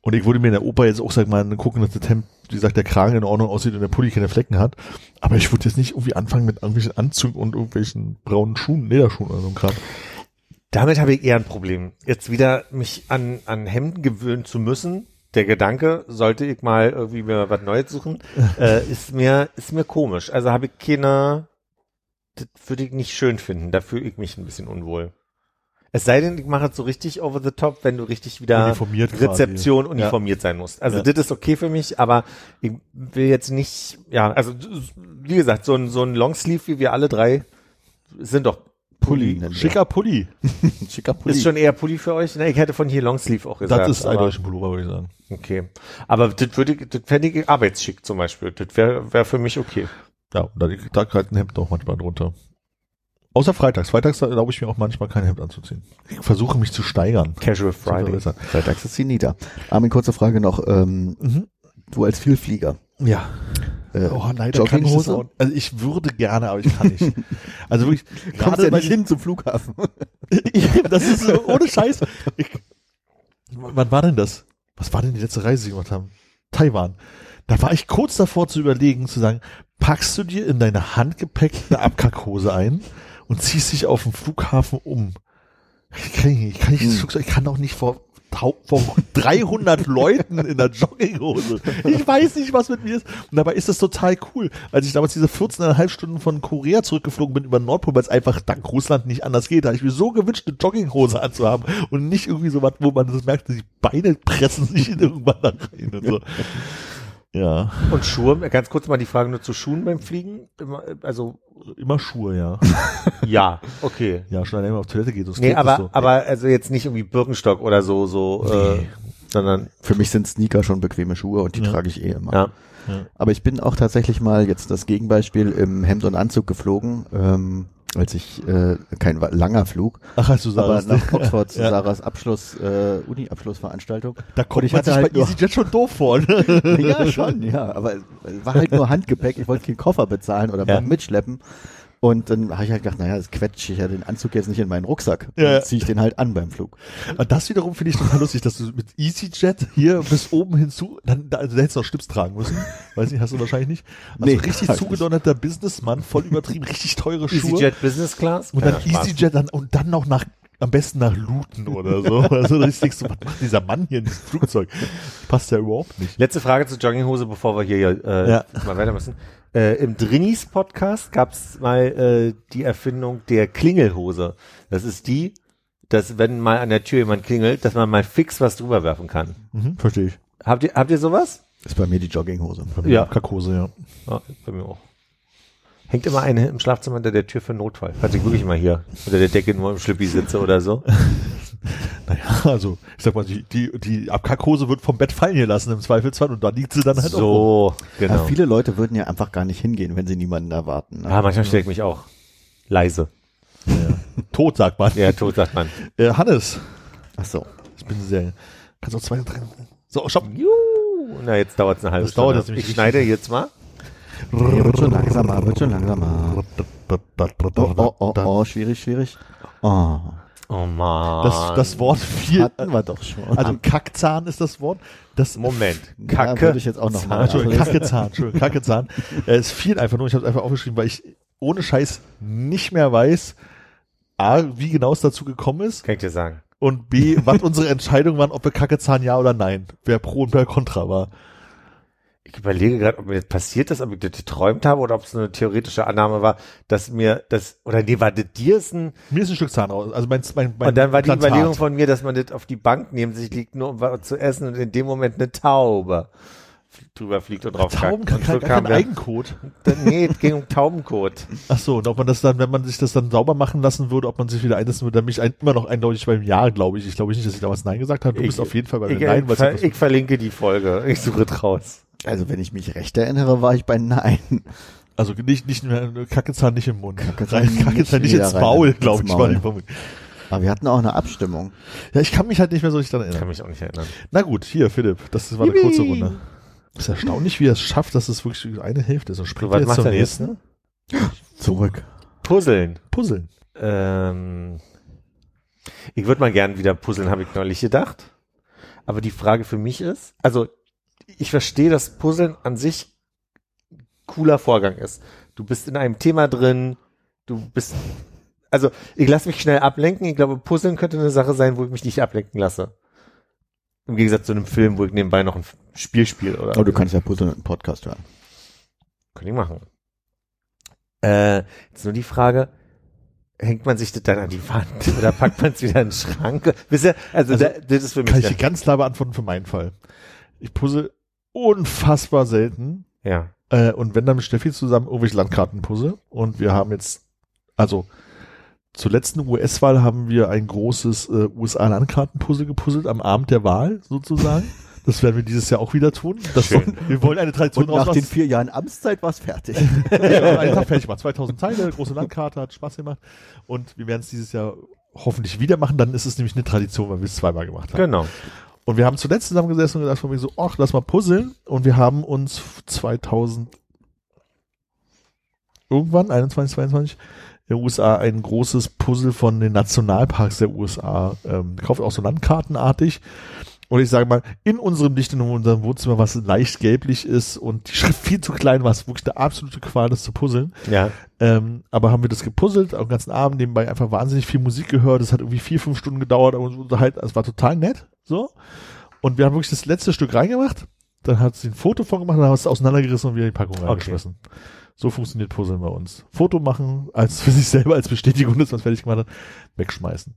Und ich würde mir in der Oper jetzt auch, sag mal, gucken, dass das Hemd, wie gesagt, der Kragen in Ordnung aussieht und der Pulli keine Flecken hat. Aber ich würde jetzt nicht irgendwie anfangen mit irgendwelchen Anzügen und irgendwelchen braunen Schuhen, Lederschuhen oder so ein Kram. Damit habe ich eher ein Problem. Jetzt wieder mich an, an Hemden gewöhnen zu müssen. Der Gedanke, sollte ich mal irgendwie mir was Neues suchen, äh, ist mir, ist mir komisch. Also habe ich keine, das würde ich nicht schön finden. Da fühle ich mich ein bisschen unwohl. Es sei denn, ich mache es so richtig over the top, wenn du richtig wieder Uniformiert quasi. Rezeption uniformiert sein musst. Also Ja. das ist okay für mich, aber ich will jetzt nicht, ja, also wie gesagt, so ein, so ein Longsleeve wie wir alle drei sind doch Pulli. Schicker Pulli. Schicker Pulli. Ist schon eher Pulli für euch? Ne, ich hätte von hier Longsleeve auch gesagt. Das ist eindeutig ein Pullover, würde ich sagen. Okay. Aber das würde das fände ich arbeitsschick zum Beispiel. Das wäre wär für mich okay. Ja, und da, da greift ein Hemd auch manchmal drunter. Außer freitags. Freitags erlaube ich mir auch manchmal kein Hemd anzuziehen. Ich versuche mich zu steigern. Casual Friday. Freitags ist sie nieder. Armin, kurze Frage noch. Ähm, Mhm. du als Vielflieger. Ja. Äh, Oh, leider kann ich das auch. Also ich würde gerne, aber ich kann nicht. Also wirklich, Kommst gerade ja nicht hin zum Flughafen. das ist so, ohne Scheiß. Ich, wann war denn das? Was war denn die letzte Reise, die wir gemacht haben? Taiwan. Da war ich kurz davor zu überlegen, zu sagen, packst du dir in deine Handgepäck eine Abkackhose ein und ziehst dich auf dem Flughafen um. Ich kann ich kann nicht, ins Hm. Flugzeug, ich kann doch nicht vor, vor 300 Leuten in der Jogginghose. Ich weiß nicht, was mit mir ist. Und dabei ist das total cool. Als ich damals diese 14,5 Stunden von Korea zurückgeflogen bin über Nordpol, weil es einfach dank Russland nicht anders geht, da habe ich mir so gewünscht, eine Jogginghose anzuhaben und nicht irgendwie so was, wo man das merkt, die Beine pressen sich in irgendwann da rein und so. Ja, Und Schuhe, ganz kurz mal die Frage nur zu Schuhen beim Fliegen. Immer, Also, immer Schuhe, ja. ja, okay. Ja, schon allein, wenn man auf Toilette geht. Das Nee, geht aber, so. aber also jetzt nicht irgendwie Birkenstock oder so, so, äh, sondern, Für mich sind Sneaker schon bequeme Schuhe und die Ja. trage ich eh immer. ja. Aber ich bin auch tatsächlich mal jetzt das Gegenbeispiel im Hemd und Anzug geflogen, ähm, als ich äh, kein langer Flug, Ach, als du aber sagst, nach Oxford zu Ja. Sarahs Abschluss, äh, da Uni-Abschlussveranstaltung. Und kommt ich hatte halt nur- EasyJet schon doof vor. Ne? ja, schon, ja. Aber war halt nur Handgepäck. Ich wollte keinen Koffer bezahlen oder Ja. mitschleppen. Und dann habe ich halt gedacht, naja, das quetsche ich ja den Anzug jetzt nicht in meinen Rucksack. Ja. Dann ziehe ich den halt an beim Flug. Aber das wiederum finde ich total lustig, dass du mit EasyJet hier bis oben hinzu, dann, da, also da hättest du noch Schlips tragen müssen. Weiß nicht, hast du wahrscheinlich nicht. Also Nee, richtig ich zugedonnerter Businessmann, voll übertrieben, richtig teure Schuhe. EasyJet Business Class. Und dann Ja. EasyJet dann, und dann noch nach, am besten nach Luton oder so. Also da denkst du, was macht dieser Mann hier in diesem Flugzeug? Passt ja überhaupt nicht. Letzte Frage zur Jogginghose, bevor wir hier äh, Ja. mal weiter müssen. Äh, Im Drinis Podcast gab es mal äh, die Erfindung der Klingelhose. Das ist die, dass wenn mal an der Tür jemand klingelt, dass man mal fix was drüber werfen kann. Mhm, verstehe ich. Habt ihr, habt ihr sowas? ist bei mir die Jogginghose. Ja. Kakose, ja. Ja, bei mir auch. Hängt immer eine im Schlafzimmer hinter der Tür für Notfall. Falls ich wirklich mal hier unter der Decke nur im Schlippi sitze oder so. Naja, also, ich sag mal, die, die, die Abkackhose wird vom Bett fallen gelassen im Zweifelsfall und da liegt sie dann halt. So, genau. Ja, viele Leute würden ja einfach gar nicht hingehen, wenn sie niemanden erwarten. Ne? Ah, manchmal stelle ich mich auch leise. Ja. Tot, sagt man. Ja, tot sagt man. Äh, Hannes, Ach so. ich bin sehr, kannst auch zwei, drei, so, stopp. Juhu. Na, jetzt dauert es eine halbe Das dauert Stunde. jetzt nämlich ich schneide jetzt mal. Ja, wird schon langsamer, wird schon langsamer. Oh, oh, oh, oh, schwierig, schwierig. Oh, Oh man. Das, das Wort viel, hatten wir doch schon. also Kackzahn ist das Wort. Das, Moment. Ja, Kacke. würde ich jetzt auch noch Zahn. mal Entschuldigung. Kackezahn, Entschuldigung, Kackezahn. Äh, es fiel einfach nur, ich habe es einfach aufgeschrieben, weil ich ohne Scheiß nicht mehr weiß, A, wie genau es dazu gekommen ist Kann ich dir sagen. und B, was unsere Entscheidungen waren, ob wir Kackezahn ja oder nein, wer pro und wer contra war. Ich überlege gerade, ob mir das passiert ist, ob ich das geträumt habe oder ob es eine theoretische Annahme war, dass mir das, oder nee, war das dir ist ein, Mir ist ein Stück Zahn raus, also mein, mein, mein und dann war die Implantat. Überlegung von mir, dass man das auf die Bank neben sich liegt, nur um was zu essen und in dem Moment eine Taube drüber fliegt und drauf Tauben kackt. kann Und kein, so Eigencode. Nee, es ging um Taubenkot. Ach so, und ob man das dann, wenn man sich das dann sauber machen lassen würde, ob man sich wieder einlassen würde, dann bin ich ein, immer noch eindeutig beim Ja, glaube ich. Ich glaube nicht, dass ich damals Nein gesagt habe. Du Ich- bist auf jeden Fall bei Ich, Nein, ich, ver ich verlinke die Folge. Ich suche es raus. Also wenn ich mich recht erinnere, war ich bei Nein. Also nicht, nicht mehr, Kackezahn nicht im Mund. Kackezahn Rein- Kackezahn nicht nicht ins Maul, glaube ich, Maul. war. Aber wir hatten auch eine Abstimmung. Ja, ich kann mich halt nicht mehr so richtig daran Ich kann erinnern. mich auch nicht erinnern. Na gut, hier, Philipp, das war eine Yippie. kurze Runde. ist erstaunlich, wie er es schafft, dass es wirklich eine Hälfte ist. Und So, springt was jetzt macht zum jetzt? nächsten. Ne? Zurück. Puzzeln. Puzzeln. Ähm, ich würde mal gern wieder puzzeln, habe ich neulich gedacht. Aber die Frage für mich ist, also ich verstehe, dass Puzzeln an sich ein cooler Vorgang ist. Du bist in einem Thema drin, du bist, also ich lasse mich schnell ablenken. Ich glaube, Puzzeln könnte eine Sache sein, wo ich mich nicht ablenken lasse. Im Gegensatz zu einem Film, wo ich nebenbei noch ein Spiel spiele oder Aber du kannst ja Puzzle und einen Podcast hören. Kann ich machen. Äh, jetzt nur die Frage, hängt man sich das dann an die Wand oder packt man es wieder in den Schrank? Wisst ihr, also, Also, da, das ist für mich Kann ich ganz klar beantworten für meinen Fall. Ich puzzle unfassbar selten. ja. Äh, und wenn dann mit Steffi zusammen irgendwelche Landkarten puzzle. Und wir haben jetzt, also zur letzten US-Wahl haben wir ein großes äh, USA-Landkarten-Puzzle gepuzzelt am Abend der Wahl sozusagen. Das werden wir dieses Jahr auch wieder tun. Das Schön. soll, wir wollen eine Tradition Und nach den vier Jahren Amtszeit war es fertig. Ja, einen Tag fertig gemacht. 2000 Teile, große Landkarte, hat Spaß gemacht. Und wir werden es dieses Jahr hoffentlich wieder machen. Dann ist es nämlich eine Tradition, weil wir es zweimal gemacht haben. Genau. Und wir haben zuletzt zusammengesessen und gedacht von mir so, ach, lass mal puzzeln. Und wir haben uns 2000 irgendwann, 21, 22, in den USA ein großes Puzzle von den Nationalparks der USA ähm, gekauft, auch so landkartenartig. Und ich sage mal, in unserem Licht, in unserem Wohnzimmer, was leicht gelblich ist und die Schrift viel zu klein war, es wirklich eine absolute Qual, das zu puzzeln. Ja. Ähm, aber haben wir das gepuzzelt, am ganzen Abend nebenbei einfach wahnsinnig viel Musik gehört. Es hat irgendwie vier, fünf Stunden gedauert, aber uns unterhalten. Es war total nett, so. Und wir haben wirklich das letzte Stück reingemacht. Dann hat sie ein Foto von gemacht, dann haben wir es auseinandergerissen und wieder in die Packung reingeschmissen. So funktioniert Puzzeln bei uns. Foto machen, als für sich selber als Bestätigung, dass man es fertig gemacht hat, wegschmeißen.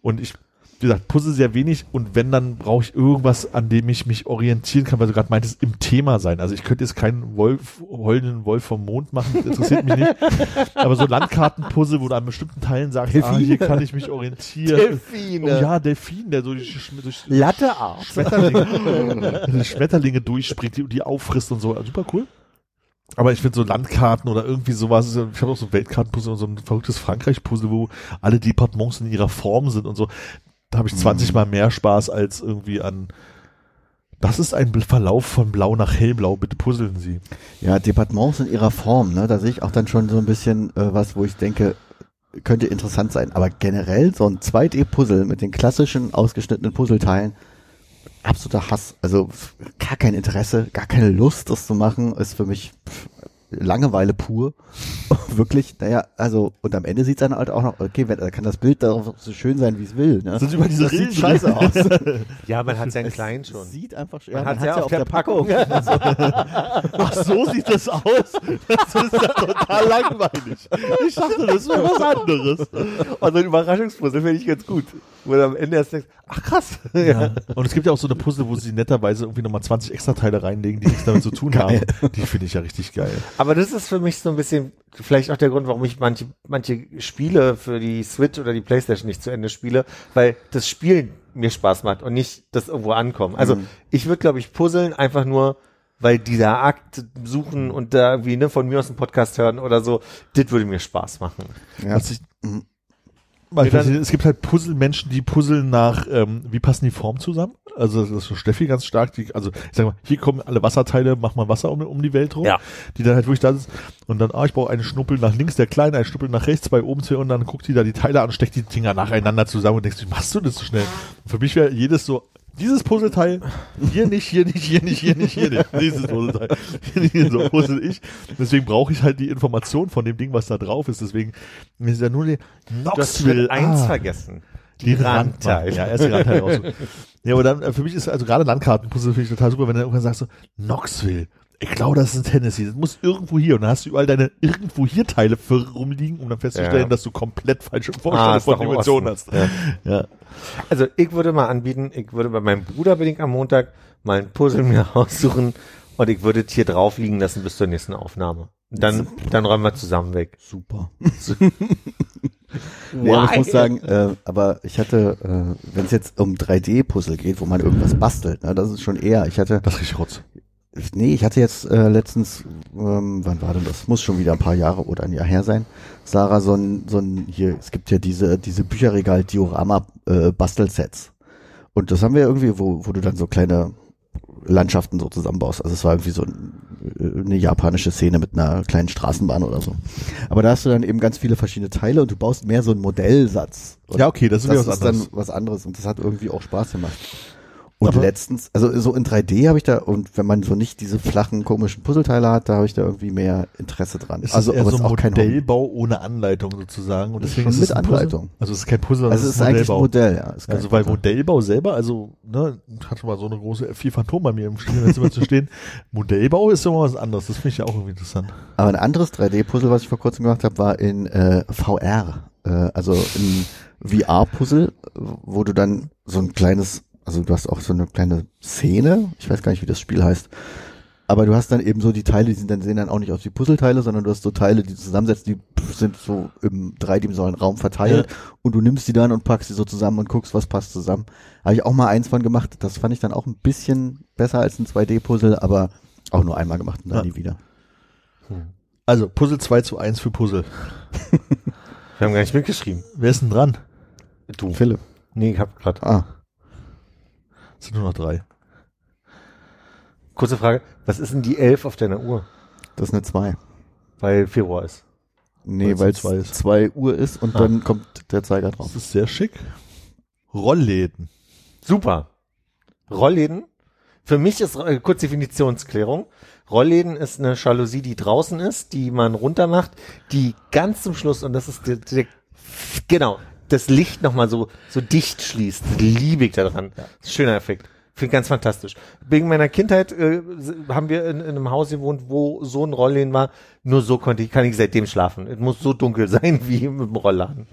Und ich, wie gesagt, puzzle sehr wenig und wenn, dann brauche ich irgendwas, an dem ich mich orientieren kann, weil du gerade meintest, im Thema sein. Also ich könnte jetzt keinen Wolf, heulenden Wolf vom Mond machen, das interessiert mich nicht. Aber so Landkartenpuzzle, wo du an bestimmten Teilen sagst, ah, hier kann ich mich orientieren. Delfine. Oh ja, Delfin, der so durch, durch Latteart. Schmetterlinge, die Schmetterlinge durchspringt, die, die auffrisst und so. Super cool. Aber ich finde so Landkarten oder irgendwie sowas, ich habe auch so ein Weltkartenpuzzle und so ein verrücktes Frankreich-Puzzle, wo alle Departements in ihrer Form sind und so. Da habe ich 20 mal mehr Spaß als irgendwie an Das ist ein Verlauf von blau nach hellblau, bitte puzzeln Sie. Ja, Departements in ihrer Form, ne? Da sehe ich auch dann schon so ein bisschen äh, was, wo ich denke, könnte interessant sein. Aber generell so ein 2D-Puzzle mit den klassischen ausgeschnittenen Puzzleteilen, absoluter Hass. Also gar kein Interesse, gar keine Lust, das zu machen, ist für mich Langeweile pur. Wirklich, naja, also, und am Ende sieht es dann halt auch noch, okay, wenn, da kann das Bild darauf so schön sein, wie es will. Ne? Sind über diese das sieht scheiße aus. Ja, man hat ja einen kleinen schon. Sieht einfach schön. Man Ja, man ja hat's auf der Packung. Ach, so sieht das aus. Das ist ja total langweilig. Ich dachte, das wäre was anderes. Und so ein Überraschungspuzzle finde ich ganz gut. Wo du am Ende erst denkst, ach krass. Ja. Und es gibt ja auch so eine Puzzle, wo sie netterweise irgendwie nochmal 20 extra Teile reinlegen, die nichts damit zu tun haben. Die finde ich ja richtig geil. Aber das ist für mich so ein bisschen vielleicht auch der Grund, warum ich manche, manche Spiele für die Switch oder die Playstation nicht zu Ende spiele, weil das Spielen mir Spaß macht und nicht das irgendwo ankommen. Also Mhm. ich würde, glaube ich, puzzeln einfach nur, weil dieser Akt suchen und da irgendwie ne, von mir aus einen Podcast hören oder so, das würde mir Spaß machen. Ja. Was ich, Mhm. Weil nicht, es gibt halt Puzzle-Menschen, die puzzeln nach, ähm, wie passen die Formen zusammen? Also das ist so Steffi ganz stark, die, also ich sag mal, hier kommen alle Wasserteile, mach mal Wasser um, um die Welt rum, Ja. die dann halt wirklich da ist und dann, ah, ich brauche einen Schnuppel nach links, der kleine, einen Schnuppel nach rechts, zwei oben, zwei und dann guckt die da die Teile an, steckt die Dinger nacheinander zusammen und denkst, wie machst du das so schnell? Und für mich wäre jedes so, dieses Puzzleteil, hier nicht, hier nicht, hier nicht, hier nicht, hier nicht, dieses Puzzleteil, hier nicht, so puzzle ich. Deswegen brauche ich halt die Information von dem Ding, was da drauf ist. Deswegen ist ja nur die Du hast Knoxville. Eins ah. vergessen. Die Randteile. Randteile. Ja, erst die Randteile raus. Ja, aber dann, äh, für mich ist also gerade Landkartenpuzzle finde ich total super, wenn du irgendwann sagst so, Knoxville. Ich glaube, das ist in Tennessee. Das muss irgendwo hier. Und dann hast du überall deine irgendwo hier Teile für rumliegen, um dann festzustellen, Ja. dass du komplett falsche Ah, Vorstellungen doch von im Dimensionen hast. Ja. Ja. Also ich würde mal anbieten, ich würde bei meinem Bruder bedingt am Montag mal ein Puzzle mir aussuchen und ich würde es hier drauf liegen lassen bis zur nächsten Aufnahme. Dann, dann räumen wir zusammen weg. Super. Nee, aber ich muss sagen, äh, aber ich hatte, äh, wenn es jetzt um 3D-Puzzle geht, wo man irgendwas bastelt, ne, das ist schon eher, ich hatte, Das richtig Rotz. Nee, ich hatte jetzt äh, letztens, ähm, wann war denn das? Muss schon wieder ein paar Jahre oder ein Jahr her sein. Sarah, so ein, so ein, hier, es gibt ja diese, diese Bücherregal-Diorama-Bastelsets. Und das haben wir irgendwie, wo, wo du dann so kleine Landschaften so zusammenbaust. Also es war irgendwie so ein, äh, eine japanische Szene mit einer kleinen Straßenbahn oder so. Aber da hast du dann eben ganz viele verschiedene Teile und du baust mehr so einen Modellsatz. Und Ja, okay, das ist das was ist anderes. dann was anderes und das hat irgendwie auch Spaß gemacht. Und Aber- letztens, also so in 3D habe ich da, und wenn man so nicht diese flachen, komischen Puzzleteile hat, da habe ich da irgendwie mehr Interesse dran. Es also, ist eher so ist auch kein. Modellbau ohne Anleitung sozusagen. Und Ist deswegen schon ist es mit Puzzle. Anleitung. Also es ist kein Puzzle, Also es ist eigentlich ein Modell, ja. Ist Also weil. Modellbau selber, also ne, hatte mal so eine große F4 Phantom bei mir im Spielzimmer zu stehen. Modellbau ist immer was anderes. Das finde ich ja auch irgendwie interessant. Aber ein anderes 3D-Puzzle, was ich vor kurzem gemacht habe, war in äh, VR. Äh, also ein VR-Puzzle, wo du dann so ein kleines, also du hast auch so eine kleine Szene, ich weiß gar nicht, wie das Spiel heißt, aber du hast dann eben so die Teile, die sind dann sehen dann auch nicht aus wie Puzzleteile, sondern du hast so Teile, die du zusammensetzt, die sind so im dreidimensionalen Raum verteilt und du nimmst die dann und packst sie so zusammen und guckst, was passt zusammen. Habe ich auch mal eins von gemacht, das fand ich dann auch ein bisschen besser als ein 2D-Puzzle, aber auch nur einmal gemacht und dann Ja. nie wieder. Also Puzzle 2 zu 1 für Puzzle. Wir haben gar nicht mitgeschrieben. Wer ist denn dran? Du. Philipp. Nee, ich hab grad. Ah, Es sind nur noch drei. Kurze Frage. Was ist denn die 11 auf deiner Uhr? das ist eine 2. Weil Februar ist. Nee, weil es zwei ist. 2 Uhr ist und Ah. dann kommt der Zeiger drauf. Das ist sehr schick. Rollläden. Super. Rollläden. Für mich ist, äh, kurz Definitionsklärung. Rollläden ist eine Jalousie, die draußen ist, die man runter macht, die ganz zum Schluss, und das ist der, der genau, das Licht nochmal so, so dicht schließt. Das liebe ich daran. Schöner Effekt. Finde ich ganz fantastisch. Wegen meiner Kindheit äh, haben wir in, in einem Haus gewohnt, wo so ein Rollläden war. Nur so konnte ich, kann ich seitdem schlafen. Es muss so dunkel sein wie mit dem Rollladen.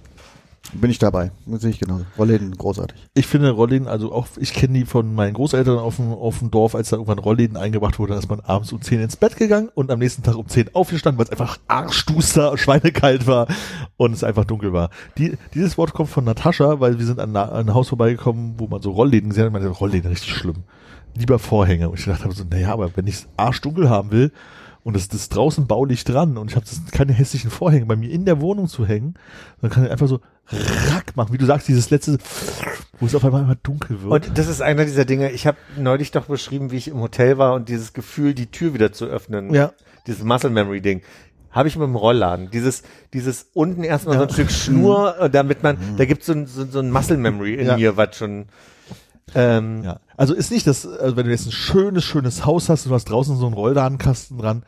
Bin ich dabei. Sehe ich genauso. Rollläden großartig. Ich finde Rollläden, also auch, ich kenne die von meinen Großeltern auf dem, auf dem Dorf, als da irgendwann Rollläden eingebracht wurde, ist man abends um 10 ins Bett gegangen und am nächsten Tag um 10 aufgestanden, weil es einfach arschduster, schweinekalt war und es einfach dunkel war. Die, dieses Wort kommt von Natascha, weil wir sind an, an ein Haus vorbeigekommen, wo man so Rollläden gesehen hat, und man Rollläden richtig schlimm. Lieber Vorhänge. Und ich gedacht habe so, naja, aber wenn ich es arschdunkel haben will, und es ist draußen baulich dran und ich habe keine hässlichen Vorhänge bei mir in der Wohnung zu hängen, dann kann ich einfach so rack machen, wie du sagst, dieses letzte wo es auf einmal immer dunkel wird. Und das ist einer dieser Dinge, ich habe neulich doch beschrieben, wie ich im Hotel war und dieses Gefühl, die Tür wieder zu öffnen. ja, Dieses Muscle Memory Ding. Habe ich mit dem Rollladen. Dieses, dieses unten erstmal so ein Stück Schnur, äh, damit man, da gibt's so ein, so, so ein Muscle Memory in Ja. mir, was schon, ähm, ja. Also ist nicht das, also wenn du jetzt ein schönes, schönes Haus hast und du hast draußen so einen Rollladenkasten dran,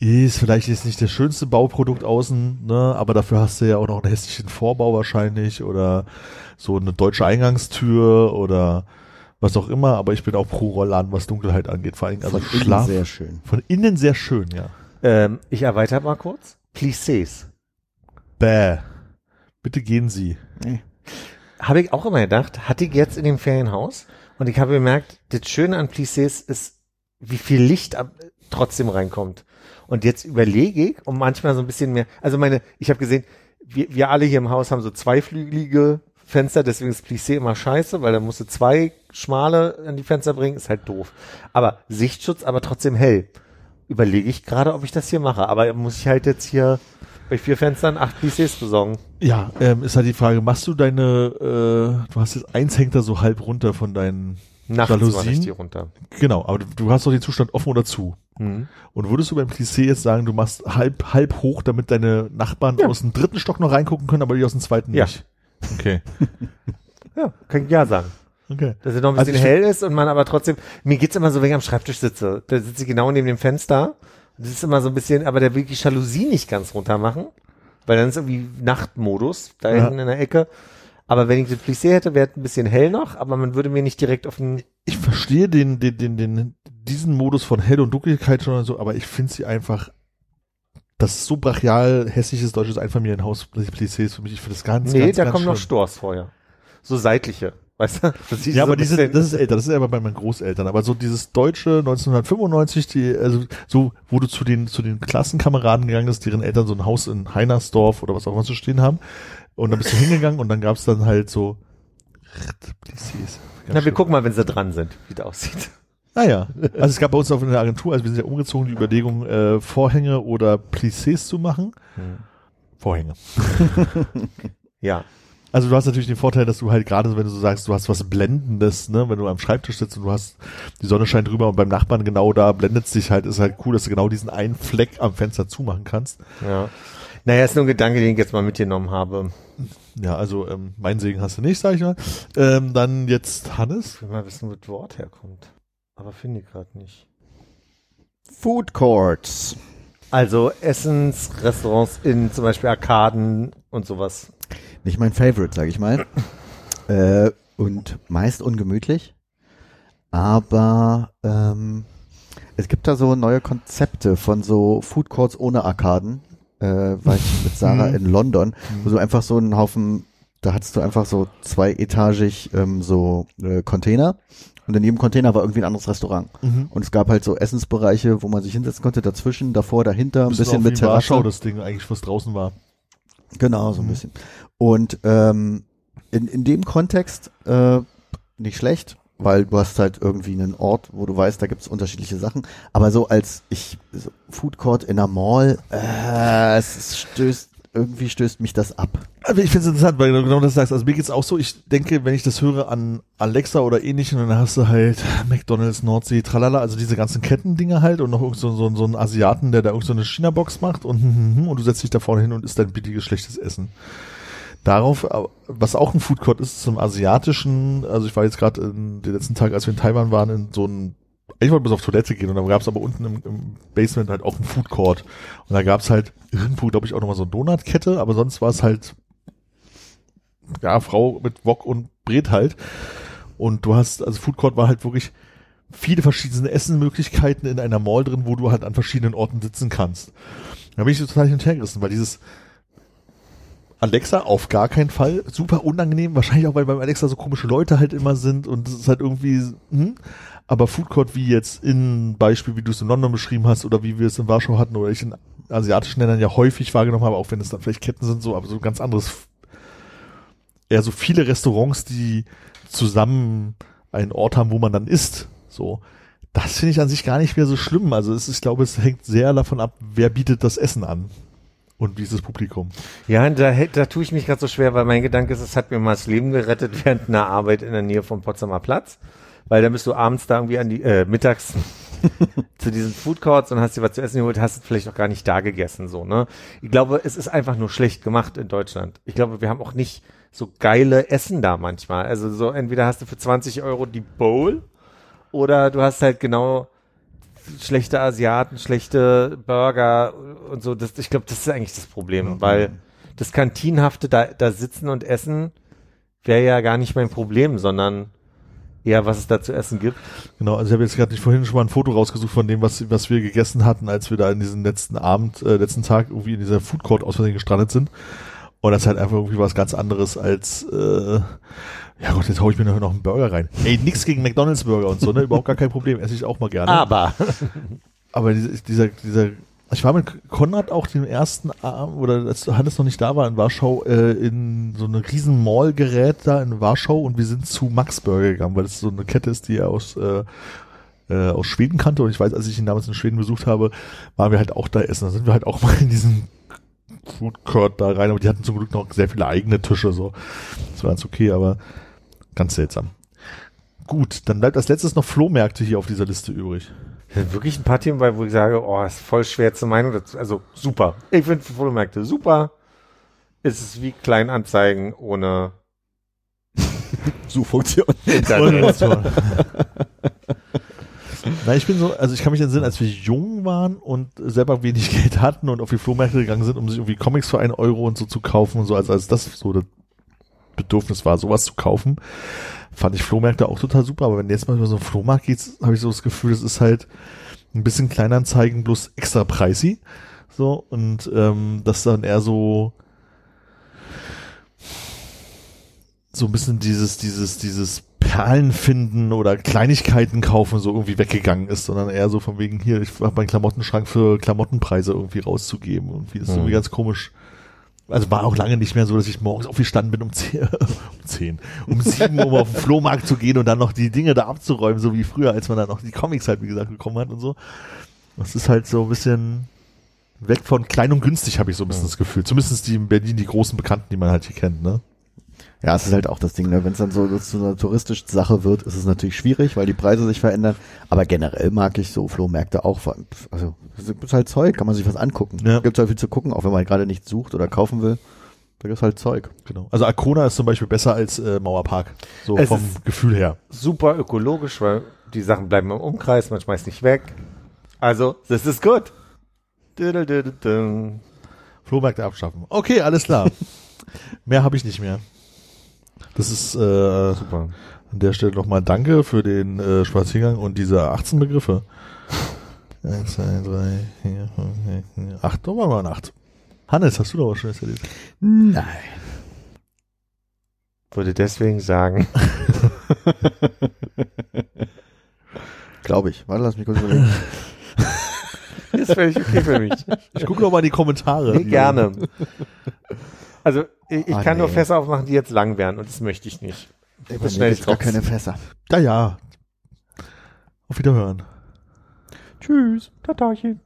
ist vielleicht jetzt nicht das schönste Bauprodukt außen, ne, aber dafür hast du ja auch noch einen hässlichen Vorbau wahrscheinlich oder so eine deutsche Eingangstür oder was auch immer, aber ich bin auch pro Rollladen, was Dunkelheit angeht, vor allem also Von innen Schlaf. sehr schön. Von innen sehr schön, ja. ähm, ich erweitere mal kurz. Plissés. Bäh. Bitte gehen Sie. Nee. Habe ich auch immer gedacht, hatte ich jetzt in dem Ferienhaus und ich habe gemerkt, das Schöne an Plissés ist, wie viel Licht ab, trotzdem reinkommt. Und jetzt überlege ich, um manchmal so ein bisschen mehr, also meine, ich habe gesehen, wir, wir alle hier im Haus haben so zweiflügelige Fenster, deswegen ist Plissé immer scheiße, weil da musst du zwei schmale an die Fenster bringen, ist halt doof. Aber Sichtschutz, aber trotzdem hell. Überlege ich gerade, ob ich das hier mache, aber muss ich halt jetzt hier bei vier Fenstern acht Plissés besorgen. Ja, ähm, ist halt die Frage, machst du deine, äh, du hast jetzt eins hängt da so halb runter von deinen, Nachts Jalousien? ich die runter. genau, aber du, du hast doch den Zustand offen oder zu. Mhm. Und würdest du beim Plissé jetzt sagen, du machst halb, halb hoch, damit deine Nachbarn Ja. aus dem dritten Stock noch reingucken können, aber die aus dem zweiten Ja. nicht? Okay. Ja, kann ich ja sagen. Okay. Dass er noch ein Also bisschen ich hell ist und man aber trotzdem, mir geht's immer so, wenn ich am Schreibtisch sitze. Da sitze ich genau neben dem Fenster. Das ist immer so ein bisschen, aber da will die Jalousie nicht ganz runter machen. Weil dann ist irgendwie Nachtmodus da Ja. hinten in der Ecke. Aber wenn ich das Plissé hätte, wäre es ein bisschen hell noch, aber man würde mir nicht direkt auf den, Ich verstehe den, den, den, den, diesen Modus von Hell und Dunkelheit schon so, aber ich finde sie einfach, das so brachial hässliches deutsches Einfamilienhaus Plissés für mich, ich finde das ganz, nee, ganz, da ganz kommen noch schlimm. Stors vorher. So seitliche. Weißt du? Ja, so aber diese, das ist älter, das ist aber bei meinen Großeltern. Aber so dieses deutsche 1995, die, also so, wo du zu den, zu den Klassenkameraden gegangen bist, deren Eltern so ein Haus in Heinersdorf oder was auch immer zu stehen haben. Und dann bist du hingegangen und dann gab's dann halt so, Plissés. Na, wir gucken mal, wenn sie dran sind, wie das aussieht. Naja, also es gab bei uns auf in der Agentur, also wir sind ja umgezogen, die Überlegung, äh, Vorhänge oder Plissés zu machen. Vorhänge. Ja. Also du hast natürlich den Vorteil, dass du halt gerade, so, wenn du so sagst, du hast was Blendendes, ne, wenn du am Schreibtisch sitzt und du hast, die Sonne scheint drüber und beim Nachbarn genau da blendet dich halt, ist halt cool, dass du genau diesen einen Fleck am Fenster zumachen kannst. Ja. Naja, ist nur ein Gedanke, den ich jetzt mal mitgenommen habe. Ja, also ähm, mein Segen hast du nicht, sag ich mal. Ähm, dann jetzt Hannes. Ich will mal wissen, wo das Wort herkommt. Aber finde ich gerade nicht. Food Courts. Also Essensrestaurants in zum Beispiel Arkaden und sowas. Nicht mein Favorite, sag ich mal. äh, und meist ungemütlich. Aber ähm, es gibt da so neue Konzepte von so Food Courts ohne Arkaden. Äh, war ich mit Sarah Mhm. in London, wo so einfach so einen Haufen, da hattest du einfach so zweietagig ähm, so äh, Container und in jedem Container war irgendwie ein anderes Restaurant. Mhm. Und es gab halt so Essensbereiche, wo man sich hinsetzen konnte, dazwischen, davor, dahinter, ein bisschen mit Terrasse. Warschau, das Ding eigentlich, was draußen war. Genau, so ein Mhm. bisschen. Und ähm, in, in dem Kontext äh, nicht schlecht, weil du hast halt irgendwie einen Ort, wo du weißt, da gibt's unterschiedliche Sachen. Aber so als ich so Food Court in einer Mall, äh, es stößt, irgendwie stößt mich das ab. Aber ich finde es interessant, weil du genau das sagst. Also mir geht's auch so, ich denke, wenn ich das höre an Alexa oder ähnlichem, dann hast du halt McDonalds, Nordsee, tralala, also diese ganzen Kettendinger halt und noch irgend so, so, so einen Asiaten, der da irgend so eine China-Box macht und, und du setzt dich da vorne hin und isst dein billiges, schlechtes Essen. Darauf, äh, was auch ein Food ist, zum asiatischen, also ich war jetzt gerade den letzten Tag, als wir in Taiwan waren, in so einem ich wollte bis auf Toilette gehen und dann gab es aber unten im, im Basement halt auch einen Food Court. Und da gab es halt irgendwo, glaube ich, auch nochmal so eine Donutkette, aber sonst war es halt, ja, Frau mit Wok und Bret halt. Und du hast, also Food Court war halt wirklich viele verschiedene Essenmöglichkeiten in einer Mall drin, wo du halt an verschiedenen Orten sitzen kannst. Da bin ich total hin und her gerissen, weil dieses Alexa auf gar keinen Fall, super unangenehm, wahrscheinlich auch, weil beim Alexa so komische Leute halt immer sind und es ist halt irgendwie, hm, aber Food Court wie jetzt in Beispiel, wie du es in London beschrieben hast oder wie wir es in Warschau hatten oder ich in asiatischen Ländern ja häufig wahrgenommen habe, auch wenn es dann vielleicht Ketten sind, so, aber so ein ganz anderes, eher so viele Restaurants, die zusammen einen Ort haben, wo man dann isst, so. Das finde ich an sich gar nicht mehr so schlimm. Also es ich glaube, es hängt sehr davon ab, wer bietet das Essen an. Und das Publikum? Ja, da, da tue ich mich gerade so schwer, weil mein Gedanke ist, es hat mir mal das Leben gerettet während einer Arbeit in der Nähe vom Potsdamer Platz. Weil da bist du abends da irgendwie an die, äh, mittags zu diesen Food Courts und hast dir was zu essen geholt, hast es vielleicht auch gar nicht da gegessen, so, ne? Ich glaube, es ist einfach nur schlecht gemacht in Deutschland. Ich glaube, wir haben auch nicht so geile Essen da manchmal. Also so, entweder hast du für 20 Euro die Bowl oder du hast halt genau schlechte Asiaten, schlechte Burger und so. Das, ich glaube, das ist eigentlich das Problem, weil das Kantinenhafte da, da sitzen und essen wäre ja gar nicht mein Problem, sondern eher, was es da zu essen gibt. Genau, also ich habe jetzt gerade nicht vorhin schon mal ein Foto rausgesucht von dem, was, was wir gegessen hatten, als wir da in diesem letzten Abend, äh, letzten Tag irgendwie in dieser Food Court aus Versehen gestrandet sind. Und das ist halt einfach irgendwie was ganz anderes als, äh, ja Gott, jetzt hau ich mir noch einen Burger rein. Ey, nix gegen McDonalds Burger und so, ne? Überhaupt gar kein Problem. Esse ich auch mal gerne. Aber Aber dieser, dieser, dieser, ich war mit Konrad auch den ersten Abend, oder als Hannes noch nicht da war in Warschau, äh, in so eine riesen Mall-Gerät da in Warschau und wir sind zu Max Burger gegangen, weil das so eine Kette ist, die er aus, äh, äh, aus Schweden kannte und ich weiß, als ich ihn damals in Schweden besucht habe, waren wir halt auch da essen. Da sind wir halt auch mal in diesen Food Court da rein, aber die hatten zum Glück noch sehr viele eigene Tische, so. Das war ganz okay, aber ganz seltsam. Gut, dann bleibt als letztes noch Flohmärkte hier auf dieser Liste übrig. wirklich ein paar Themen bei, wo ich sage, oh, ist voll schwer zu meinen. dazu. Also super. Ich finde Fotомärkte super. Es ist wie Kleinanzeigen ohne Suchfunktion. Na, ich bin so, also ich kann mich entsinnen, als wir jung waren und selber wenig Geld hatten und auf die Flohmärkte gegangen sind, um sich irgendwie Comics für einen Euro und so zu kaufen und so, als, als das so das Bedürfnis war, sowas zu kaufen, fand ich Flohmärkte auch total super. Aber wenn jetzt mal über so einen Flohmarkt geht, habe ich so das Gefühl, es ist halt ein bisschen Kleinanzeigen bloß extra preisig. So, und ähm, das dann eher so so ein bisschen dieses, dieses, dieses Perlen finden oder Kleinigkeiten kaufen so irgendwie weggegangen ist, sondern eher so von wegen hier, ich habe meinen Klamottenschrank für Klamottenpreise irgendwie rauszugeben. Irgendwie das ist irgendwie Mhm. ganz komisch. Also war auch lange nicht mehr so, dass ich morgens aufgestanden bin um 10, um 10, um 7 Uhr auf den Flohmarkt zu gehen und dann noch die Dinge da abzuräumen, so wie früher, als man dann noch die Comics halt, wie gesagt, bekommen hat und so. Das ist halt so ein bisschen weg von klein und günstig, habe ich so ein bisschen das Gefühl. Zumindest die in Berlin, die großen Bekannten, die man halt hier kennt, ne? Ja, es ist halt auch das Ding, ne? wenn es dann so zu einer touristischen Sache wird, ist es natürlich schwierig, weil die Preise sich verändern. Aber generell mag ich so Flohmärkte auch. Also, es ist halt Zeug, kann man sich was angucken. Ja. Gibt halt viel zu gucken, auch wenn man gerade nichts sucht oder kaufen will. Da gibt's halt Zeug. Genau. Also Arcona ist zum Beispiel besser als äh, Mauerpark. So Es vom Gefühl her. Super ökologisch, weil die Sachen bleiben im Umkreis, man schmeißt nicht weg. Also, das ist gut. Flohmärkte abschaffen. Okay, alles klar. mehr habe ich nicht mehr. Das ist äh, Super. an der Stelle nochmal Danke für den äh, Spaziergang und diese 18 Begriffe. 1, 2, 3, 4, 5, 6, 8. Doch mal 8. Hannes, hast du da was Schönes erlebt? Nein. Würde deswegen sagen, Glaube ich. Warte, lass mich kurz überlegen. ist völlig okay für mich. Ich gucke noch mal in die Kommentare. Nee, gerne. Also, ich, ich Ah, kann nur nee. Fässer aufmachen, die jetzt lang werden und das möchte ich nicht. Ey, Das schnell gar keine Fässer. Ja, ja. Auf Wiederhören. Tschüss. Tatachen.